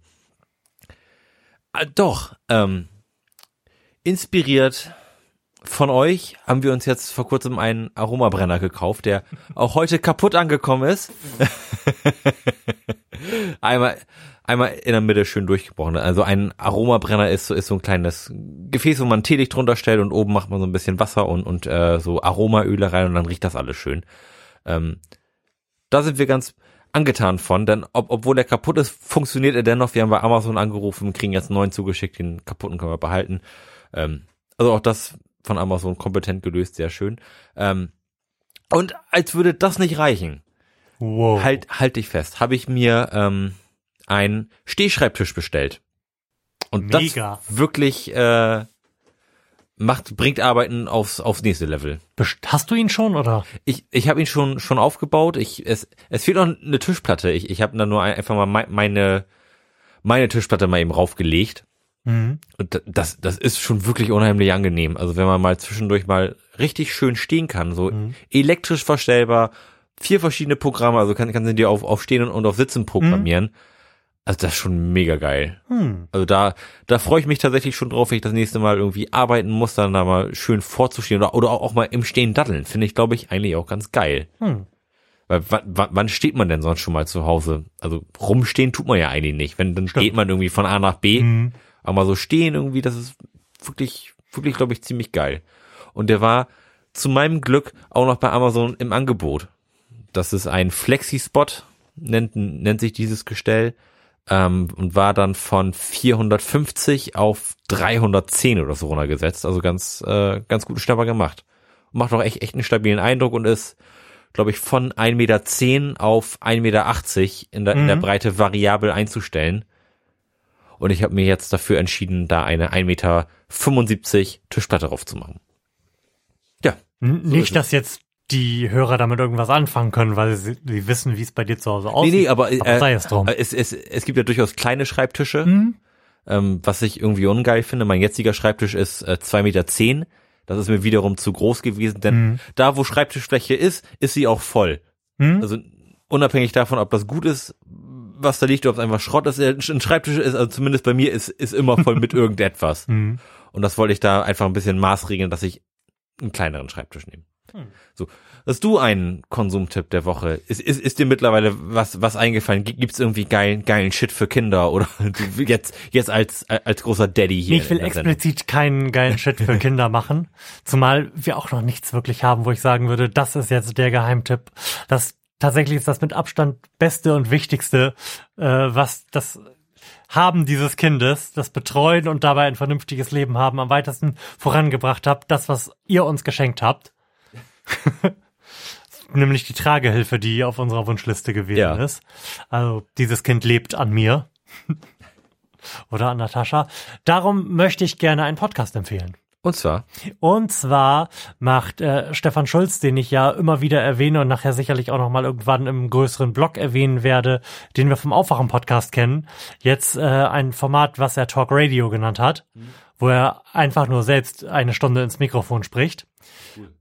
äh, doch, ähm, inspiriert von euch haben wir uns jetzt vor kurzem einen Aromabrenner gekauft, der auch heute kaputt angekommen ist. einmal, einmal in der Mitte schön durchgebrochen. Also ein Aromabrenner ist so, ist so ein kleines Gefäß, wo man Teelicht drunter stellt und oben macht man so ein bisschen Wasser und, und äh, so Aromaöle rein und dann riecht das alles schön. Ähm, da sind wir ganz angetan von, denn ob, obwohl der kaputt ist, funktioniert er dennoch. Wir haben bei Amazon angerufen, kriegen jetzt einen neuen zugeschickt, den kaputten können wir behalten. Ähm, also auch das von Amazon kompetent gelöst, sehr schön. Ähm, und als würde das nicht reichen, Wow. halt, halt dich fest, habe ich mir ähm, einen Stehschreibtisch bestellt. Und Mega. das wirklich äh, macht, bringt Arbeiten aufs, aufs nächste Level. Hast du ihn schon oder? Ich, ich habe ihn schon schon aufgebaut. Ich es es fehlt noch eine Tischplatte. Ich ich habe da nur ein, einfach mal mei- meine meine Tischplatte mal eben raufgelegt. Mhm. Und da- das das ist schon wirklich unheimlich angenehm. Also wenn man mal zwischendurch mal richtig schön stehen kann, so elektrisch verstellbar, vier verschiedene Programme, also kann kannst du dir auf auf Stehen und, auf Sitzen programmieren. Also das ist schon mega geil. Hm. Also da, da freue ich mich tatsächlich schon drauf, wenn ich das nächste Mal irgendwie arbeiten muss, dann da mal schön vorzustehen oder, oder auch, auch mal im Stehen daddeln. Finde ich, glaube ich, eigentlich auch ganz geil. Hm. Weil wann, steht man denn sonst schon mal zu Hause? Also rumstehen tut man ja eigentlich nicht. Wenn, dann geht man irgendwie von A nach B. Mhm. Aber mal so stehen irgendwie, das ist wirklich, wirklich, glaube ich, ziemlich geil. Und der war zu meinem Glück auch noch bei Amazon im Angebot. Das ist ein Flexi-Spot, nennt, nennt sich dieses Gestell, ähm, und war dann von 450 auf 310 oder so runtergesetzt. Also ganz, äh, ganz gut Schnapper gemacht. Macht auch echt, echt einen stabilen Eindruck und ist, glaube ich, von 1,10 Meter auf 1,80 Meter in der, in der Breite variabel einzustellen. Und ich habe mir jetzt dafür entschieden, da eine 1,75 Meter Tischplatte drauf zu machen. Ja. N- ist Nicht, dass jetzt die Hörer damit irgendwas anfangen können, weil sie, sie wissen, wie es bei dir zu Hause aussieht. Nee, nee, aber, äh, sei es drum. äh, es, es, es gibt ja durchaus kleine Schreibtische, ähm, was ich irgendwie ungeil finde. Mein jetziger Schreibtisch ist äh, 2,10 Meter. Das ist mir wiederum zu groß gewesen, denn da, wo Schreibtischfläche ist, ist sie auch voll. Hm? Also unabhängig davon, ob das gut ist, was da liegt, ob es einfach Schrott ist, ein Schreibtisch ist, also zumindest bei mir ist, ist immer voll mit irgendetwas. Mhm. Und das wollte ich da einfach ein bisschen maßregeln, dass ich einen kleineren Schreibtisch nehme. So. Hast du einen Konsumtipp der Woche? Ist, ist, ist dir mittlerweile was, was eingefallen? Gi- Gibt's irgendwie geilen, geilen Shit für Kinder oder jetzt, jetzt als, als großer Daddy hier? Ich will Sendung? explizit keinen geilen Shit für Kinder machen. Zumal wir auch noch nichts wirklich haben, wo ich sagen würde, das ist jetzt der Geheimtipp. Das tatsächlich ist das mit Abstand beste und wichtigste, äh, was das Haben dieses Kindes, das Betreuen und dabei ein vernünftiges Leben haben, am weitesten vorangebracht habt. Das, was ihr uns geschenkt habt. Nämlich die Tragehilfe, die auf unserer Wunschliste gewesen Ja. ist. Also dieses Kind lebt an mir. Oder an Natascha. Darum möchte ich gerne einen Podcast empfehlen. Und zwar, Und zwar macht äh, Stefan Schulz, den ich ja immer wieder erwähne und nachher sicherlich auch noch mal irgendwann im größeren Blog erwähnen werde, den wir vom Aufwachen-Podcast kennen, jetzt äh, ein Format, was er Talk Radio genannt hat, wo er einfach nur selbst eine Stunde ins Mikrofon spricht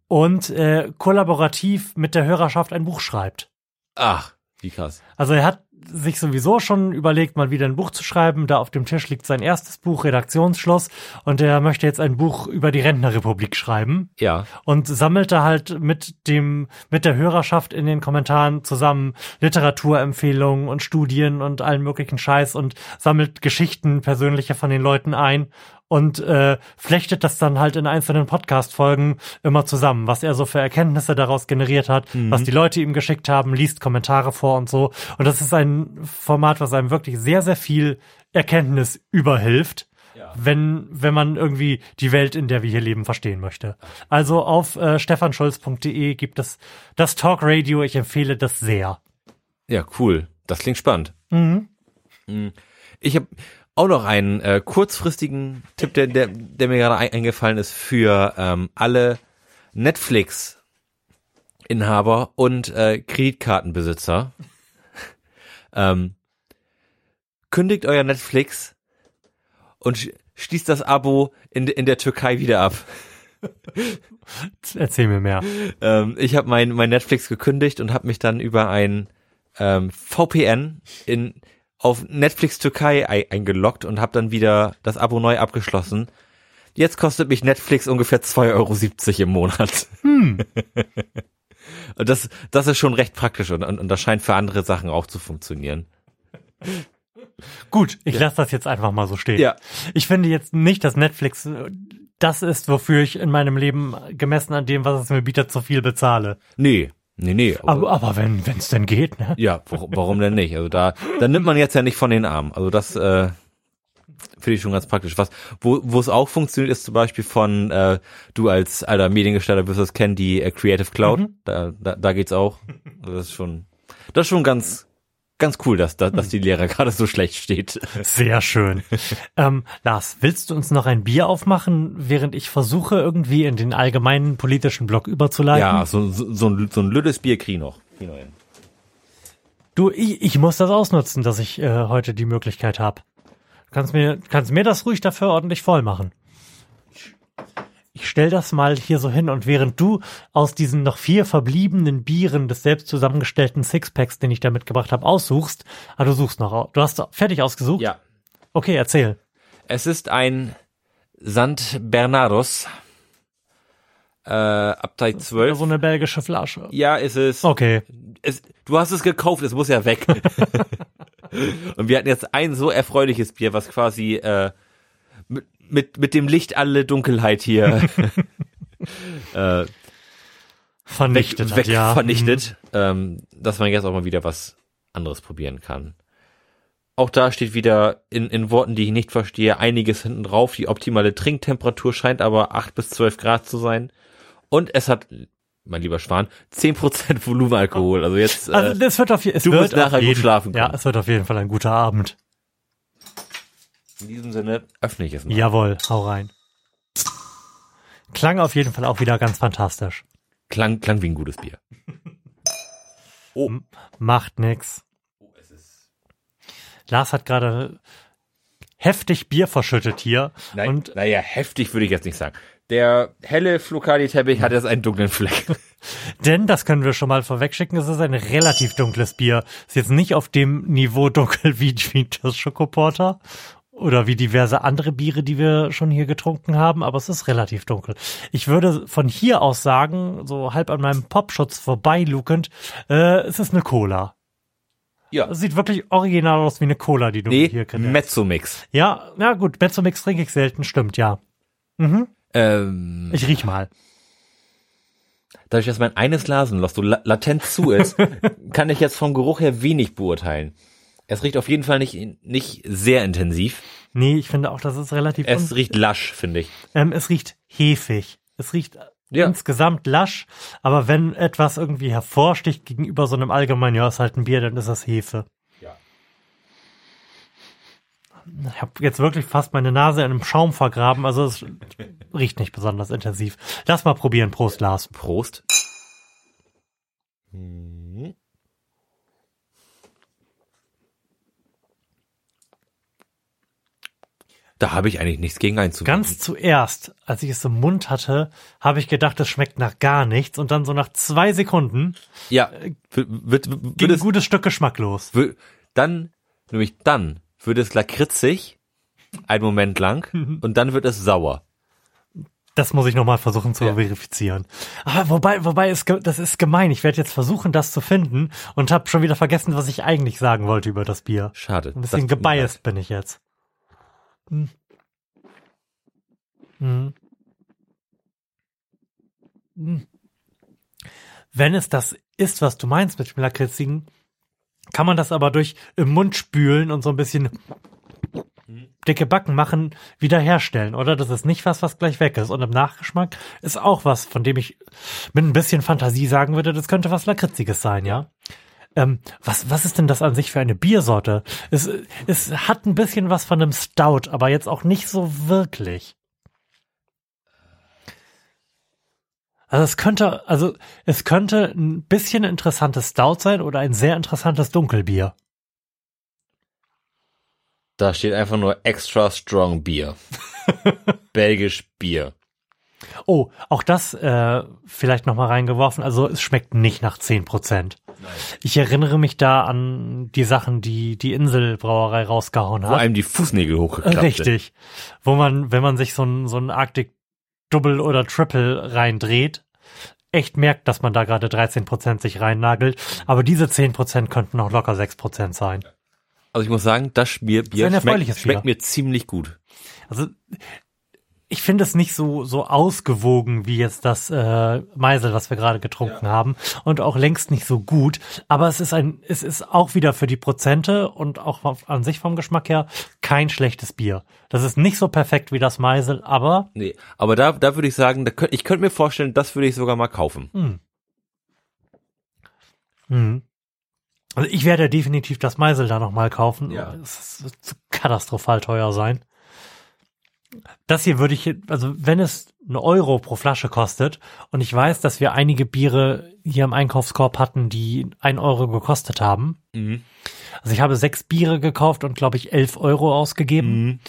und äh, kollaborativ mit der Hörerschaft ein Buch schreibt. ach, wie krass. Also er hat sich sowieso schon überlegt, mal wieder ein Buch zu schreiben. Da auf dem Tisch liegt sein erstes Buch, Redaktionsschloss, und er möchte jetzt ein Buch über die Rentnerrepublik schreiben Ja. und sammelte halt mit dem mit der Hörerschaft in den Kommentaren zusammen Literaturempfehlungen und Studien und allen möglichen Scheiß und sammelt Geschichten persönliche von den Leuten ein und äh, flechtet das dann halt in einzelnen Podcast-Folgen immer zusammen, was er so für Erkenntnisse daraus generiert hat, was die Leute ihm geschickt haben, liest Kommentare vor und so. Und das ist ein Format, was einem wirklich sehr, sehr viel Erkenntnis überhilft wenn, wenn man irgendwie die Welt, in der wir hier leben, verstehen möchte. Also auf äh, stefanschulz.de gibt es das Talk Radio. Ich empfehle das sehr. Ja, cool. Das klingt spannend. Mhm. Mm. Ich habe auch noch einen äh, kurzfristigen Tipp, der, der, der mir gerade ein, eingefallen ist für ähm, alle Netflix-Inhaber und äh, Kreditkartenbesitzer. ähm, kündigt euer Netflix und sch schließt das Abo in, in der Türkei wieder ab. Erzähl mir mehr. Ähm, ich habe mein, mein Netflix gekündigt und habe mich dann über ein ähm, VPN in auf Netflix Türkei ei- eingeloggt und habe dann wieder das Abo neu abgeschlossen. Jetzt kostet mich Netflix ungefähr 2,70 Euro im Monat. und das, das ist schon recht praktisch und, und, und das scheint für andere Sachen auch zu funktionieren. Gut, ich lasse das jetzt einfach mal so stehen. Ja. Ich finde jetzt nicht, dass Netflix äh, das ist, wofür ich in meinem Leben gemessen an dem, was es mir bietet, zu viel bezahle. Nee, nee, nee. Aber, aber wenn es denn geht, ne? Ja, warum, denn nicht? Also da, da nimmt man jetzt ja nicht von den Armen. Also das äh, finde ich schon ganz praktisch. Was, wo, wo es auch funktioniert, ist zum Beispiel von äh, du als alter Mediengestalter wirst es kennen, die äh, Creative Cloud. Da, da, da geht's auch. Also das ist schon, das ist schon ganz, ganz cool, dass, dass, dass die Lehrer gerade so schlecht steht. Sehr schön. ähm, Lars, willst du uns noch ein Bier aufmachen, während ich versuche, irgendwie in den allgemeinen politischen Block überzuleiten? Ja, so, so, so ein, so ein lüttes Bier krieg ich noch. Krieg ich noch hin. Du, ich, ich muss das ausnutzen, dass ich äh, heute die Möglichkeit habe. Kannst mir, kannst mir das ruhig dafür ordentlich voll machen. Ich stell das mal hier so hin und während du aus diesen noch vier verbliebenen Bieren des selbst zusammengestellten Sixpacks, den ich da mitgebracht habe, aussuchst, ah, du suchst noch, du hast fertig ausgesucht? Ja. Okay, erzähl. Es ist ein Sant Bernardus. Äh, Abteil 12. So eine belgische Flasche. Ja, ist es. Okay. es, du hast es gekauft, es muss ja weg. und wir hatten jetzt ein so erfreuliches Bier, was quasi äh, mit, mit, dem Licht alle Dunkelheit hier äh, Vernichtet weg, hat, ja. vernichtet, ähm, dass man jetzt auch mal wieder was anderes probieren kann. Auch da steht wieder in, in Worten, die ich nicht verstehe, einiges hinten drauf. Die optimale Trinktemperatur scheint aber 8 bis 12 Grad zu sein. Und es hat, mein lieber Schwan, 10% Volumenalkohol. Also jetzt äh, Also das wird auf, je- es du wird wirst nachher auf gut jeden, schlafen Ja, können. es wird auf jeden Fall ein guter Abend. In diesem Sinne öffne ich es mal. Jawohl, hau rein. Klang auf jeden Fall auch wieder ganz fantastisch. Klang, klang wie ein gutes Bier. Oh, Macht nix. Lars hat gerade heftig Bier verschüttet hier. nein, Und naja, heftig würde ich jetzt nicht sagen. Der helle Flocali-Teppich hat jetzt einen dunklen Fleck. denn, das können wir schon mal vorwegschicken, es ist ein relativ dunkles Bier. Ist jetzt nicht auf dem Niveau dunkel wie, wie das Schokoporter oder wie diverse andere Biere, die wir schon hier getrunken haben, aber es ist relativ dunkel. Ich würde von hier aus sagen, so halb an meinem Popschutz vorbeilukend, äh, es ist eine Cola. Ja. Es sieht wirklich original aus wie eine Cola, die du Nee, hier kennst. Mezzomix. Ja, na gut, Mezzomix trinke ich selten, stimmt, ja. Ähm, Ich riech mal. dadurch, dass mein eines Nasenloch so la latent zu ist, kann ich jetzt vom Geruch her wenig beurteilen. Es riecht auf jeden Fall nicht, nicht sehr intensiv. Nee, ich finde auch, das ist relativ Es riecht lasch, finde ich. ähm, es riecht hefig. Es riecht Ja. insgesamt lasch, aber wenn etwas irgendwie hervorsticht gegenüber so einem allgemeinen, ja, ist halt ein Bier, dann ist das Hefe. Ja. Ich habe jetzt wirklich fast meine Nase in einem Schaum vergraben, also es riecht nicht besonders intensiv. Lass mal probieren, Prost, Lars. Prost. Da habe ich eigentlich nichts gegen einzuwenden. Ganz zuerst, als ich es im Mund hatte, habe ich gedacht, es schmeckt nach gar nichts und dann so nach zwei Sekunden Ja, wird, wird, wird ging ein es, gutes Stück geschmacklos. wird, Dann, nämlich dann wird es lakritzig, einen Moment lang, und dann wird es sauer. Das muss ich nochmal versuchen zu Ja. verifizieren. Aber wobei, wobei, ge- das ist gemein. Ich werde jetzt versuchen, das zu finden und habe schon wieder vergessen, was ich eigentlich sagen wollte über das Bier. Schade. Ein bisschen gebiased bin ich jetzt. Hm. Hm. Hm. Wenn es das ist, was du meinst mit dem Lakritzigen, kann man das aber durch im Mund spülen und so ein bisschen dicke Backen machen, wiederherstellen, oder? Das ist nicht was, was gleich weg ist. Und im Nachgeschmack ist auch was, von dem ich mit ein bisschen Fantasie sagen würde, das könnte was Lakritziges sein, ja? Ähm, was, was ist denn das an sich für eine Biersorte? Es, es hat ein bisschen was von einem Stout, aber jetzt auch nicht so wirklich. Also es könnte, also es könnte ein bisschen interessantes Stout sein oder ein sehr interessantes Dunkelbier. Da steht einfach nur extra strong Bier. Belgisch Bier. Oh, auch das äh, vielleicht noch mal reingeworfen. Also es schmeckt nicht nach 10 Prozent. Ich erinnere mich da an die Sachen, die die Inselbrauerei rausgehauen Vor hat. allem die Fußnägel hochgeklappt. Richtig. Wo man, wenn man sich so ein, so ein Arctic Double oder Triple reindreht, echt merkt, dass man da gerade 13 Prozent sich reinnagelt. Aber diese 10 Prozent könnten auch locker 6 Prozent sein. Also ich muss sagen, das Bier, Bier schmeckt, schmeckt mir ziemlich gut. Also ich finde es nicht so so ausgewogen wie jetzt das äh, Meisel, was wir gerade getrunken haben, und auch längst nicht so gut. Aber es ist ein, es ist auch wieder für die Prozente und auch an sich vom Geschmack her kein schlechtes Bier. Das ist nicht so perfekt wie das Meisel, aber Nee, aber da, da würde ich sagen, da könnt, ich könnte mir vorstellen, das würde ich sogar mal kaufen. Mhm. Also ich werde definitiv das Meisel da nochmal kaufen. Ja. Es wird so katastrophal teuer sein. Das hier würde ich, also wenn es eine Euro pro Flasche kostet und ich weiß, dass wir einige Biere hier im Einkaufskorb hatten, die ein Euro gekostet haben. Mhm. Also ich habe sechs Biere gekauft und glaube ich elf Euro ausgegeben. Mhm.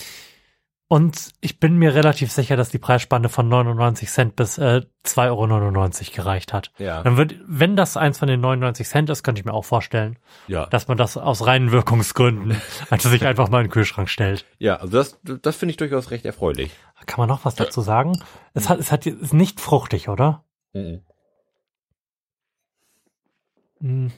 Und ich bin mir relativ sicher, dass die Preisspanne von 99 Cent bis äh, 2,99 Euro gereicht hat. Ja. Dann wird, wenn das eins von den 99 Cent ist, könnte ich mir auch vorstellen, Ja. dass man das aus reinen Wirkungsgründen, also sich einfach mal in den Kühlschrank stellt. Ja, also das, das finde ich durchaus recht erfreulich. Kann man noch was dazu sagen? Es hat, es hat, ist nicht fruchtig, oder? Mhm.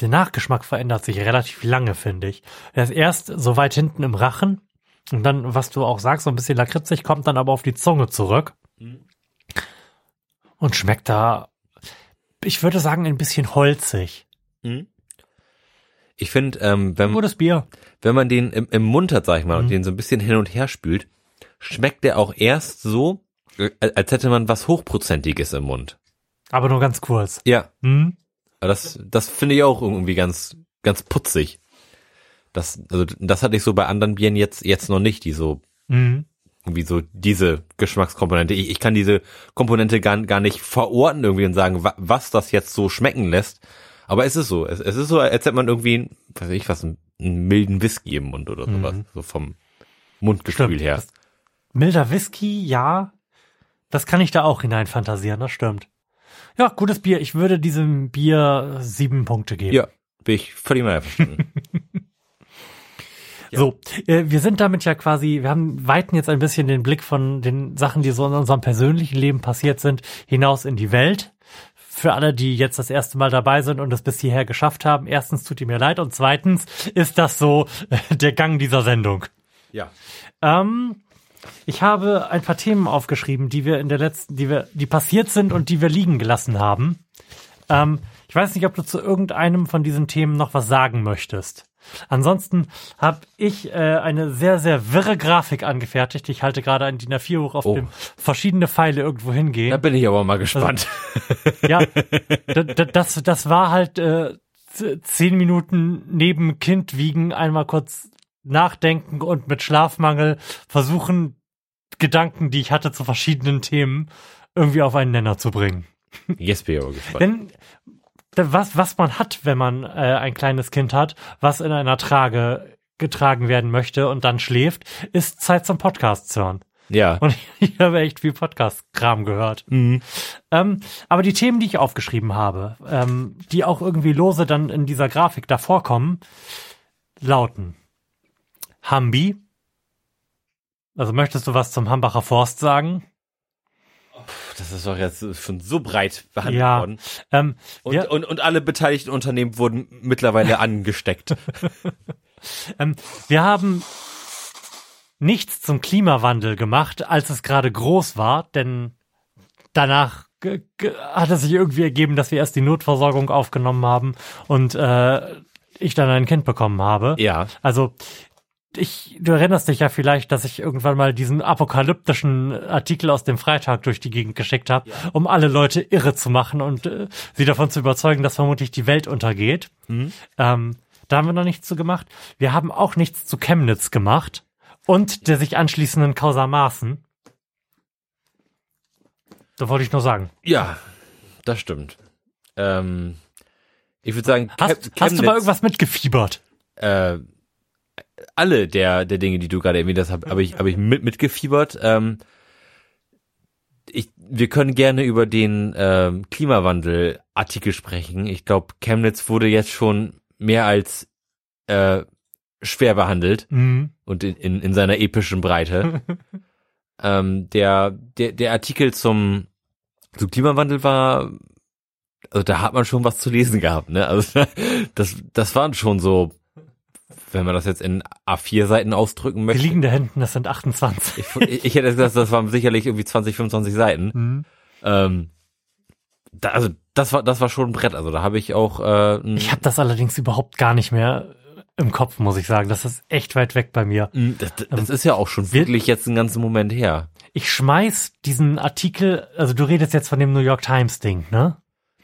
Der Nachgeschmack verändert sich relativ lange, finde ich. Er ist erst so weit hinten im Rachen und dann, was du auch sagst, so ein bisschen lakritzig, kommt dann aber auf die Zunge zurück und schmeckt da, ich würde sagen, ein bisschen holzig. Mhm. Ich finde, ähm, wenn, Gutes Bier. wenn man den im, im Mund hat, sag ich mal, Mhm. und den so ein bisschen hin und her spült, schmeckt der auch erst so, äh, als hätte man was Hochprozentiges im Mund. Aber nur ganz kurz. Ja, Hm? Aber das, das finde ich auch irgendwie ganz, ganz putzig. Das, also, das hatte ich so bei anderen Bieren jetzt, jetzt noch nicht, die so, Hm. irgendwie so diese Geschmackskomponente. Ich, ich kann diese Komponente gar, gar nicht verorten irgendwie und sagen, wa, was das jetzt so schmecken lässt. Aber es ist so. Es, es ist so, als hätte man irgendwie, weiß ich was, einen, einen milden Whisky im Mund oder sowas. So vom Mundgefühl Stimmt. her. Das- Milder Whisky, ja. Das kann ich da auch hineinfantasieren, das stimmt. Ja, gutes Bier. Ich würde diesem Bier sieben Punkte geben. Ja, bin ich völlig mal einverstanden. So, äh, wir sind damit ja quasi, wir haben weiten jetzt ein bisschen den Blick von den Sachen, die so in unserem persönlichen Leben passiert sind, hinaus in die Welt. Für alle, die jetzt das erste Mal dabei sind und es bis hierher geschafft haben, erstens tut ihr mir leid und zweitens ist das so äh, der Gang dieser Sendung. ja. Ähm, ich habe ein paar Themen aufgeschrieben, die wir in der letzten, die wir, die passiert sind und die wir liegen gelassen haben. Ähm, ich weiß nicht, ob du zu irgendeinem von diesen Themen noch was sagen möchtest. Ansonsten habe ich äh, eine sehr, sehr wirre Grafik angefertigt. Ich halte gerade ein DIN A4 hoch, auf Oh. dem verschiedene Pfeile irgendwo hingehen. Da bin ich aber mal gespannt. Ja, d- d- das, das war halt äh, zehn Minuten neben Kind wiegen, einmal kurz nachdenken und mit Schlafmangel versuchen, Gedanken, die ich hatte zu verschiedenen Themen, irgendwie auf einen Nenner zu bringen. Jetzt bin ich aber gespannt. Denn was, was man hat, wenn man äh, ein kleines Kind hat, was in einer Trage getragen werden möchte und dann schläft, ist Zeit zum Podcast zu hören. Ja. Und ich habe echt viel Podcast-Kram gehört. Mhm. Ähm, aber die Themen, die ich aufgeschrieben habe, ähm, die auch irgendwie lose dann in dieser Grafik davor kommen, lauten Hambi. Also möchtest du was zum Hambacher Forst sagen? Das ist doch jetzt schon so breit behandelt Ja. worden. Ähm, Und, wir, und, und alle beteiligten Unternehmen wurden mittlerweile angesteckt. ähm, wir haben nichts zum Klimawandel gemacht, als es gerade groß war, denn danach hat es sich irgendwie ergeben, dass wir erst die Notversorgung aufgenommen haben und äh, ich dann ein Kind bekommen habe. Ja. Also ich, du erinnerst dich ja vielleicht, dass ich irgendwann mal diesen apokalyptischen Artikel aus dem Freitag durch die Gegend geschickt habe, um alle Leute irre zu machen und äh, sie davon zu überzeugen, dass vermutlich die Welt untergeht. Ähm, da haben wir noch nichts zu gemacht. Wir haben auch nichts zu Chemnitz gemacht und der sich anschließenden Causa Maaßen. Da wollte ich nur sagen. Ja, das stimmt. Ähm, ich würde sagen, Hast, hast du mal irgendwas mitgefiebert? äh, alle der, der Dinge, die du gerade erwähnt hast, habe hab ich, hab ich mit, mitgefiebert. Ähm, ich, wir können gerne über den ähm, Klimawandel-Artikel sprechen. Ich glaube, Chemnitz wurde jetzt schon mehr als äh, schwer behandelt Mhm. und in, in, in seiner epischen Breite. ähm, der, der, der Artikel zum, zum Klimawandel war, also da hat man schon was zu lesen gehabt, ne? Also das, das waren schon so, wenn man das jetzt in A4-Seiten ausdrücken Die möchte. liegen da hinten, das sind 28. Ich, ich hätte gesagt, das waren sicherlich irgendwie 20, 25 Seiten. Mhm. Ähm, da, also das war, das war schon ein Brett. Also da habe ich auch äh, Ich habe das allerdings überhaupt gar nicht mehr im Kopf, muss ich sagen. Das ist echt weit weg bei mir. Das, das ist ja auch schon wirklich jetzt einen ganzen Moment her. Ich schmeiß diesen Artikel, also du redest jetzt von dem New York Times Ding, ne?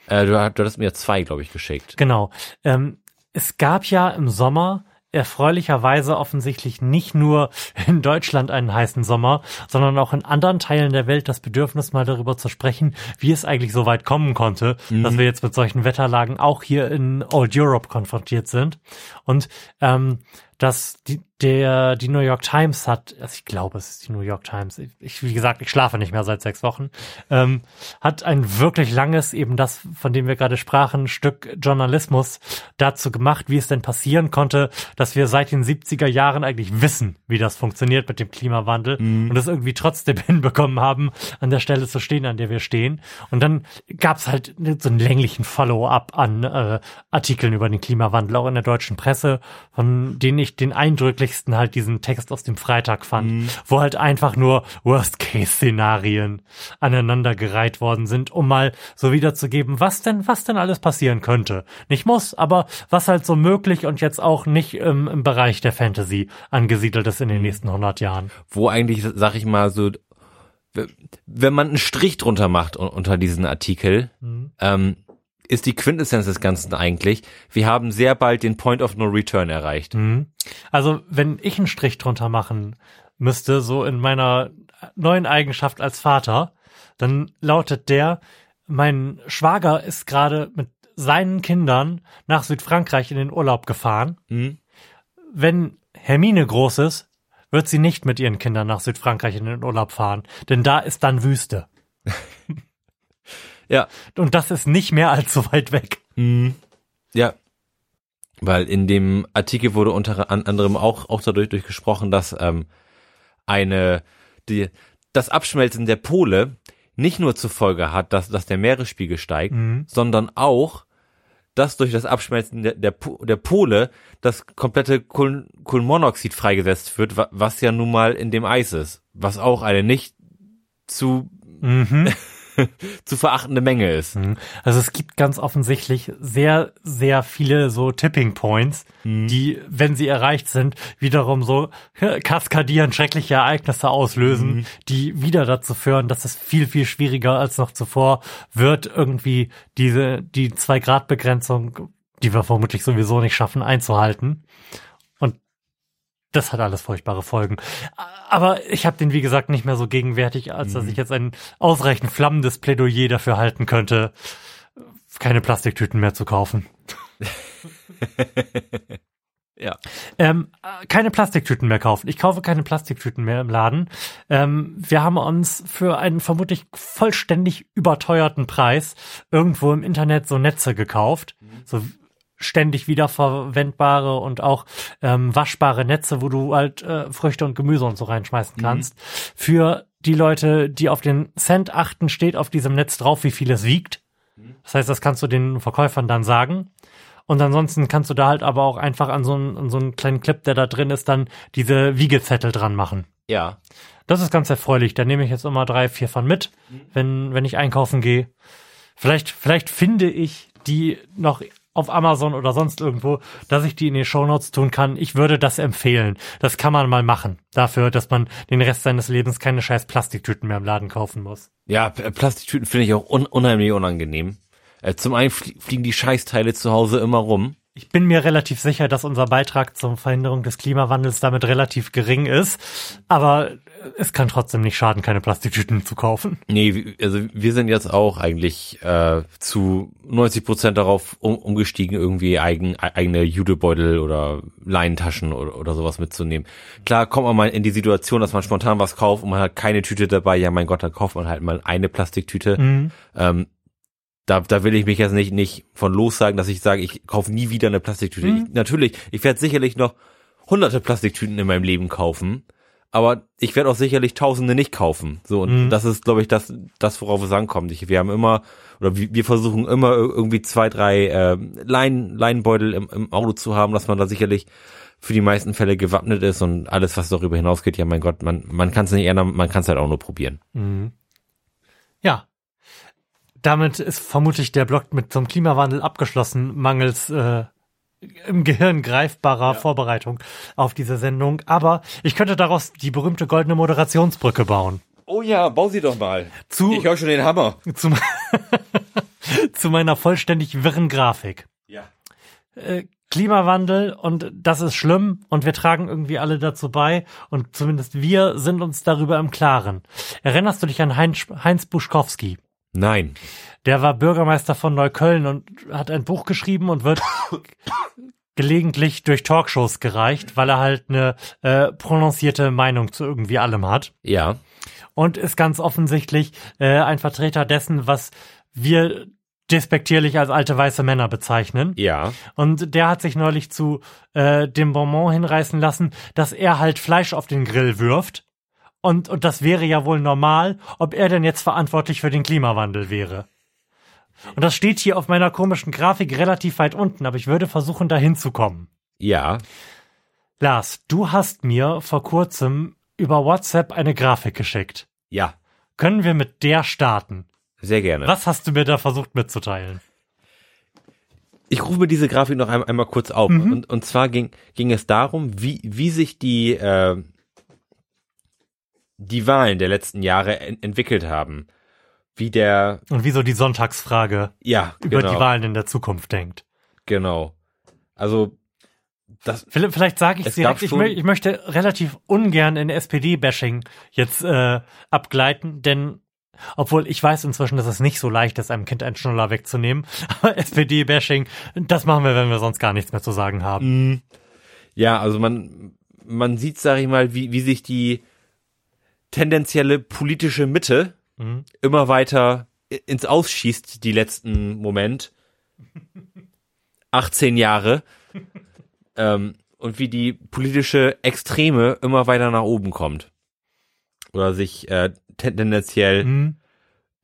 Äh, du, du hattest mir zwei, glaube ich, geschickt. Genau. Ähm, es gab ja im Sommer erfreulicherweise offensichtlich nicht nur in Deutschland einen heißen Sommer, sondern auch in anderen Teilen der Welt das Bedürfnis, mal darüber zu sprechen, wie es eigentlich so weit kommen konnte, dass wir jetzt mit solchen Wetterlagen auch hier in Old Europe konfrontiert sind. Und ähm, dass die, der, die New York Times hat, also ich glaube, es ist die New York Times, ich, wie gesagt, ich schlafe nicht mehr seit sechs Wochen, ähm, hat ein wirklich langes, eben das, von dem wir gerade sprachen, Stück Journalismus dazu gemacht, wie es denn passieren konnte, dass wir seit den 70er Jahren eigentlich wissen, wie das funktioniert mit dem Klimawandel und es irgendwie trotzdem hinbekommen haben, an der Stelle zu stehen, an der wir stehen. Und dann gab es halt so einen länglichen Follow-up an äh, Artikeln über den Klimawandel, auch in der deutschen Presse, von denen ich den eindrücklichsten halt diesen Text aus dem Freitag fand, wo halt einfach nur Worst-Case-Szenarien aneinandergereiht worden sind, um mal so wiederzugeben, was denn, was denn alles passieren könnte. Nicht muss, aber was halt so möglich und jetzt auch nicht ähm, im Bereich der Fantasy angesiedelt ist in den nächsten 100 Jahren. Wo eigentlich, sag ich mal, so, wenn man einen Strich drunter macht un- unter diesen Artikel, ähm, ist die Quintessenz des Ganzen eigentlich, wir haben sehr bald den Point of No Return erreicht. Mhm. Also, wenn ich einen Strich drunter machen müsste, so in meiner neuen Eigenschaft als Vater, dann lautet der, mein Schwager ist gerade mit seinen Kindern nach Südfrankreich in den Urlaub gefahren. Mhm. Wenn Hermine groß ist, wird sie nicht mit ihren Kindern nach Südfrankreich in den Urlaub fahren, denn da ist dann Wüste. Ja, Und das ist nicht mehr allzu weit weg. Ja. Weil in dem Artikel wurde unter an- anderem auch, auch dadurch durch gesprochen, dass ähm, eine die, das Abschmelzen der Pole nicht nur zur Folge hat, dass, dass der Meeresspiegel steigt, sondern auch, dass durch das Abschmelzen der, der, der Pole das komplette Kohlen, Kohlenmonoxid freigesetzt wird, wa- was ja nun mal in dem Eis ist, was auch eine nicht zu, zu verachtende Menge ist. Also es gibt ganz offensichtlich sehr, sehr viele so Tipping Points, die, wenn sie erreicht sind, wiederum so kaskadieren, schreckliche Ereignisse auslösen, die wieder dazu führen, dass es viel, viel schwieriger als noch zuvor wird, irgendwie diese, die Zwei-Grad-Begrenzung, die wir vermutlich sowieso nicht schaffen, einzuhalten. Das hat alles furchtbare Folgen. Aber ich habe den, wie gesagt, nicht mehr so gegenwärtig, als dass ich jetzt ein ausreichend flammendes Plädoyer dafür halten könnte, keine Plastiktüten mehr zu kaufen. Ja. Ähm, äh, keine Plastiktüten mehr kaufen. Ich kaufe keine Plastiktüten mehr im Laden. Ähm, wir haben uns für einen vermutlich vollständig überteuerten Preis irgendwo im Internet so Netze gekauft. So ständig wiederverwendbare und auch ähm, waschbare Netze, wo du halt äh, Früchte und Gemüse und so reinschmeißen kannst. Für die Leute, die auf den Cent achten, steht auf diesem Netz drauf, wie viel es wiegt. Das heißt, das kannst du den Verkäufern dann sagen. Und ansonsten kannst du da halt aber auch einfach an so einen, an so einen kleinen Clip, der da drin ist, dann diese Wiegezettel dran machen. Ja. Das ist ganz erfreulich. Da nehme ich jetzt immer drei, vier von mit, wenn, wenn ich einkaufen gehe. Vielleicht, vielleicht finde ich die noch auf Amazon oder sonst irgendwo, dass ich die in die Shownotes tun kann. Ich würde das empfehlen. Das kann man mal machen. Dafür, dass man den Rest seines Lebens keine scheiß Plastiktüten mehr im Laden kaufen muss. Ja, P- Plastiktüten finde ich auch un unheimlich unangenehm. Äh, zum einen flie fliegen die Scheißteile zu Hause immer rum. Ich bin mir relativ sicher, dass unser Beitrag zur Verhinderung des Klimawandels damit relativ gering ist. Aber es kann trotzdem nicht schaden, keine Plastiktüten zu kaufen. Nee, also wir sind jetzt auch eigentlich äh, zu 90 Prozent darauf um, umgestiegen, irgendwie eigen, e- eigene Judebeutel oder Leinentaschen oder, oder sowas mitzunehmen. Klar kommt man mal in die Situation, dass man spontan was kauft und man hat keine Tüte dabei. Ja, mein Gott, dann kauft man halt mal eine Plastiktüte. Ähm, da, da will ich mich jetzt nicht, nicht von los sagen, dass ich sage, ich kaufe nie wieder eine Plastiktüte. Ich, natürlich, ich werde sicherlich noch hunderte Plastiktüten in meinem Leben kaufen, aber ich werde auch sicherlich tausende nicht kaufen. So, und das ist, glaube ich, das, das, worauf es ankommt. Ich, wir haben immer, oder wir, wir versuchen immer ir- irgendwie zwei, drei äh, Lein, Leinbeutel im, im Auto zu haben, dass man da sicherlich für die meisten Fälle gewappnet ist und alles, was darüber hinausgeht, ja mein Gott, man, man kann es nicht ändern, man kann es halt auch nur probieren. Ja. Damit ist vermutlich der Block mit zum Klimawandel abgeschlossen, mangels äh, im Gehirn greifbarer Vorbereitung auf diese Sendung. Aber ich könnte daraus die berühmte goldene Moderationsbrücke bauen. Oh ja, bau sie doch mal. Zu- Ich höre schon den Hammer. Zu, zu meiner vollständig wirren Grafik. Ja. Äh, Klimawandel und das ist schlimm und wir tragen irgendwie alle dazu bei und zumindest wir sind uns darüber im Klaren. Erinnerst du dich an Heinz, Heinz Buschkowski? Nein. Der war Bürgermeister von Neukölln und hat ein Buch geschrieben und wird gelegentlich durch Talkshows gereicht, weil er halt eine äh, prononcierte Meinung zu irgendwie allem hat Ja. und ist ganz offensichtlich äh, ein Vertreter dessen, was wir despektierlich als alte weiße Männer bezeichnen. Ja. Und der hat sich neulich zu äh, dem Bonbon hinreißen lassen, dass er halt Fleisch auf den Grill wirft. Und, und das wäre ja wohl normal, ob er denn jetzt verantwortlich für den Klimawandel wäre. Und das steht hier auf meiner komischen Grafik relativ weit unten, aber ich würde versuchen, da hinzukommen. Ja. Lars, du hast mir vor kurzem über WhatsApp eine Grafik geschickt. Ja. Können wir mit der starten? Sehr gerne. Was hast du mir da versucht mitzuteilen? Ich rufe mir diese Grafik noch einmal, einmal kurz auf. Und, und zwar ging, ging es darum, wie, wie sich die, äh, die Wahlen der letzten Jahre en entwickelt haben. Wie der, Und wieso die Sonntagsfrage ja, über genau, die Wahlen in der Zukunft denkt? genau. Also, das, Vielleicht, vielleicht sage ich Es direkt, ich, mö ich möchte relativ ungern in SPD-Bashing jetzt äh, abgleiten, denn obwohl ich weiß inzwischen, dass es nicht so leicht ist, einem Kind einen Schnuller wegzunehmen, aber SPD-Bashing, das machen wir, wenn wir sonst gar nichts mehr zu sagen haben. ja, also man, man sieht, sag ich mal, wie, wie sich die tendenzielle politische Mitte Mhm. immer weiter ins Ausschießt, die letzten Moment. 18 Jahre. ähm, und wie die politische Extreme immer weiter nach oben kommt. Oder sich äh, ten- tendenziell Mhm.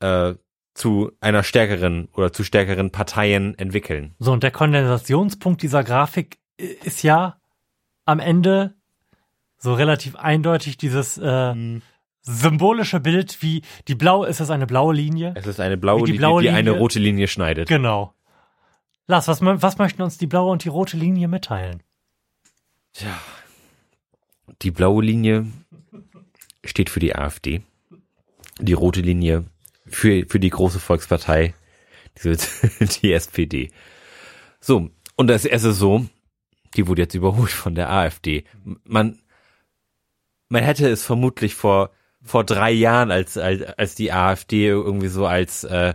äh, zu einer stärkeren oder zu stärkeren Parteien entwickeln. So, und der Kondensationspunkt dieser Grafik ist ja am Ende so relativ eindeutig dieses äh, Mhm. Symbolische Bild, wie die blaue, ist es eine blaue Linie? Es ist eine blaue die Linie, blaue die eine Linie- rote Linie schneidet. Genau. Lars, was, was möchten uns die blaue und die rote Linie mitteilen? Die blaue Linie steht für die AfD. Die rote Linie für, für die große Volkspartei, die, die SPD. So, und es, es ist so, die wurde jetzt überholt von der AfD. Man, man hätte es vermutlich vor, vor drei Jahren, als, als, als die AfD irgendwie so als äh,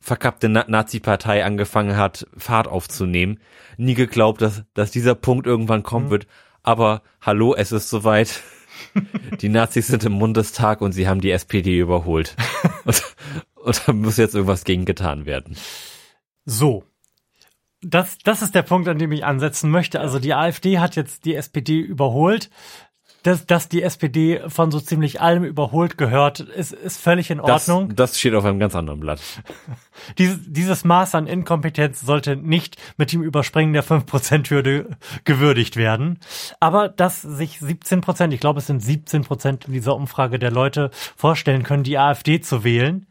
verkappte Na Nazi-Partei angefangen hat, Fahrt aufzunehmen. Nie geglaubt, dass, dass dieser Punkt irgendwann kommen wird. Aber hallo, es ist soweit. Die Nazis sind im Bundestag und sie haben die SPD überholt. und, und da muss jetzt irgendwas gegen getan werden. So. Das, das ist der Punkt, an dem ich ansetzen möchte. Also die AfD hat jetzt die SPD überholt. Dass, dass die SPD von so ziemlich allem überholt gehört, ist, ist völlig in Das, Ordnung. das steht auf einem ganz anderen Blatt. Dieses, dieses Maß an Inkompetenz sollte nicht mit dem Überspringen der 5%-Hürde gewürdigt werden. Aber dass sich 17 Prozent, ich glaube es sind 17 Prozent in dieser Umfrage der Leute vorstellen können, die AfD zu wählen,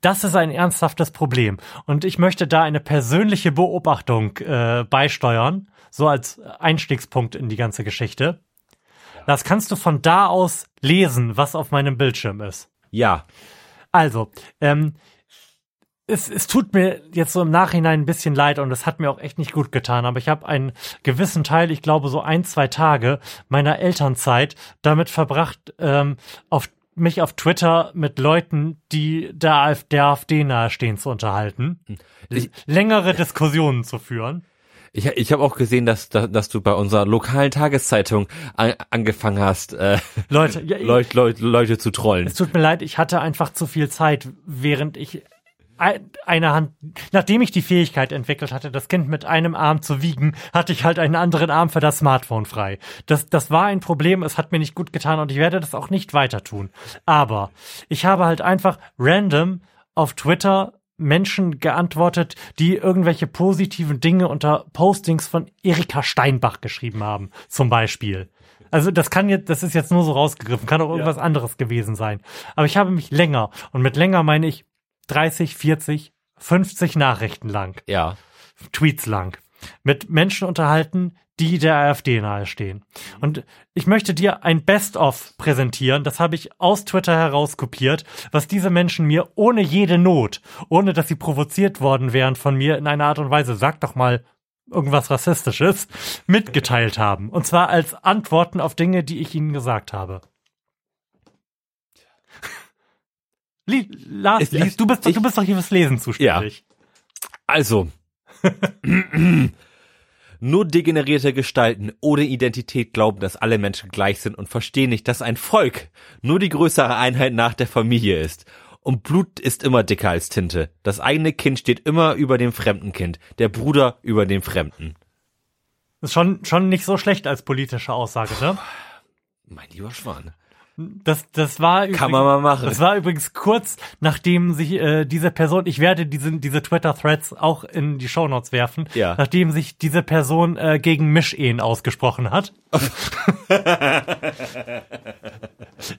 das ist ein ernsthaftes Problem. Und ich möchte da eine persönliche Beobachtung äh, beisteuern, so als Einstiegspunkt in die ganze Geschichte. Das kannst du von da aus lesen, was auf meinem Bildschirm ist. Ja, Also, ähm, es, es tut mir jetzt so im Nachhinein ein bisschen leid und es hat mir auch echt nicht gut getan, aber ich habe einen gewissen Teil, ich glaube so ein, zwei Tage meiner Elternzeit damit verbracht, ähm, auf mich auf Twitter mit Leuten, die der, AfD, der AfD nahestehen, zu unterhalten, Ich- längere Diskussionen zu führen. Ich, ich habe auch gesehen, dass, dass, dass du bei unserer lokalen Tageszeitung an, angefangen hast, äh, Leute, ja, Leut, Leut, Leute zu trollen. Es tut mir leid, ich hatte einfach zu viel Zeit, während ich ein- eine Hand, nachdem ich die Fähigkeit entwickelt hatte, das Kind mit einem Arm zu wiegen, hatte ich halt einen anderen Arm für das Smartphone frei. Das, das war ein Problem, es hat mir nicht gut getan und ich werde das auch nicht weiter tun. Aber ich habe halt einfach random auf Twitter Menschen geantwortet, die irgendwelche positiven Dinge unter Postings von Erika Steinbach geschrieben haben, zum Beispiel. Also das kann jetzt, das ist jetzt nur so rausgegriffen, kann auch irgendwas anderes gewesen sein. Aber ich habe mich länger, und mit länger meine ich 30, 40, 50 Nachrichten lang, Ja. Tweets lang, mit Menschen unterhalten, die der AfD nahestehen. Und ich möchte dir ein Best-of präsentieren, das habe ich aus Twitter herauskopiert, was diese Menschen mir ohne jede Not, ohne dass sie provoziert worden wären von mir in einer Art und Weise, sag doch mal irgendwas Rassistisches, mitgeteilt haben. Und zwar als Antworten auf Dinge, die ich ihnen gesagt habe. Lie Lars, Ich- du, bist, doch- ich- du bist doch hier fürs Lesen zuständig. Also. Nur degenerierte Gestalten ohne Identität glauben, dass alle Menschen gleich sind und verstehen nicht, dass ein Volk nur die größere Einheit nach der Familie ist. Und Blut ist immer dicker als Tinte. Das eigene Kind steht immer über dem fremden Kind, der Bruder über dem Fremden. Ist schon, schon nicht so schlecht als politische Aussage, ne? Mein lieber Schwan. Das, das war Kann man mal machen. Das war übrigens kurz, nachdem sich äh, diese Person, ich werde diese, diese Twitter-Threads auch in die Shownotes werfen, Ja. nachdem sich diese Person äh, gegen Mischehen ausgesprochen hat.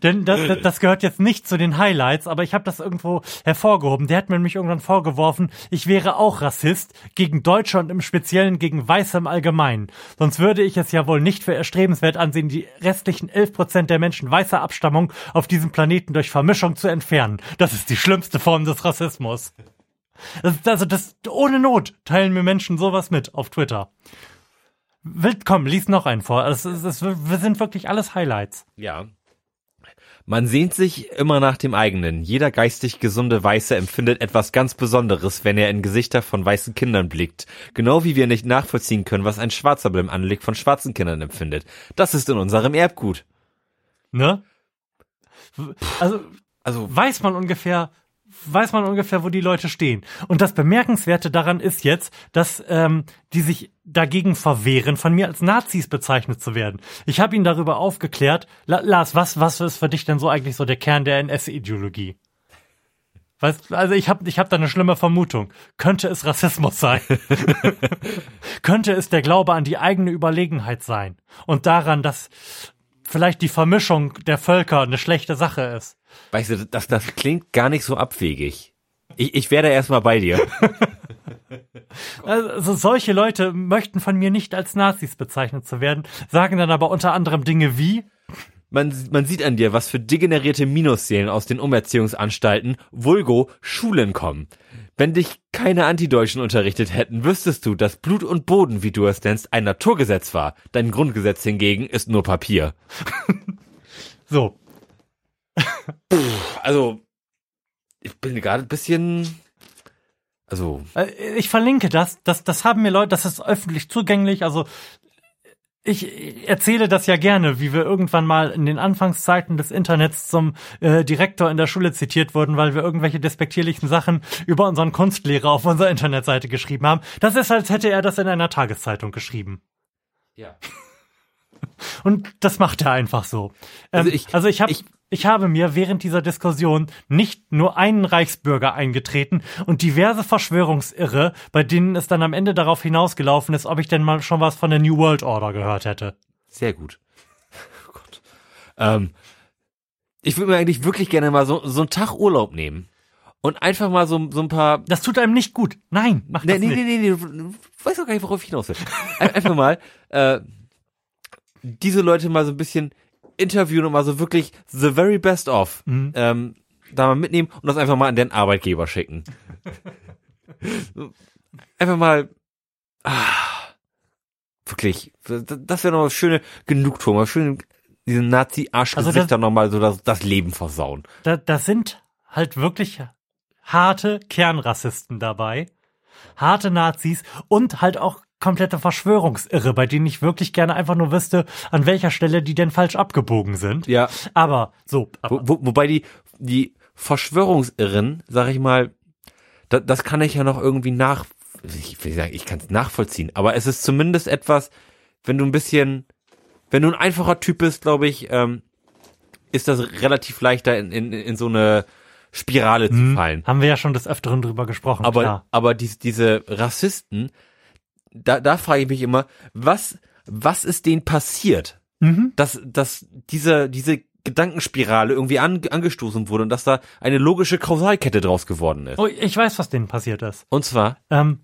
Denn das, das, gehört jetzt nicht zu den Highlights, aber ich habe das irgendwo hervorgehoben. Der hat mir nämlich irgendwann vorgeworfen, ich wäre auch Rassist gegen Deutsche und im Speziellen gegen Weiße im Allgemeinen. Sonst würde ich es ja wohl nicht für erstrebenswert ansehen, die restlichen 11% der Menschen weißer Abstammung auf diesem Planeten durch Vermischung zu entfernen. Das ist die schlimmste Form des Rassismus. Das, also das ohne Not teilen mir Menschen sowas mit auf Twitter. Wild, komm, lies noch einen vor. Es, es, es, wir sind wirklich alles Highlights. Ja. Man sehnt sich immer nach dem eigenen. Jeder geistig gesunde Weiße empfindet etwas ganz Besonderes, wenn er in Gesichter von weißen Kindern blickt. Genau wie wir nicht nachvollziehen können, was ein Schwarzer beim Anblick von schwarzen Kindern empfindet. Das ist in unserem Erbgut. Ne? Also Also, weiß man ungefähr, weiß man ungefähr, wo die Leute stehen. Und das Bemerkenswerte daran ist jetzt, dass ähm, die sich dagegen verwehren, von mir als Nazis bezeichnet zu werden. Ich habe ihn darüber aufgeklärt. La Lars, was, was ist für dich denn so eigentlich so der Kern der NS-Ideologie? Weißt, also ich habe ich hab da eine schlimme Vermutung. Könnte es Rassismus sein? Könnte es der Glaube an die eigene Überlegenheit sein? Und daran, dass vielleicht die Vermischung der Völker eine schlechte Sache ist? Weißt du, das, das klingt gar nicht so abwegig. Ich, ich werde erstmal bei dir. Also solche Leute möchten von mir nicht als Nazis bezeichnet zu werden, sagen dann aber unter anderem Dinge wie, Man, man sieht an dir, was für degenerierte Minusseelen aus den Umerziehungsanstalten, Vulgo, Schulen kommen. Wenn dich keine Antideutschen unterrichtet hätten, wüsstest du, dass Blut und Boden, wie du es nennst, ein Naturgesetz war. Dein Grundgesetz hingegen ist nur Papier. so, Also, ich bin gerade ein bisschen Also, Äh, Ich verlinke das, das, das haben mir Leute, das ist öffentlich zugänglich, also ich erzähle das ja gerne, wie wir irgendwann mal in den Anfangszeiten des Internets zum äh, Direktor in der Schule zitiert wurden, weil wir irgendwelche despektierlichen Sachen über unseren Kunstlehrer auf unserer Internetseite geschrieben haben. Das ist, als hätte er das in einer Tageszeitung geschrieben. ja. Und das macht er einfach so. Ähm, Also ich- also ich habe ich- habe mir während dieser Diskussion nicht nur einen Reichsbürger eingetreten und diverse Verschwörungsirre, bei denen es dann am Ende darauf hinausgelaufen ist, ob ich denn mal schon was von der New World Order gehört hätte. Sehr gut. Oh Gott. Ähm, ich würde mir eigentlich wirklich gerne mal so, so einen Tag Urlaub nehmen. Und einfach mal so, so ein paar. Das tut einem nicht gut. Nein, mach Nee, das nee, nicht. nee, nee, nee, du weißt doch gar nicht, worauf ich hinaus will. Ein- Einfach mal äh, diese Leute mal so ein bisschen interviewen und mal so wirklich the very best of Mhm. ähm, da mal mitnehmen und das einfach mal an den Arbeitgeber schicken. einfach mal ah, wirklich, das wäre noch eine schöne Genugtuung, mal schön diesen Nazi-Arschgesichter Also das- noch mal so das, das Leben versauen. Da, das sind halt wirklich harte Kernrassisten dabei, harte Nazis und halt auch komplette Verschwörungsirre, bei denen ich wirklich gerne einfach nur wüsste, an welcher Stelle die denn falsch abgebogen sind. Ja, Aber so, aber, Wo, wo, wobei die, die Verschwörungsirren, sag ich mal, da, das kann ich ja noch irgendwie nach, ich will sagen, ich kann es nachvollziehen, aber es ist zumindest etwas, wenn du ein bisschen, wenn du ein einfacher Typ bist, glaube ich, ähm, ist das relativ leichter in, in, in so eine Spirale zu fallen. haben wir ja schon des Öfteren drüber gesprochen. Aber, klar. aber dies, diese Rassisten, da, da frage ich mich immer, was, was ist denen passiert? Mhm. Dass, dass diese, diese Gedankenspirale irgendwie an, angestoßen wurde und dass da eine logische Kausalkette draus geworden ist. Oh, ich weiß, was denen passiert ist. Und zwar, Ähm,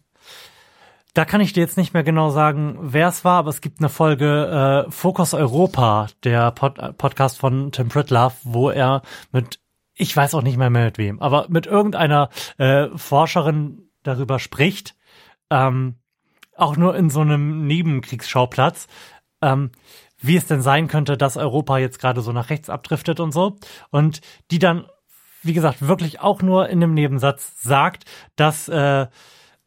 da kann ich dir jetzt nicht mehr genau sagen, wer es war, aber es gibt eine Folge äh, Focus Europa, der Pod Podcast von Tim Pritlove, wo er mit, ich weiß auch nicht mehr, mehr mit wem, aber mit irgendeiner äh, Forscherin darüber spricht, ähm, auch nur in so einem Nebenkriegsschauplatz, ähm, wie es denn sein könnte, dass Europa jetzt gerade so nach rechts abdriftet und so. Und die dann, wie gesagt, wirklich auch nur in einem Nebensatz sagt, dass äh,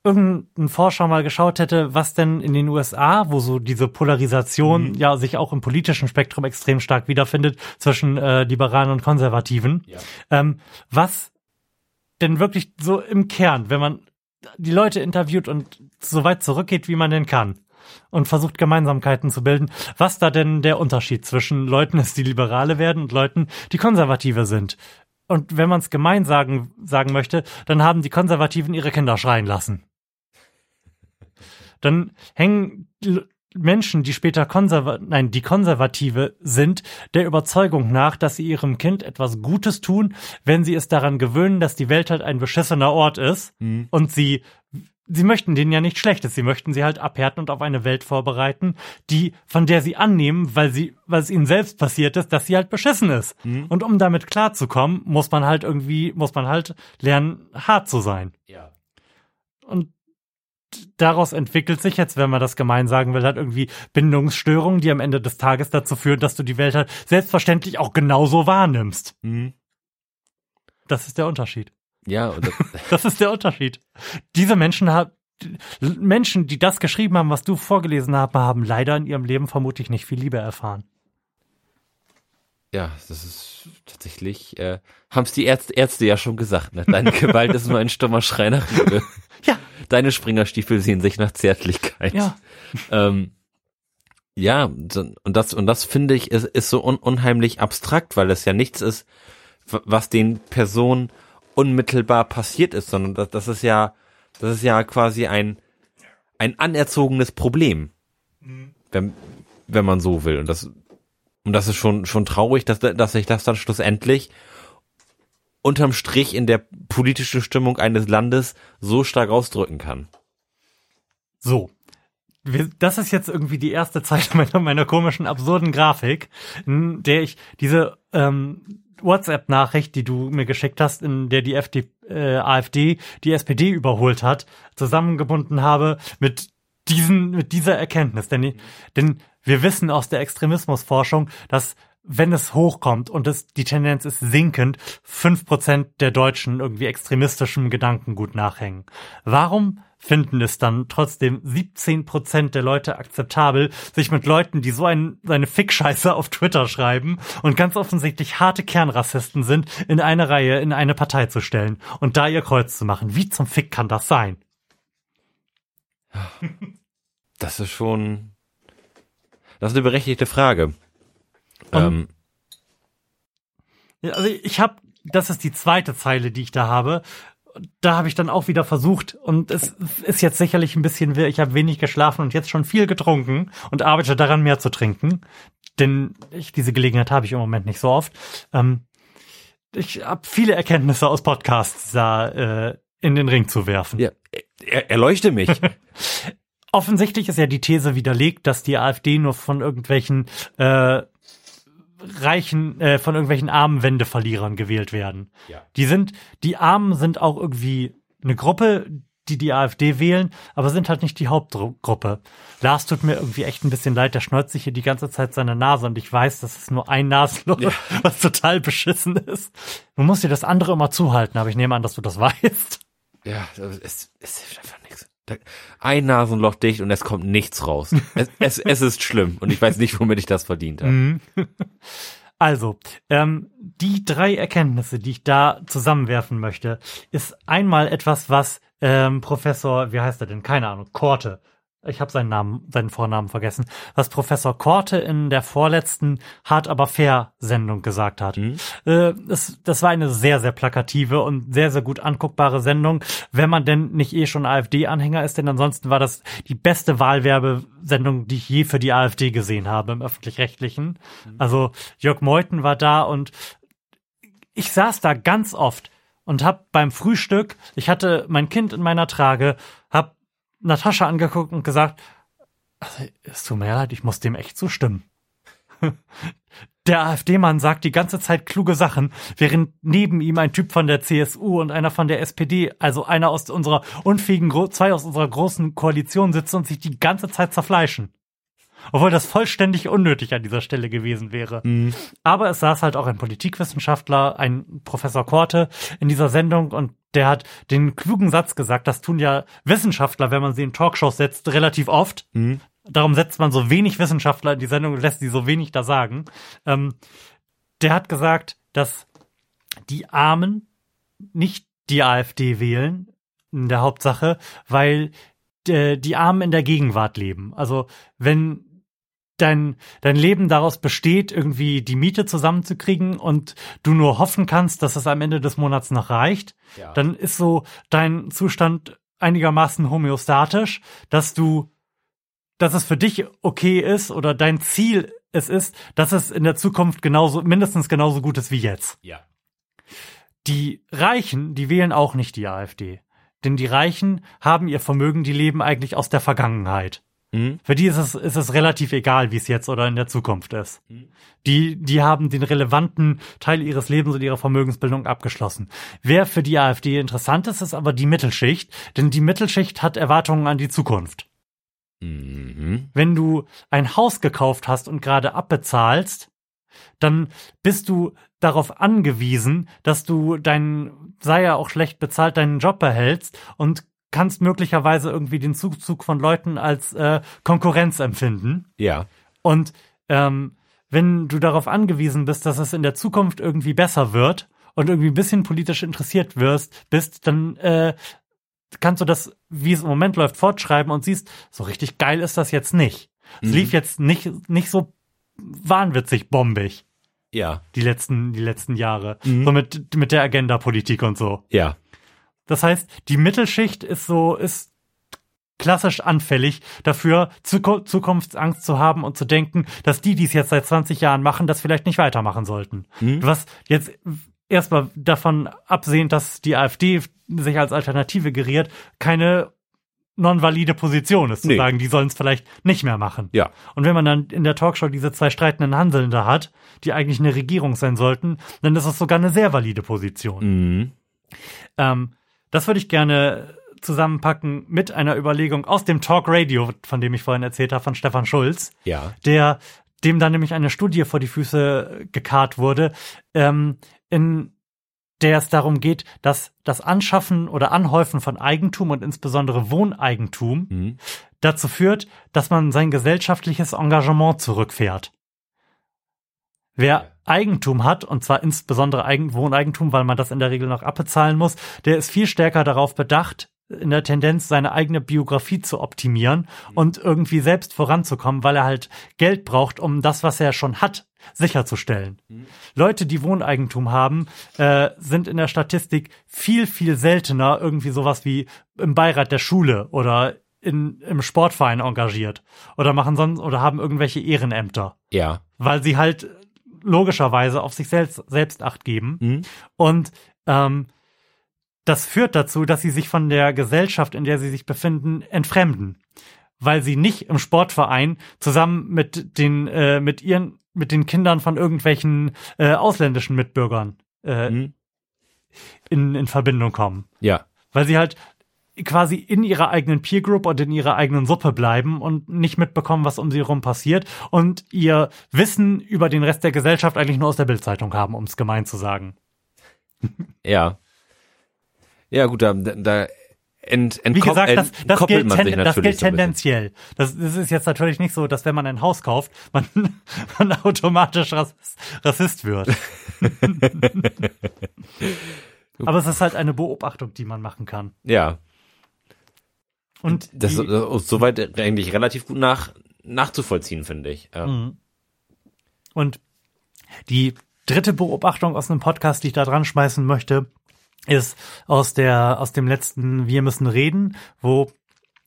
irgendein Forscher mal geschaut hätte, was denn in den USA, wo so diese Polarisation ja sich auch im politischen Spektrum extrem stark wiederfindet zwischen äh, Liberalen und Konservativen, ähm, was denn wirklich so im Kern, wenn man die Leute interviewt und so weit zurückgeht, wie man denn kann und versucht Gemeinsamkeiten zu bilden, was da denn der Unterschied zwischen Leuten ist, die Liberale werden und Leuten, die Konservative sind. Und wenn man es gemein sagen, sagen möchte, dann haben die Konservativen ihre Kinder schreien lassen. Dann hängen Menschen, die später konserva nein, die Konservative sind, der Überzeugung nach, dass sie ihrem Kind etwas Gutes tun, wenn sie es daran gewöhnen, dass die Welt halt ein beschissener Ort ist und sie sie möchten denen ja nicht Schlechtes, sie möchten sie halt abhärten und auf eine Welt vorbereiten, die, von der sie annehmen, weil sie, weil es ihnen selbst passiert ist, dass sie halt beschissen ist. Und um damit klarzukommen, muss man halt irgendwie, muss man halt lernen, hart zu sein. ja. Und daraus entwickelt sich jetzt, wenn man das gemein sagen will, halt irgendwie Bindungsstörungen, die am Ende des Tages dazu führen, dass du die Welt halt selbstverständlich auch genauso wahrnimmst. Mhm. Das ist der Unterschied. Ja, Das ist der Unterschied. Diese Menschen haben, Menschen, die das geschrieben haben, was du vorgelesen hast, haben leider in ihrem Leben vermutlich nicht viel Liebe erfahren. Ja, das ist tatsächlich, äh, haben es die Ärzte, Ärzte ja schon gesagt, ne? Deine Gewalt ist nur ein stummer Schrei nach Liebe. Ja. Deine Springerstiefel sehen sich nach Zärtlichkeit. Ja. Ähm, ja, und das, und das finde ich, ist, ist so un, unheimlich abstrakt, weil es ja nichts ist, was den Personen unmittelbar passiert ist, sondern das, das ist ja, das ist ja quasi ein, ein anerzogenes Problem. Wenn, wenn man so will. Und das, und das ist schon, schon traurig, dass, dass sich das dann schlussendlich unterm Strich in der politischen Stimmung eines Landes so stark ausdrücken kann. So. Das ist jetzt irgendwie die erste Zeit meiner, meiner komischen, absurden Grafik, in der ich diese ähm, WhatsApp-Nachricht, die du mir geschickt hast, in der die FD, äh, AfD die SPD überholt hat, zusammengebunden habe mit diesen, mit dieser Erkenntnis. Denn, denn wir wissen aus der Extremismusforschung, dass wenn es hochkommt und es, die Tendenz ist sinkend, fünf Prozent der Deutschen irgendwie extremistischem Gedankengut nachhängen. Warum finden es dann trotzdem 17 Prozent der Leute akzeptabel, sich mit Leuten, die so ein, eine Fickscheiße auf Twitter schreiben und ganz offensichtlich harte Kernrassisten sind, in eine Reihe, in eine Partei zu stellen und da ihr Kreuz zu machen? Wie zum Fick kann das sein? Das ist schon, das ist eine berechtigte Frage. Ähm, Also ich habe, das ist die zweite Zeile, die ich da habe. Da habe ich dann auch wieder versucht und es ist jetzt sicherlich ein bisschen. Ich habe wenig geschlafen und jetzt schon viel getrunken und arbeite daran, mehr zu trinken. Denn ich, diese Gelegenheit habe ich im Moment nicht so oft. Ähm, ich habe viele Erkenntnisse aus Podcasts da äh, in den Ring zu werfen. ja, er, erleuchte mich. Offensichtlich ist ja die These widerlegt, dass die AfD nur von irgendwelchen äh, reichen, äh, von irgendwelchen armen Wendeverlierern gewählt werden. Ja. Die sind, die Armen sind auch irgendwie eine Gruppe, die die AfD wählen, aber sind halt nicht die Hauptgruppe. Lars tut mir irgendwie echt ein bisschen leid, der schneuzt sich hier die ganze Zeit seine Nase und ich weiß, das ist nur ein Nasenloch, was total beschissen ist. Du musst dir das andere immer zuhalten, aber ich nehme an, dass du das weißt. Ja, es, es hilft einfach nichts. Ein Nasenloch dicht und es kommt nichts raus. Es, es, es ist schlimm und ich weiß nicht, womit ich das verdient habe. Also, ähm, die drei Erkenntnisse, die ich da zusammenwerfen möchte, ist einmal etwas, was ähm, Professor, wie heißt er denn? Keine Ahnung, Korte. Ich habe seinen Namen, seinen Vornamen vergessen. Was Professor Korte in der vorletzten Hart aber fair Sendung gesagt hat. Äh, das, das war eine sehr, sehr plakative und sehr, sehr gut anguckbare Sendung, wenn man denn nicht eh schon AfD-Anhänger ist, denn ansonsten war das die beste Wahlwerbesendung, die ich je für die AfD gesehen habe im öffentlich-rechtlichen. Also Jörg Meuthen war da und ich saß da ganz oft und hab beim Frühstück, ich hatte mein Kind in meiner Trage, hab Natascha angeguckt und gesagt, also, es tut mir leid, ich muss dem echt zustimmen. Der AfD-Mann sagt die ganze Zeit kluge Sachen, während neben ihm ein Typ von der CSU und einer von der SPD, also einer aus unserer unfähigen, zwei aus unserer großen Koalition sitzen und sich die ganze Zeit zerfleischen. Obwohl das vollständig unnötig an dieser Stelle gewesen wäre. Aber es saß halt auch ein Politikwissenschaftler, ein Professor Korte in dieser Sendung und der hat den klugen Satz gesagt, das tun ja Wissenschaftler, wenn man sie in Talkshows setzt, relativ oft. Darum setzt man so wenig Wissenschaftler in die Sendung und lässt sie so wenig da sagen. Ähm, der hat gesagt, dass die Armen nicht die AfD wählen, in der Hauptsache, weil äh, die Armen in der Gegenwart leben. Also wenn dein, dein Leben daraus besteht, irgendwie die Miete zusammenzukriegen und du nur hoffen kannst, dass es am Ende des Monats noch reicht, Ja. dann ist so dein Zustand einigermaßen homöostatisch, dass du, dass es für dich okay ist oder dein Ziel es ist, dass es in der Zukunft genauso, mindestens genauso gut ist wie jetzt. Ja. Die Reichen, die wählen auch nicht die AfD. Denn die Reichen haben ihr Vermögen, die leben eigentlich aus der Vergangenheit. Mhm. Für die ist es, ist es relativ egal, wie es jetzt oder in der Zukunft ist. Die, die haben den relevanten Teil ihres Lebens und ihrer Vermögensbildung abgeschlossen. Wer für die AfD interessant ist, ist aber die Mittelschicht, denn die Mittelschicht hat Erwartungen an die Zukunft. Mhm. Wenn du ein Haus gekauft hast und gerade abbezahlst, dann bist du darauf angewiesen, dass du deinen, sei ja auch schlecht bezahlt, deinen Job behältst und kannst möglicherweise irgendwie den Zuzug von Leuten als äh, Konkurrenz empfinden. Ja. Und ähm, wenn du darauf angewiesen bist, dass es in der Zukunft irgendwie besser wird und irgendwie ein bisschen politisch interessiert wirst, bist, dann äh, kannst du das, wie es im Moment läuft, fortschreiben und siehst, so richtig geil ist das jetzt nicht. Es Mhm. lief jetzt nicht, nicht so wahnwitzig bombig, Ja. die letzten, die letzten Jahre. Mhm. So mit, mit der Agenda-Politik und so. Ja. Das heißt, die Mittelschicht ist so, ist klassisch anfällig dafür, Zuku Zukunftsangst zu haben und zu denken, dass die, die es jetzt seit 20 Jahren machen, das vielleicht nicht weitermachen sollten. Mhm. Was jetzt erstmal davon absehend, dass die AfD sich als Alternative geriert, keine non-valide Position ist, zu Nee. sagen, die sollen es vielleicht nicht mehr machen. Ja. Und wenn man dann in der Talkshow diese zwei streitenden Hanseln da hat, die eigentlich eine Regierung sein sollten, dann ist es sogar eine sehr valide Position. Mhm. Ähm, das würde ich gerne zusammenpacken mit einer Überlegung aus dem Talk Radio, von dem ich vorhin erzählt habe, von Stefan Schulz, Ja. der dem dann nämlich eine Studie vor die Füße gekarrt wurde, ähm, in der es darum geht, dass das Anschaffen oder Anhäufen von Eigentum und insbesondere Wohneigentum Mhm. dazu führt, dass man sein gesellschaftliches Engagement zurückfährt. Wer Eigentum hat, und zwar insbesondere Eigen Wohneigentum, weil man das in der Regel noch abbezahlen muss, der ist viel stärker darauf bedacht, in der Tendenz, seine eigene Biografie zu optimieren und irgendwie selbst voranzukommen, weil er halt Geld braucht, um das, was er schon hat, sicherzustellen. Leute, die Wohneigentum haben, äh, sind in der Statistik viel, viel seltener irgendwie sowas wie im Beirat der Schule oder in, im Sportverein engagiert oder machen sonst oder haben irgendwelche Ehrenämter, Ja. weil sie halt logischerweise auf sich selbst, selbst acht geben. Mhm. Und ähm, das führt dazu, dass sie sich von der Gesellschaft, in der sie sich befinden, entfremden, weil sie nicht im Sportverein zusammen mit den äh, mit ihren mit den Kindern von irgendwelchen äh, ausländischen Mitbürgern äh, Mhm. in, in Verbindung kommen, Ja. weil sie halt quasi in ihrer eigenen Peer Group und in ihrer eigenen Suppe bleiben und nicht mitbekommen, was um sie herum passiert und ihr Wissen über den Rest der Gesellschaft eigentlich nur aus der Bildzeitung haben, um es gemein zu sagen. Ja. Ja, gut, da, da ent, Wie entkop- gesagt, das, das, gilt, man sich ten, das gilt so tendenziell. Das, das ist jetzt natürlich nicht so, dass wenn man ein Haus kauft, man, man automatisch Rassist, Rassist wird. Aber es ist halt eine Beobachtung, die man machen kann. Ja. Und Das die, ist soweit eigentlich relativ gut nach, nachzuvollziehen, finde ich. Ja. Mhm. Und die dritte Beobachtung aus einem Podcast, die ich da dran schmeißen möchte, ist aus der aus dem letzten Wir müssen reden, wo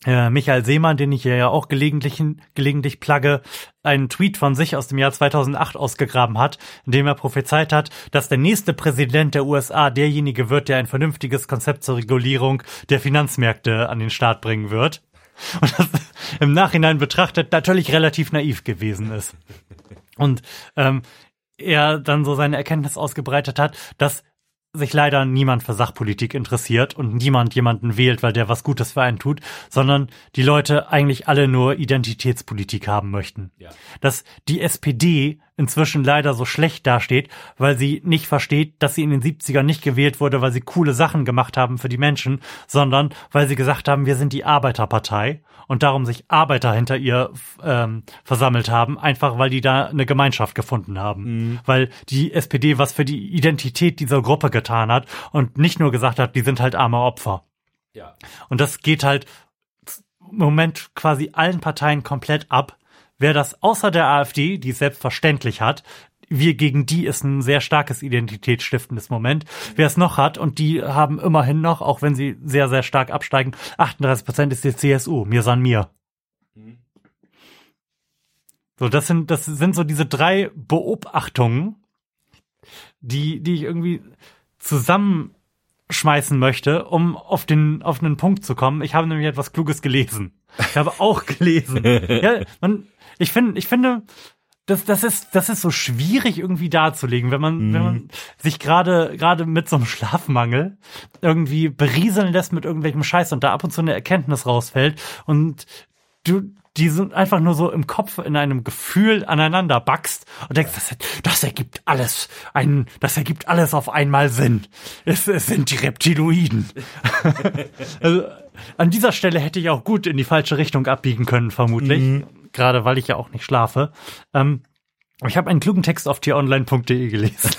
äh, Michael Seemann, den ich hier ja auch gelegentlich gelegentlich plugge, einen Tweet von sich aus dem Jahr 2008 ausgegraben hat, in dem er prophezeit hat, dass der nächste Präsident der USA derjenige wird, der ein vernünftiges Konzept zur Regulierung der Finanzmärkte an den Start bringen wird. Und das im Nachhinein betrachtet natürlich relativ naiv gewesen ist. Und ähm, er dann so seine Erkenntnis ausgebreitet hat, dass sich leider niemand für Sachpolitik interessiert und niemand jemanden wählt, weil der was Gutes für einen tut, sondern die Leute eigentlich alle nur Identitätspolitik haben möchten. Ja. Dass die SPD inzwischen leider so schlecht dasteht, weil sie nicht versteht, dass sie in den 70ern nicht gewählt wurde, weil sie coole Sachen gemacht haben für die Menschen, sondern weil sie gesagt haben, wir sind die Arbeiterpartei und darum sich Arbeiter hinter ihr ähm, versammelt haben, einfach weil die da eine Gemeinschaft gefunden haben. Weil die SPD was für die Identität dieser Gruppe getan hat und nicht nur gesagt hat, die sind halt arme Opfer. Ja. Und das geht halt im Moment quasi allen Parteien komplett ab. Wer das außer der AfD, die es selbstverständlich hat, wir gegen die ist ein sehr starkes identitätsstiftendes Moment. Wer es noch hat, und die haben immerhin noch, auch wenn sie sehr, sehr stark absteigen, 38 Prozent ist die CSU, mir san mir. So, das sind, das sind so diese drei Beobachtungen, die, die ich irgendwie zusammenschmeißen möchte, um auf den, auf einen Punkt zu kommen. Ich habe nämlich etwas Kluges gelesen. Ich habe auch gelesen. ja, man, ich finde, ich finde, das, das ist, das ist so schwierig irgendwie darzulegen, wenn man, wenn man sich gerade, gerade mit so einem Schlafmangel irgendwie berieseln lässt mit irgendwelchem Scheiß und da ab und zu eine Erkenntnis rausfällt und du, die sind einfach nur so im Kopf in einem Gefühl aneinander backst und denkst, das, das ergibt alles, ein, das ergibt alles auf einmal Sinn. Es, es sind die Reptiloiden. also, an dieser Stelle hätte ich auch gut in die falsche Richtung abbiegen können, vermutlich. Gerade weil ich ja auch nicht schlafe. Ähm, ich habe einen klugen Text auf tieronline.de gelesen.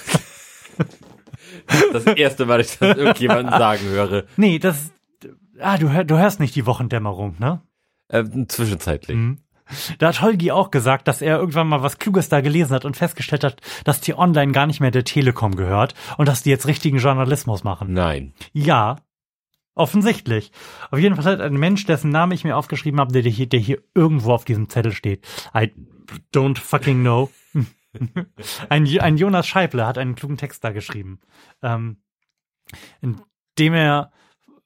Das erste Mal, dass ich das irgendjemanden sagen höre. nee, das. Ah, du, hör, du hörst nicht die Wochendämmerung, ne? Ähm, zwischenzeitlich. Da hat Holgi auch gesagt, dass er irgendwann mal was Kluges da gelesen hat und festgestellt hat, dass die Online gar nicht mehr der Telekom gehört und dass die jetzt richtigen Journalismus machen. Nein. Ja, offensichtlich. Auf jeden Fall hat ein Mensch, dessen Name ich mir aufgeschrieben habe, der hier, der hier irgendwo auf diesem Zettel steht. I don't fucking know. ein, ein Jonas Scheible hat einen klugen Text da geschrieben, ähm, in dem er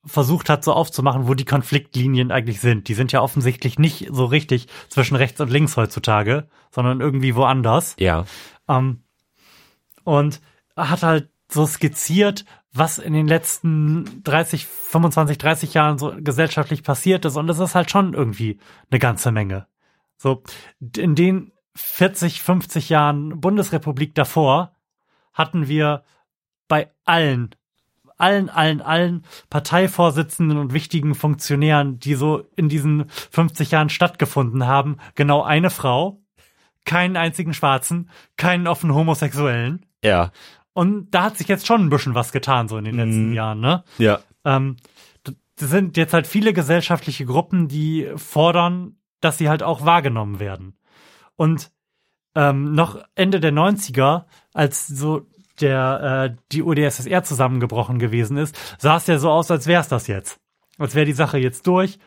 versucht hat, so aufzumachen, wo die Konfliktlinien eigentlich sind. Die sind ja offensichtlich nicht so richtig zwischen rechts und links heutzutage, sondern irgendwie woanders. Ja. Ähm, und hat halt so skizziert, was in den letzten 30, 25, 30 Jahren so gesellschaftlich passiert ist. Und das ist halt schon irgendwie eine ganze Menge. So, in den, 40, 50 Jahren Bundesrepublik davor hatten wir bei allen, allen, allen, allen Parteivorsitzenden und wichtigen Funktionären, die so in diesen 50 Jahren stattgefunden haben, genau eine Frau, keinen einzigen Schwarzen, keinen offen Homosexuellen. Ja. Und da hat sich jetzt schon ein bisschen was getan, so in den letzten Mhm. Jahren, ne? Ja. Ähm, das sind jetzt halt viele gesellschaftliche Gruppen, die fordern, dass sie halt auch wahrgenommen werden. Und ähm, noch Ende der 90er, als so der äh, die UdSSR zusammengebrochen gewesen ist, sah es ja so aus, als wäre es das jetzt. Als wäre die Sache jetzt durch.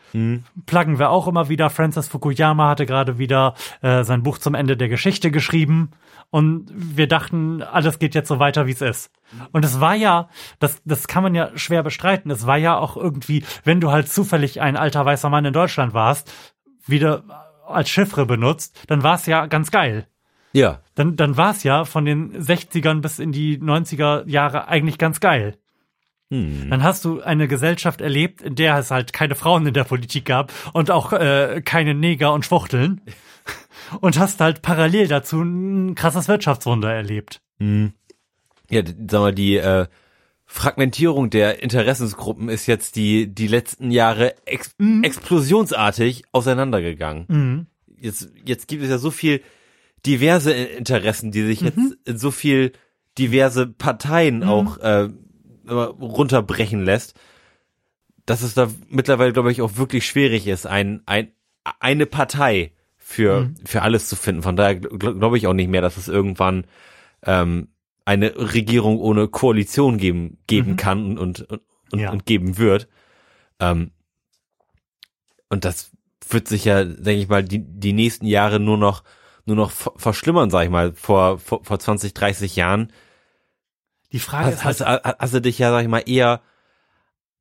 Pluggen wir auch immer wieder. Francis Fukuyama hatte gerade wieder äh, sein Buch zum Ende der Geschichte geschrieben. Und wir dachten, alles geht jetzt so weiter, wie es ist. Und es war ja, das, das kann man ja schwer bestreiten. Es war ja auch irgendwie, wenn du halt zufällig ein alter weißer Mann in Deutschland warst, wieder als Chiffre benutzt, dann war es ja ganz geil. Ja. Dann, dann war es ja von den 60ern bis in die 90er Jahre eigentlich ganz geil. Hm. Dann hast du eine Gesellschaft erlebt, in der es halt keine Frauen in der Politik gab und auch äh, keine Neger und Schwuchteln. Und hast halt parallel dazu ein krasses Wirtschaftswunder erlebt. Ja, d- sag mal, die äh, Fragmentierung der Interessensgruppen ist jetzt die, die letzten Jahre ex explosionsartig auseinandergegangen. Jetzt, jetzt gibt es ja so viel diverse Interessen, die sich jetzt in so viel diverse Parteien auch äh, runterbrechen lässt, dass es da mittlerweile, glaube ich, auch wirklich schwierig ist, ein, ein, eine Partei für, für alles zu finden. Von daher glaube glaub ich auch nicht mehr, dass es irgendwann ähm, eine Regierung ohne Koalition geben, geben kann und, und, und, Ja. und geben wird. Ähm, und das wird sich ja, denke ich mal, die, die nächsten Jahre nur noch, nur noch ver- verschlimmern, sag ich mal. Vor, vor, vor 20, 30 Jahren Die Frage hast, ist hast, halt, hast, hast du dich ja, sag ich mal, eher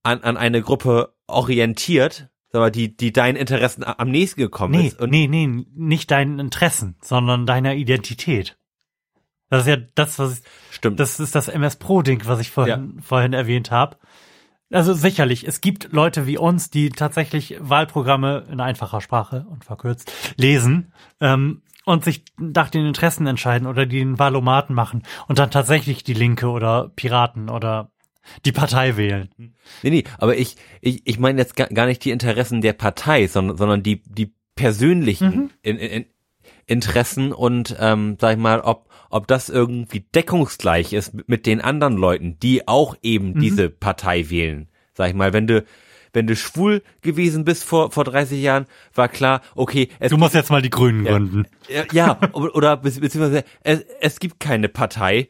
an, an eine Gruppe orientiert, mal, die, die deinen Interessen am nächsten gekommen nee, ist. Und nee, nee, nicht deinen Interessen, sondern deiner Identität. Das ist ja das, was ich, stimmt. Das ist das MS Pro-Ding, was ich vorhin, vorhin erwähnt habe. Also sicherlich, es gibt Leute wie uns, die tatsächlich Wahlprogramme in einfacher Sprache und verkürzt lesen ähm, und sich nach den Interessen entscheiden oder die den Wahlomaten machen und dann tatsächlich die Linke oder Piraten oder die Partei wählen. Nee, nee, aber ich, ich, ich meine jetzt gar, nicht die Interessen der Partei, sondern, sondern die, die persönlichen in, in, in Interessen und, ähm, sag ich mal, ob, ob das irgendwie deckungsgleich ist mit- mit den anderen Leuten, die auch eben diese Partei wählen. Sag ich mal, wenn du, wenn du schwul gewesen bist vor, vor 30 Jahren, war klar, okay, es Du musst jetzt mal die Grünen gründen. ja, ja, oder, oder bezieh- beziehungsweise es, es gibt keine Partei,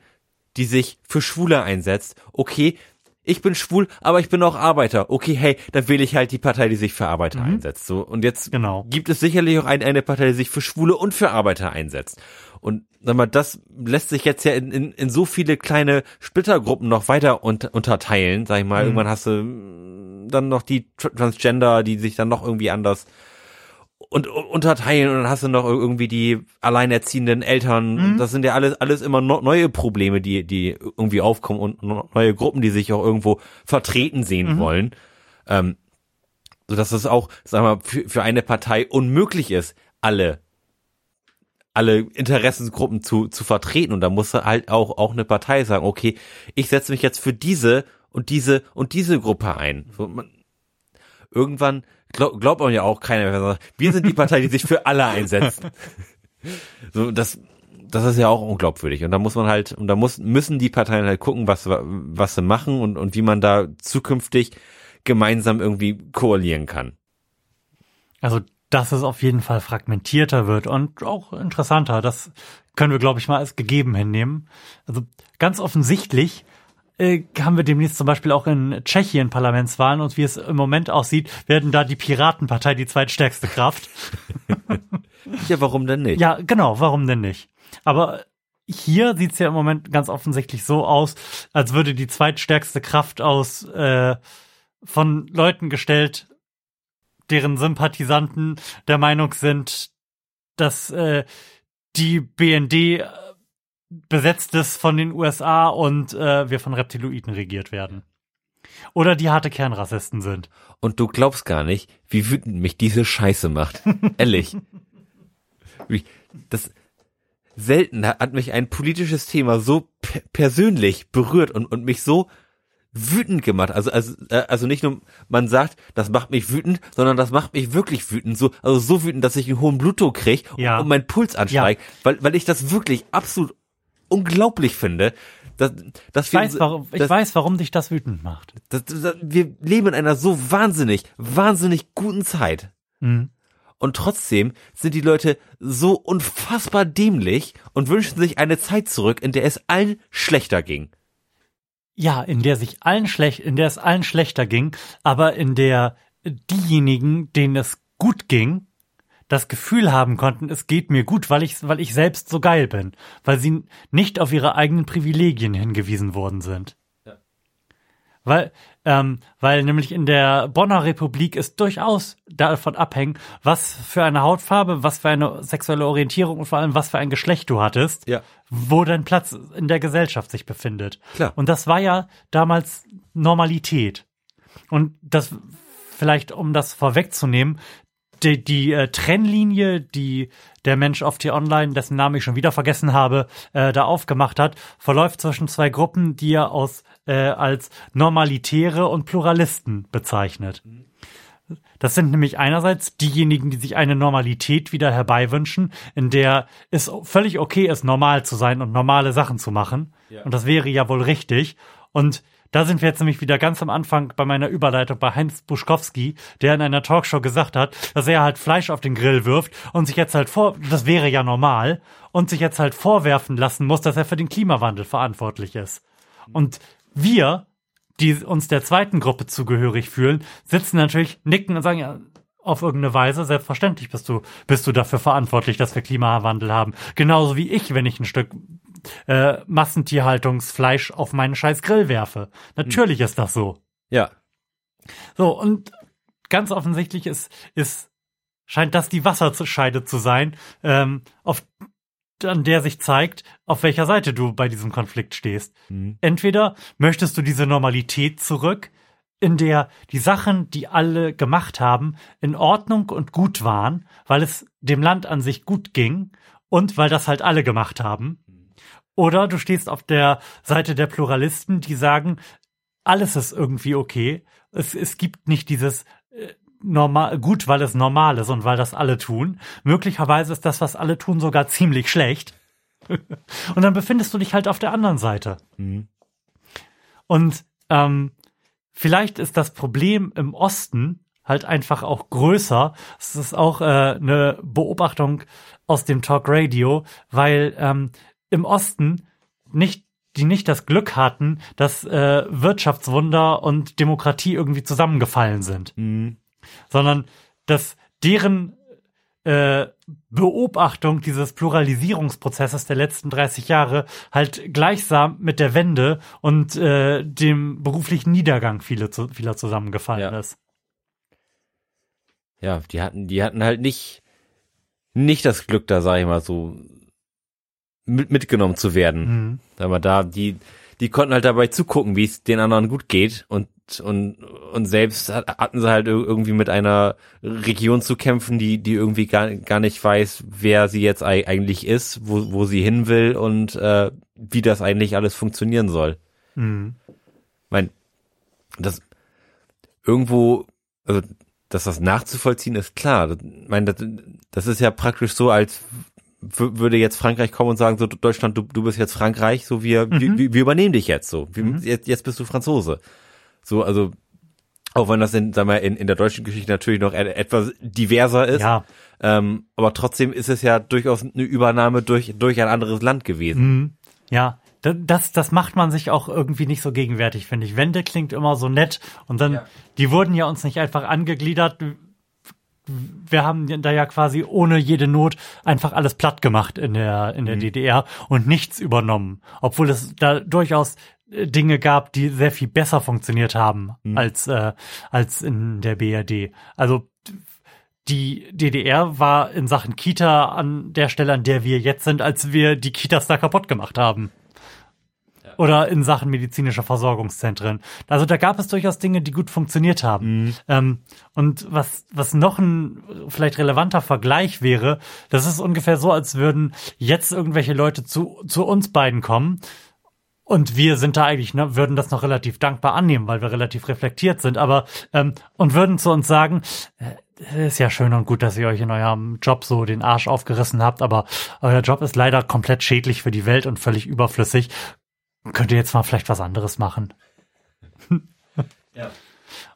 die sich für Schwule einsetzt. Okay, ich bin schwul, aber ich bin auch Arbeiter. Okay, hey, dann wähle ich halt die Partei, die sich für Arbeiter einsetzt. So und jetzt Genau. gibt es sicherlich auch ein, eine Partei, die sich für Schwule und für Arbeiter einsetzt. Und sag mal, das lässt sich jetzt ja in, in, in so viele kleine Splittergruppen noch weiter unter, unterteilen. Sag ich mal, irgendwann hast du mm, dann noch die Tr- Transgender, die sich dann noch irgendwie anders und unterteilen und dann hast du noch irgendwie die alleinerziehenden Eltern. Das sind ja alles alles immer no, neue Probleme, die die irgendwie aufkommen und neue Gruppen, die sich auch irgendwo vertreten sehen wollen. Ähm, so dass es auch, wir, mal, für, für eine Partei unmöglich ist, alle alle Interessensgruppen zu zu vertreten und da muss halt auch auch eine Partei sagen, okay, ich setze mich jetzt für diese und diese und diese Gruppe ein. So, man, irgendwann glaub, glaubt man ja auch keiner mehr. Wir sind die Partei, die sich für alle einsetzt. So, das, das ist ja auch unglaubwürdig. Und da muss man halt, und da muss, müssen die Parteien halt gucken, was, was sie machen und, und wie man da zukünftig gemeinsam irgendwie koalieren kann. Also, dass es auf jeden Fall fragmentierter wird und auch interessanter. Das können wir, glaube ich, mal als gegeben hinnehmen. Also ganz offensichtlich äh, haben wir demnächst zum Beispiel auch in Tschechien Parlamentswahlen und wie es im Moment aussieht, werden da die Piratenpartei die zweitstärkste Kraft. Ja, warum denn nicht? Ja, genau, warum denn nicht? Aber hier sieht's ja im Moment ganz offensichtlich so aus, als würde die zweitstärkste Kraft aus äh, von Leuten gestellt, deren Sympathisanten der Meinung sind, dass äh, die BND äh, besetzt ist von den USA und äh, wir von Reptiloiden regiert werden. Oder die harte Kernrassisten sind. Und du glaubst gar nicht, wie wütend mich diese Scheiße macht. Ehrlich. Wie- Das, selten hat mich ein politisches Thema so pe- persönlich berührt und, und mich so wütend gemacht. Also, also, äh, also nicht nur, man sagt, das macht mich wütend, sondern das macht mich wirklich wütend. So, also so wütend, dass ich einen hohen Blutdruck krieg Ja. und mein Puls ansteigt, weil, weil ich das wirklich absolut unglaublich finde. Dass, dass Ich weiß, warum, ich weiß, warum dich das wütend macht. dass, dass, wir leben in einer so wahnsinnig, wahnsinnig guten Zeit. Mhm. Und trotzdem sind die Leute so unfassbar dämlich und wünschen sich eine Zeit zurück, in der es allen schlechter ging. Ja, in der sich allen schlecht, in der es allen schlechter ging, aber in der diejenigen, denen es gut ging, das Gefühl haben konnten, es geht mir gut, weil ich, weil ich selbst so geil bin, weil sie nicht auf ihre eigenen Privilegien hingewiesen worden sind. Weil, ähm, weil nämlich in der Bonner Republik ist durchaus davon abhängen, was für eine Hautfarbe, was für eine sexuelle Orientierung und vor allem was für ein Geschlecht du hattest, Ja. wo dein Platz in der Gesellschaft sich befindet. Klar. Und das war ja damals Normalität. Und das vielleicht, um das vorwegzunehmen, die, die äh, Trennlinie, die der Mensch auf T-Online, dessen Namen ich schon wieder vergessen habe, äh, da aufgemacht hat, verläuft zwischen zwei Gruppen, die er aus äh, als Normalitäre und Pluralisten bezeichnet. Das sind nämlich einerseits diejenigen, die sich eine Normalität wieder herbeiwünschen, in der es völlig okay ist, normal zu sein und normale Sachen zu machen. Und das wäre ja wohl richtig. Und da sind wir jetzt nämlich wieder ganz am Anfang bei meiner Überleitung bei Heinz Buschkowski, der in einer Talkshow gesagt hat, dass er halt Fleisch auf den Grill wirft und sich jetzt halt vor, das wäre ja normal, und sich jetzt halt vorwerfen lassen muss, dass er für den Klimawandel verantwortlich ist. Und wir, die uns der zweiten Gruppe zugehörig fühlen, sitzen natürlich, nicken und sagen, ja, auf irgendeine Weise, selbstverständlich bist du, bist du dafür verantwortlich, dass wir Klimawandel haben. Genauso wie ich, wenn ich ein Stück äh, Massentierhaltungsfleisch auf meinen scheiß Grill werfe. Natürlich ist das so. Ja. So, und ganz offensichtlich ist, ist, scheint das die Wasserscheide zu sein, ähm, auf, an der sich zeigt, auf welcher Seite du bei diesem Konflikt stehst. Entweder möchtest du diese Normalität zurück, in der die Sachen, die alle gemacht haben, in Ordnung und gut waren, weil es dem Land an sich gut ging und weil das halt alle gemacht haben. Oder du stehst auf der Seite der Pluralisten, die sagen, alles ist irgendwie okay. Es, es gibt nicht dieses normal, gut, weil es normal ist und weil das alle tun. Möglicherweise ist das, was alle tun, sogar ziemlich schlecht. und dann befindest du dich halt auf der anderen Seite. Und ähm, vielleicht ist das Problem im Osten halt einfach auch größer. Es ist auch äh, eine Beobachtung aus dem Talk Radio, weil ähm, im Osten nicht die nicht das Glück hatten, dass äh, Wirtschaftswunder und Demokratie irgendwie zusammengefallen sind, sondern dass deren äh, Beobachtung dieses Pluralisierungsprozesses der letzten 30 Jahre halt gleichsam mit der Wende und äh, dem beruflichen Niedergang viele zu, vieler zusammengefallen Ja. ist. Ja, die hatten, die hatten halt nicht, nicht das Glück, da sag ich mal so, mit, mitgenommen zu werden. Mhm. Aber da, die, die konnten halt dabei zugucken, wie es den anderen gut geht und, und, und selbst hat- hatten sie halt ir- irgendwie mit einer Region zu kämpfen, die, die irgendwie gar, gar nicht weiß, wer sie jetzt ei- eigentlich ist, wo, wo sie hin will und, äh, wie das eigentlich alles funktionieren soll. Mhm. mein, das irgendwo, also dass das nachzuvollziehen ist klar. Das, mein, das, das ist ja praktisch so, als würde jetzt Frankreich kommen und sagen, so Deutschland, du, du bist jetzt Frankreich, so wir, wir, wir übernehmen dich jetzt so. Wir, jetzt, jetzt bist du Franzose. So, also auch wenn das in, sagen wir, in, in der deutschen Geschichte natürlich noch et- etwas diverser ist, Ja, ähm, aber trotzdem ist es ja durchaus eine Übernahme durch, durch ein anderes Land gewesen. Mhm. ja. Da- Das, das macht man sich auch irgendwie nicht so gegenwärtig, finde ich. Wende klingt immer so nett und dann, die wurden ja uns nicht einfach angegliedert. Wir haben da ja quasi ohne jede Not einfach alles platt gemacht in der, in der DDR und nichts übernommen. Obwohl es da durchaus äh, Dinge gab, die sehr viel besser funktioniert haben als, äh, als in der BRD. Also die DDR war in Sachen Kita an der Stelle, an der wir jetzt sind, als wir die Kitas da kaputt gemacht haben. Oder in Sachen medizinischer Versorgungszentren. Also da gab es durchaus Dinge, die gut funktioniert haben. Ähm, und was, was noch ein vielleicht relevanter Vergleich wäre, das ist ungefähr so, als würden jetzt irgendwelche Leute zu, zu uns beiden kommen. Und wir sind da eigentlich, ne, würden das noch relativ dankbar annehmen, weil wir relativ reflektiert sind, aber ähm, und würden zu uns sagen, äh, ist ja schön und gut, dass ihr euch in eurem Job so den Arsch aufgerissen habt, aber euer Job ist leider komplett schädlich für die Welt und völlig überflüssig. Könnt ihr jetzt mal vielleicht was anderes machen? Ja.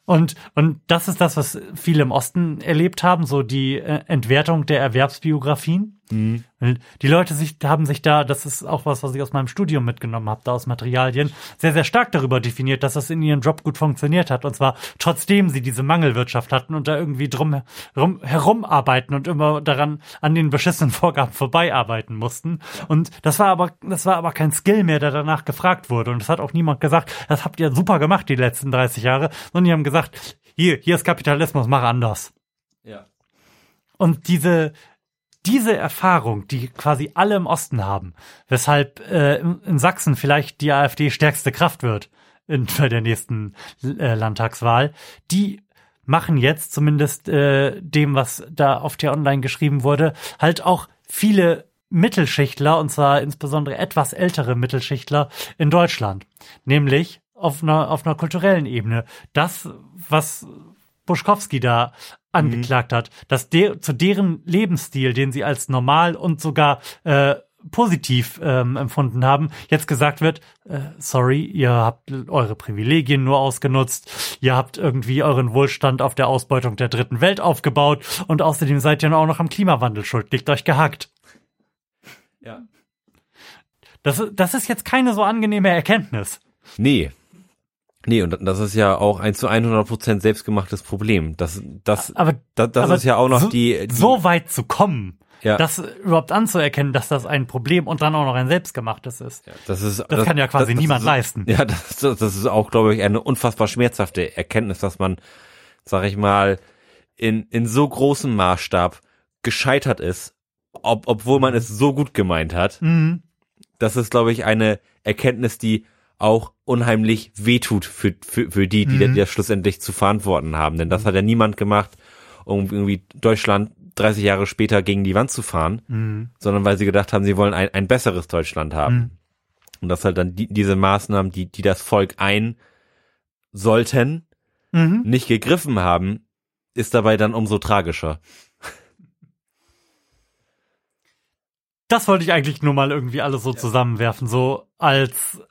Und, und das ist das, was viele im Osten erlebt haben, so die äh, Entwertung der Erwerbsbiografien. Weil Die Leute sich, haben sich da, das ist auch was, was ich aus meinem Studium mitgenommen habe, da aus Materialien, sehr, sehr stark darüber definiert, dass das in ihrem Job gut funktioniert hat. Und zwar trotzdem sie diese Mangelwirtschaft hatten und da irgendwie drum herum, herumarbeiten und immer daran an den beschissenen Vorgaben vorbeiarbeiten mussten. Und das war aber, das war aber kein Skill mehr, der danach gefragt wurde. Und es hat auch niemand gesagt, das habt ihr super gemacht die letzten 30 Jahre, sondern die haben gesagt, hier, hier ist Kapitalismus, mach anders. Ja. Und diese, diese Erfahrung, die quasi alle im Osten haben, weshalb äh, in Sachsen vielleicht die AfD stärkste Kraft wird in, bei der nächsten äh, Landtagswahl, die machen jetzt zumindest äh, dem, was da auf der Online geschrieben wurde, halt auch viele Mittelschichtler, und zwar insbesondere etwas ältere Mittelschichtler in Deutschland. Nämlich auf einer, auf einer kulturellen Ebene. Das, was Buschkowski da angeklagt hat, dass der zu deren Lebensstil, den sie als normal und sogar äh, positiv ähm, empfunden haben, jetzt gesagt wird, äh, sorry, ihr habt eure Privilegien nur ausgenutzt, ihr habt irgendwie euren Wohlstand auf der Ausbeutung der dritten Welt aufgebaut und außerdem seid ihr auch noch am Klimawandel schuld, liegt euch gehackt. Ja. Das, das ist jetzt keine so angenehme Erkenntnis. Nee. Nee, und das ist ja auch ein zu 100 Prozent selbstgemachtes Problem. Das, das, Aber das, das aber ist ja auch noch so, die, die so weit zu kommen, Ja. das überhaupt anzuerkennen, dass das ein Problem und dann auch noch ein selbstgemachtes ist. das ist, Das kann ja quasi niemand ist, leisten. Ja, das, das das ist auch, glaube ich, eine unfassbar schmerzhafte Erkenntnis, dass man, sag ich mal, in, in so großem Maßstab gescheitert ist, ob, obwohl man es so gut gemeint hat. Mhm. Das ist, glaube ich, eine Erkenntnis, die auch unheimlich wehtut für, für, für die, die Mhm. das schlussendlich zu verantworten haben. Denn das hat ja niemand gemacht, um irgendwie Deutschland 30 Jahre später gegen die Wand zu fahren, Mhm. sondern weil sie gedacht haben, sie wollen ein, ein besseres Deutschland haben. Mhm. Und das halt dann die, diese Maßnahmen, die, die das Volk ein sollten, Mhm. nicht gegriffen haben, ist dabei dann umso tragischer. Das wollte ich eigentlich nur mal irgendwie alles so zusammenwerfen, so als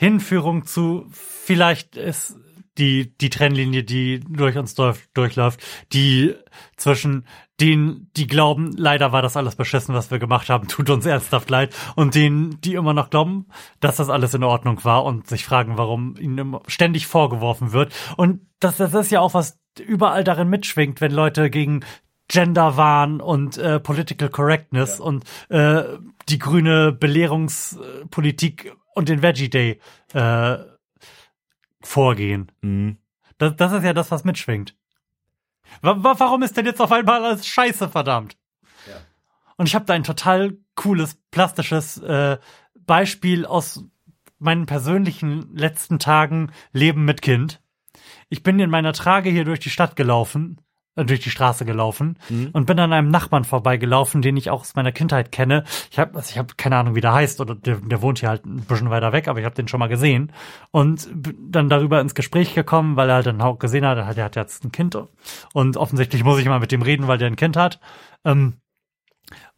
Hinführung zu, vielleicht ist die, die Trennlinie, die durch uns durch, durchläuft, die zwischen denen, die glauben, leider war das alles beschissen, was wir gemacht haben, tut uns ernsthaft leid, und denen, die immer noch glauben, dass das alles in Ordnung war und sich fragen, warum ihnen immer ständig vorgeworfen wird. Und das, das ist ja auch was überall darin mitschwingt, wenn Leute gegen Genderwahn und äh, Political Correctness und äh, die grüne Belehrungspolitik und den Veggie Day äh, vorgehen. Mhm. Das, das ist ja das, was mitschwingt. Wa wa warum ist denn jetzt auf einmal alles scheiße, verdammt? Und ich habe da ein total cooles, plastisches äh, Beispiel aus meinen persönlichen letzten Tagen Leben mit Kind. Ich bin in meiner Trage hier durch die Stadt gelaufen, durch die Straße gelaufen und bin an einem Nachbarn vorbeigelaufen, den ich auch aus meiner Kindheit kenne. Ich habe also ich hab keine Ahnung, wie der heißt, oder der, der wohnt hier halt ein bisschen weiter weg, aber ich habe den schon mal gesehen. Und bin dann darüber ins Gespräch gekommen, weil er halt dann auch gesehen hat, er hat, er hat jetzt ein Kind und offensichtlich muss ich mal mit dem reden, weil der ein Kind hat. Ähm,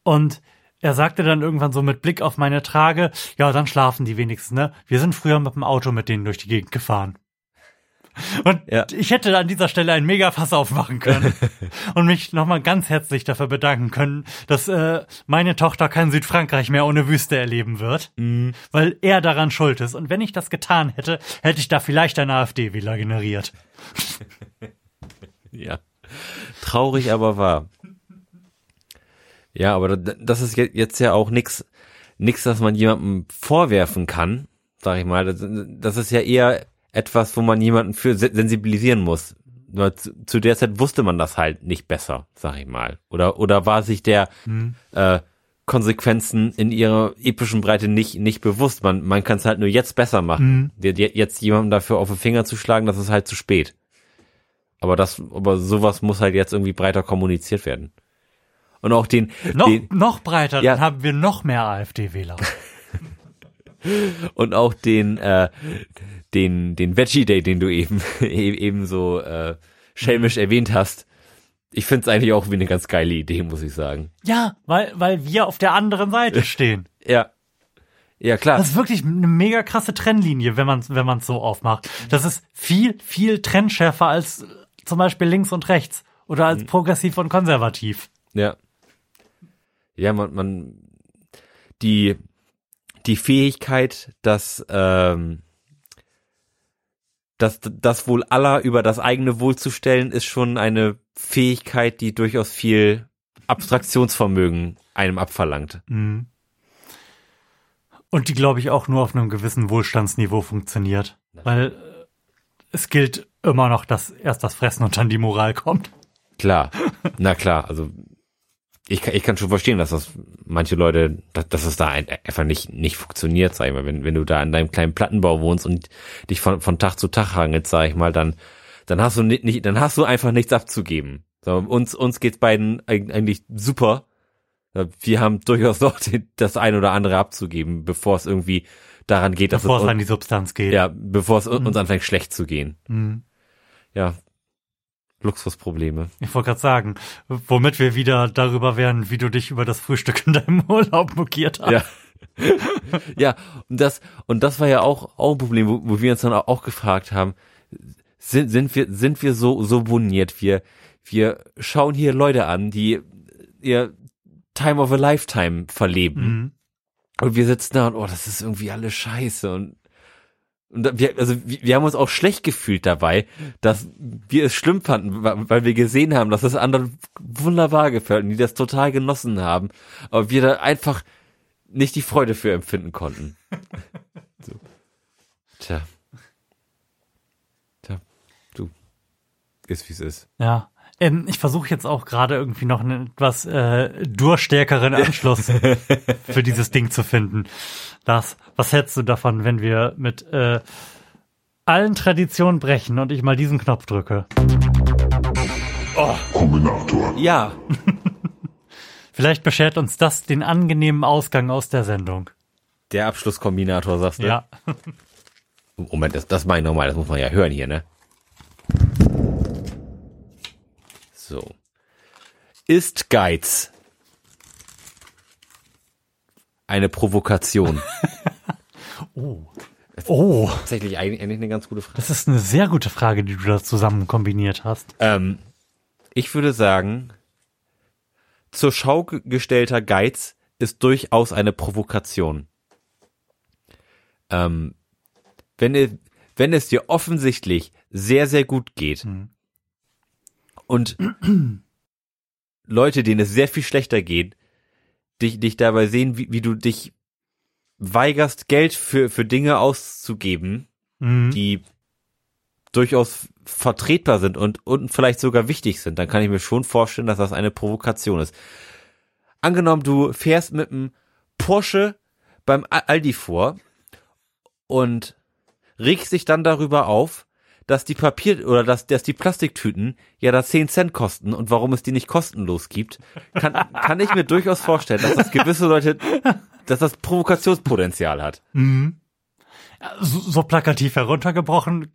und er sagte dann irgendwann so mit Blick auf meine Trage, ja, dann schlafen die wenigstens, ne? Wir sind früher mit dem Auto mit denen durch die Gegend gefahren. Und Ja. ich hätte an dieser Stelle ein Mega-Fass aufmachen können und mich nochmal ganz herzlich dafür bedanken können, dass äh, meine Tochter kein Südfrankreich mehr ohne Wüste erleben wird, weil er daran schuld ist. Und wenn ich das getan hätte, hätte ich da vielleicht einen AfD-Wähler generiert. Ja. Traurig, aber wahr. Ja, aber da- das ist je- jetzt ja auch nix, nix, das man jemandem vorwerfen kann, sag ich mal. Das ist ja eher etwas, wo man jemanden für se- sensibilisieren muss. Nur zu, zu der Zeit wusste man das halt nicht besser, sag ich mal. Oder, oder war sich der, äh, Konsequenzen in ihrer epischen Breite nicht, nicht bewusst. Man, man kann es halt nur jetzt besser machen. Je- Jetzt jemandem dafür auf den Finger zu schlagen, das ist halt zu spät. Aber das, aber sowas muss halt jetzt irgendwie breiter kommuniziert werden. Und auch den, Noch, den noch breiter, Ja. dann haben wir noch mehr AfD-Wähler. und auch den, äh, den, den Veggie Day, den du eben, e- eben so, äh, schelmisch erwähnt hast. Ich find's eigentlich auch wie eine ganz geile Idee, muss ich sagen. Ja, weil, weil wir auf der anderen Seite stehen. Ja. Ja, klar. Das ist wirklich eine mega krasse Trennlinie, wenn man es wenn man's so aufmacht. Das ist viel, viel trennschärfer als zum Beispiel links und rechts oder als progressiv und konservativ. Ja. Ja, man, man, die, die Fähigkeit, dass, ähm, dass das Wohl aller über das eigene Wohl zu stellen, ist schon eine Fähigkeit, die durchaus viel Abstraktionsvermögen einem abverlangt. Und die, glaube ich, auch nur auf einem gewissen Wohlstandsniveau funktioniert. Weil äh, es gilt immer noch, dass erst das Fressen und dann die Moral kommt. Klar, na klar, also ich, kann- ich kann schon verstehen, dass das manche Leute, dass, dass es da ein, einfach nicht, nicht funktioniert, sag ich mal. Wenn, wenn du da in deinem kleinen Plattenbau wohnst und dich von, von Tag zu Tag hangelst, sag ich mal, dann, dann hast du nicht, nicht dann hast du einfach nichts abzugeben. So, uns, uns geht's beiden eig- eigentlich super. Wir haben durchaus noch das ein oder andere abzugeben, bevor es irgendwie daran geht, dass Bevor es es an die Substanz geht. ja, bevor es uns anfängt schlecht zu gehen. Mhm. Ja, Luxusprobleme. Ich wollte gerade sagen, womit wir wieder darüber wären, wie du dich über das Frühstück in deinem Urlaub mokiert hast. Ja. ja, und das, und das war ja auch, auch ein Problem, wo, wo wir uns dann auch, auch gefragt haben, sind, sind wir, sind wir so, so boniert? Wir, wir schauen hier Leute an, die ihr Time of a Lifetime verleben. Mhm. Und wir sitzen da und, oh, das ist irgendwie alles scheiße und, und wir, also wir, haben uns auch schlecht gefühlt dabei, dass wir es schlimm fanden, weil wir gesehen haben, dass es anderen wunderbar gefällt und die das total genossen haben, aber wir da einfach nicht die Freude für empfinden konnten. so. Tja. Tja, du. Ist wie es ist. Ja. Ähm, ich versuche jetzt auch gerade irgendwie noch einen etwas äh, durchstärkeren Anschluss für dieses Ding zu finden. Das, was hältst du davon, wenn wir mit äh, allen Traditionen brechen und ich mal diesen Knopf drücke? Kombinator. Ja. Vielleicht beschert uns das den angenehmen Ausgang aus der Sendung. Der Abschlusskombinator, sagst du? Ja. Moment, das, das meine ich nochmal, das muss man ja hören hier, ne? So. Ist Geiz eine Provokation? Oh, Tatsächlich eigentlich, eine ganz gute Frage. das ist eine sehr gute Frage, die du da zusammen kombiniert hast. Ähm, ich würde sagen, zur Schau ge- gestellter Geiz ist durchaus eine Provokation. Ähm, wenn, es, wenn es dir offensichtlich sehr, sehr gut geht und Leute, denen es sehr viel schlechter geht, dich, dich dabei sehen, wie, wie du dich weigerst, Geld für, für Dinge auszugeben, Mhm. die durchaus vertretbar sind und, und vielleicht sogar wichtig sind, dann kann ich mir schon vorstellen, dass das eine Provokation ist. Angenommen, du fährst mit einem Porsche beim Aldi vor und regst dich dann darüber auf, dass die Papier oder dass, dass die Plastiktüten ja da 10 Cent kosten und warum es die nicht kostenlos gibt, kann, kann ich mir durchaus vorstellen, dass das gewisse Leute, dass das Provokationspotenzial hat. So, so plakativ heruntergebrochen,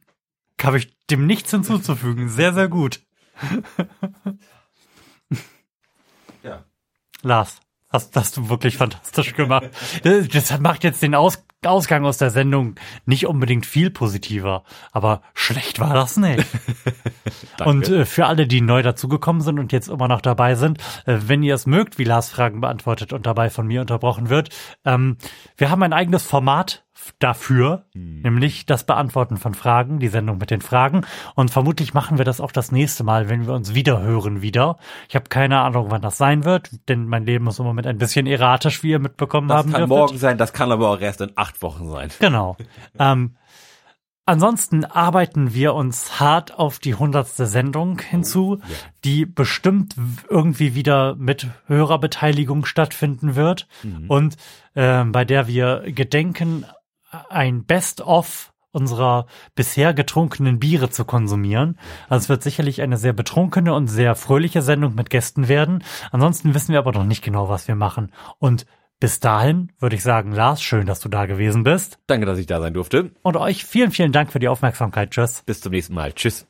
habe ich dem nichts hinzuzufügen. Sehr, sehr gut. Ja. Lars, hast, hast du wirklich fantastisch gemacht. Das, das macht jetzt den Aus, Ausgang aus der Sendung nicht unbedingt viel positiver, aber schlecht war das nicht. Und äh, für alle, die neu dazugekommen sind und jetzt immer noch dabei sind, äh, wenn ihr es mögt, wie Lars Fragen beantwortet und dabei von mir unterbrochen wird, ähm, wir haben ein eigenes Format dafür, nämlich das Beantworten von Fragen, die Sendung mit den Fragen. Und vermutlich machen wir das auch das nächste Mal, wenn wir uns wieder hören wieder. Ich habe keine Ahnung, wann das sein wird, denn mein Leben ist im Moment ein bisschen erratisch, wie ihr mitbekommen Das haben kann dürftet. morgen sein, das kann aber auch erst in acht Wochen sein. Genau. ähm, Ansonsten arbeiten wir uns hart auf die hundertste Sendung hinzu, die bestimmt irgendwie wieder mit Hörerbeteiligung stattfinden wird und ähm, bei der wir gedenken, ein Best-of unserer bisher getrunkenen Biere zu konsumieren. Also es wird sicherlich eine sehr betrunkene und sehr fröhliche Sendung mit Gästen werden. Ansonsten wissen wir aber noch nicht genau, was wir machen. Und bis dahin würde ich sagen, Lars, schön, dass du da gewesen bist. Danke, dass ich da sein durfte. Und euch vielen, vielen Dank für die Aufmerksamkeit. Tschüss. Bis zum nächsten Mal. Tschüss.